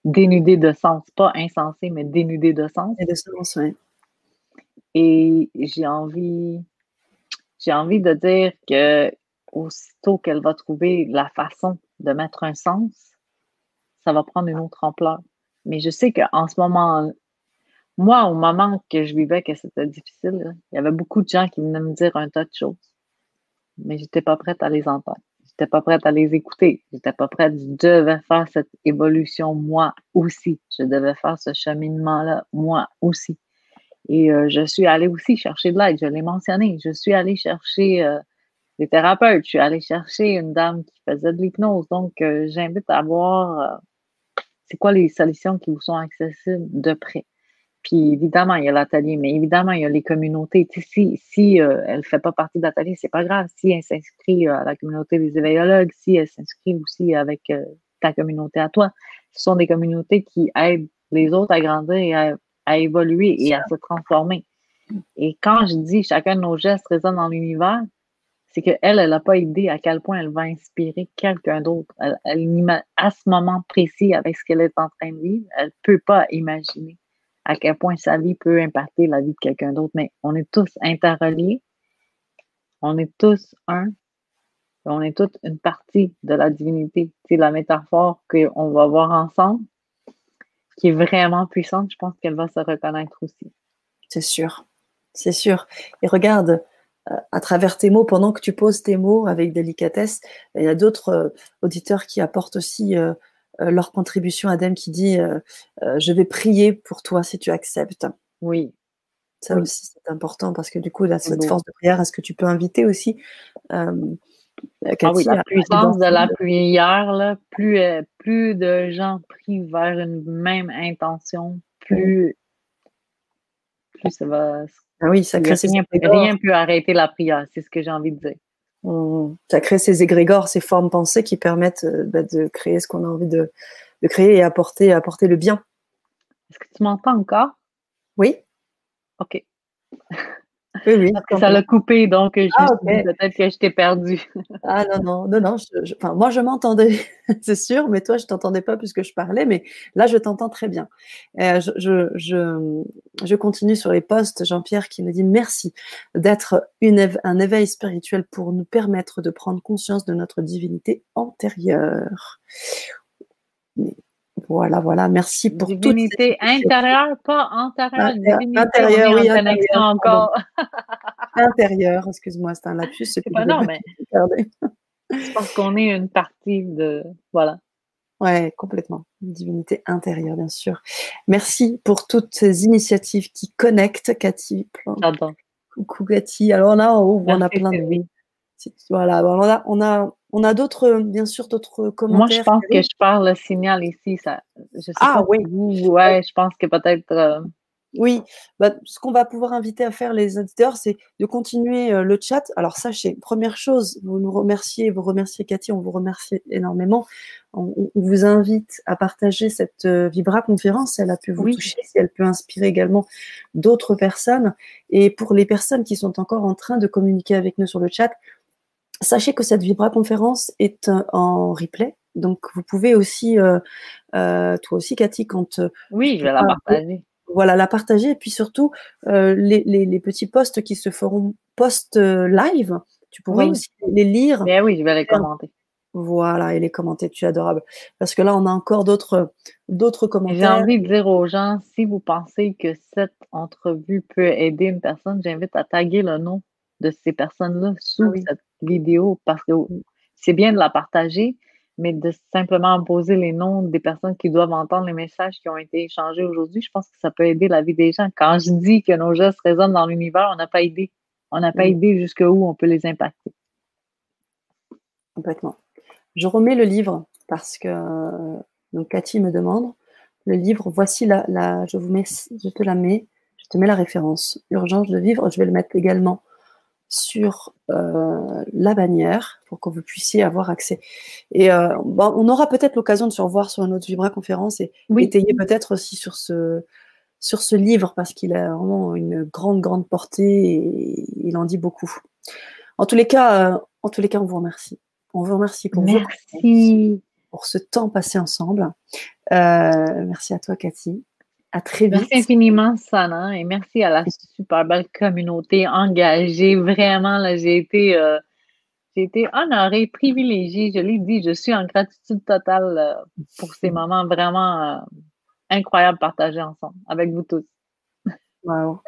dénudée de sens. Pas insensée, mais dénudée de sens. Et de sens, oui. Et j'ai envie, j'ai envie de dire que aussitôt qu'elle va trouver la façon de mettre un sens, ça va prendre une autre ampleur. Mais je sais qu'en ce moment, moi, au moment que je vivais que c'était difficile, il y avait beaucoup de gens qui venaient me dire un tas de choses. Mais je n'étais pas prête à les entendre. Je n'étais pas prête à les écouter. Je n'étais pas prête. Je devais faire cette évolution moi aussi. Je devais faire ce cheminement-là moi aussi. Et euh, je suis allée aussi chercher de l'aide. Je l'ai mentionné. Je suis allée chercher euh, des thérapeutes. Je suis allée chercher une dame qui faisait de l'hypnose. Donc, euh, j'invite à voir c'est quoi les solutions qui vous sont accessibles de près? Puis évidemment, il y a l'atelier, mais évidemment, il y a les communautés. si si euh, elle ne fait pas partie de l'atelier, c'est pas grave. Si elle s'inscrit euh, à la communauté des éveillologues, si elle s'inscrit aussi avec euh, ta communauté à toi, ce sont des communautés qui aident les autres à grandir et à, à évoluer et à se transformer. Et quand je dis chacun de nos gestes résonne dans l'univers, c'est qu'elle, elle n'a pas idée à quel point elle va inspirer quelqu'un d'autre. Elle, à ce moment précis, avec ce qu'elle est en train de vivre, elle ne peut pas imaginer à quel point sa vie peut impacter la vie de quelqu'un d'autre. Mais on est tous interreliés, on est tous un, on est toute une partie de la divinité. C'est la métaphore qu'on va voir ensemble, qui est vraiment puissante. Je pense qu'elle va se reconnaître aussi. C'est sûr, c'est sûr. Et regarde, à travers tes mots, pendant que tu poses tes mots avec délicatesse, il y a d'autres euh, auditeurs qui apportent aussi euh, euh, leur contribution. Adem qui dit Je vais prier pour toi si tu acceptes. Oui. Ça aussi, c'est important parce que du coup, là, cette force de prière, est-ce que tu peux inviter aussi ah oui, la puissance de la prière, là, plus, plus de gens prient vers une même intention, plus, plus ça va, ah oui, ça crée rien, rien peut arrêter la prière, c'est ce que j'ai envie de dire. Mmh. Ça crée ces égrégores, ces formes pensées qui permettent euh, bah, de créer ce qu'on a envie de, de, créer et apporter, apporter le bien. Est-ce que tu m'entends encore? Oui. OK. Oui, oui. Parce que ça l'a coupé, donc je ah, peut-être que je t'ai perdu. ah non, non, non, non. enfin, moi, je m'entendais, c'est sûr, mais toi, je t'entendais pas puisque je parlais, mais là, je t'entends très bien. Euh, je, je, je, continue sur les postes, Jean-Pierre qui me dit merci d'être un éveil spirituel pour nous permettre de prendre conscience de notre divinité antérieure. Voilà, voilà. Merci pour toute Divinité intérieure, pas antérieure. Divinité intérieure, oui, encore. intérieur, excuse-moi, c'est un lapsus. C'est pas non, mais Je pense qu'on est une partie de. Voilà. Ouais, complètement. Une divinité intérieure, bien sûr. Merci pour toutes ces initiatives qui connectent, Cathy. J'adore. Coucou, Cathy. Alors là, on a plein de. Voilà, on a, on a, on a d'autres, bien sûr, d'autres commentaires. Moi, je pense que je parle le signal ici. Ça, je sais ah, oui. ouais, je pense que peut-être. Euh, oui, bah, ce qu'on va pouvoir inviter à faire les auditeurs, c'est de continuer euh, le chat. Alors sachez, première chose, vous nous remerciez, vous remerciez Cathy, on vous remercie énormément. On, vous invite à partager cette euh, Vibra conférence, si elle a pu vous toucher, si elle peut inspirer également d'autres personnes. Et pour les personnes qui sont encore en train de communiquer avec nous sur le chat, sachez que cette Vibra conférence est en replay. Donc vous pouvez aussi, euh, toi aussi Cathy, quand... oui, je vais la partager voilà, la partager. Et puis surtout, euh, les, petits posts qui se feront post-live, tu pourras aussi les lire. Mais oui, je vais les commenter. Voilà, et les commenter, tu es adorable. Parce que là, on a encore d'autres, d'autres commentaires. J'ai envie de dire aux gens, si vous pensez que cette entrevue peut aider une personne, j'invite à taguer le nom de ces personnes-là sous cette vidéo parce que c'est bien de la partager, mais de simplement poser les noms des personnes qui doivent entendre les messages qui ont été échangés aujourd'hui, je pense que ça peut aider la vie des gens. Quand je dis que nos gestes résonnent dans l'univers, on n'a pas idée. On n'a pas idée jusqu'où on peut les impacter. Complètement. Je remets le livre parce que donc Cathy me demande le livre. Voici la, la je vous mets, je te la mets, je te mets la référence. Urgence de vivre. Je vais le mettre également sur euh, la bannière pour que vous puissiez avoir accès. Et euh, on aura peut-être l'occasion de se revoir sur une autre Vibra conférence et étayer peut-être aussi sur ce, sur ce livre parce qu'il a vraiment une grande, grande portée et il en dit beaucoup. En tous les cas, euh, en tous les cas, on vous remercie. On vous remercie pour, merci. pour ce temps passé ensemble. merci à toi, Cathy. Très. Merci infiniment, Sana, et merci à la super belle communauté engagée. Vraiment, là, j'ai été, euh, été honorée, privilégiée. Je l'ai dit, je suis en gratitude totale euh, pour ces moments vraiment euh, incroyables partagés ensemble avec vous tous. Wow.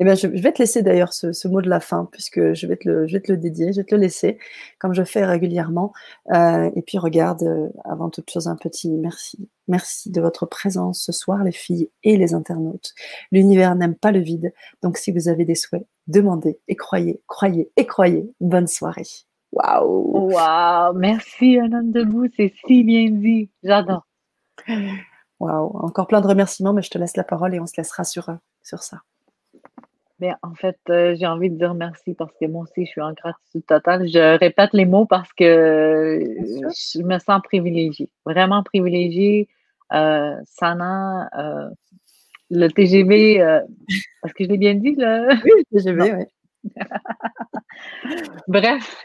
Eh bien, je, vais te laisser d'ailleurs ce, mot de la fin, puisque je vais, te le, je vais te le dédier, je vais te le laisser, comme je fais régulièrement. Euh, et puis, regarde, euh, avant toute chose, un petit merci. Merci de votre présence ce soir, les filles et les internautes. L'univers n'aime pas le vide, donc si vous avez des souhaits, demandez et croyez, croyez et croyez. Bonne soirée. Waouh! Waouh! Merci, homme debout, c'est si bien dit. J'adore. Waouh! Encore plein de remerciements, mais je te laisse la parole et on se laissera sur, euh, sur ça. Ben, en fait, euh, j'ai envie de dire merci parce que moi aussi, je suis en gratitude totale. Je répète les mots parce que je me sens privilégiée, vraiment privilégiée. Euh, Sana, euh, le TGV, parce que je l'ai bien dit, là? Oui, le TGV, oui. Bref,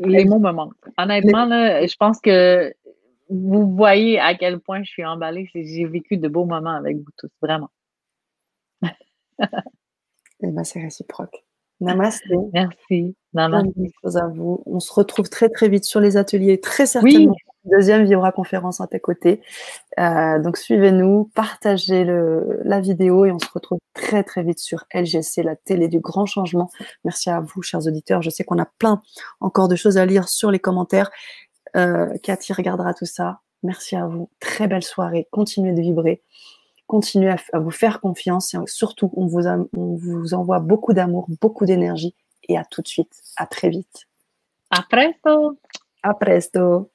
les mots me manquent. Honnêtement, là, je pense que vous voyez à quel point je suis emballée. J'ai vécu de beaux moments avec vous tous, vraiment. Eh bien, c'est réciproque. Namaste. Merci. Namaste. à vous. On se retrouve très très vite sur les ateliers, très certainement. Deuxième Vibra conférence à tes côtés. Euh, donc suivez-nous, partagez le, la vidéo et on se retrouve très très vite sur LGC, la télé du grand changement. Merci à vous, chers auditeurs. Je sais qu'on a plein encore de choses à lire sur les commentaires. Euh, Cathy regardera tout ça. Merci à vous. Très belle soirée. Continuez de vibrer. Continuez à, vous faire confiance. Et surtout, on vous, on vous envoie beaucoup d'amour, beaucoup d'énergie. Et à tout de suite. À très vite. À presto. À presto.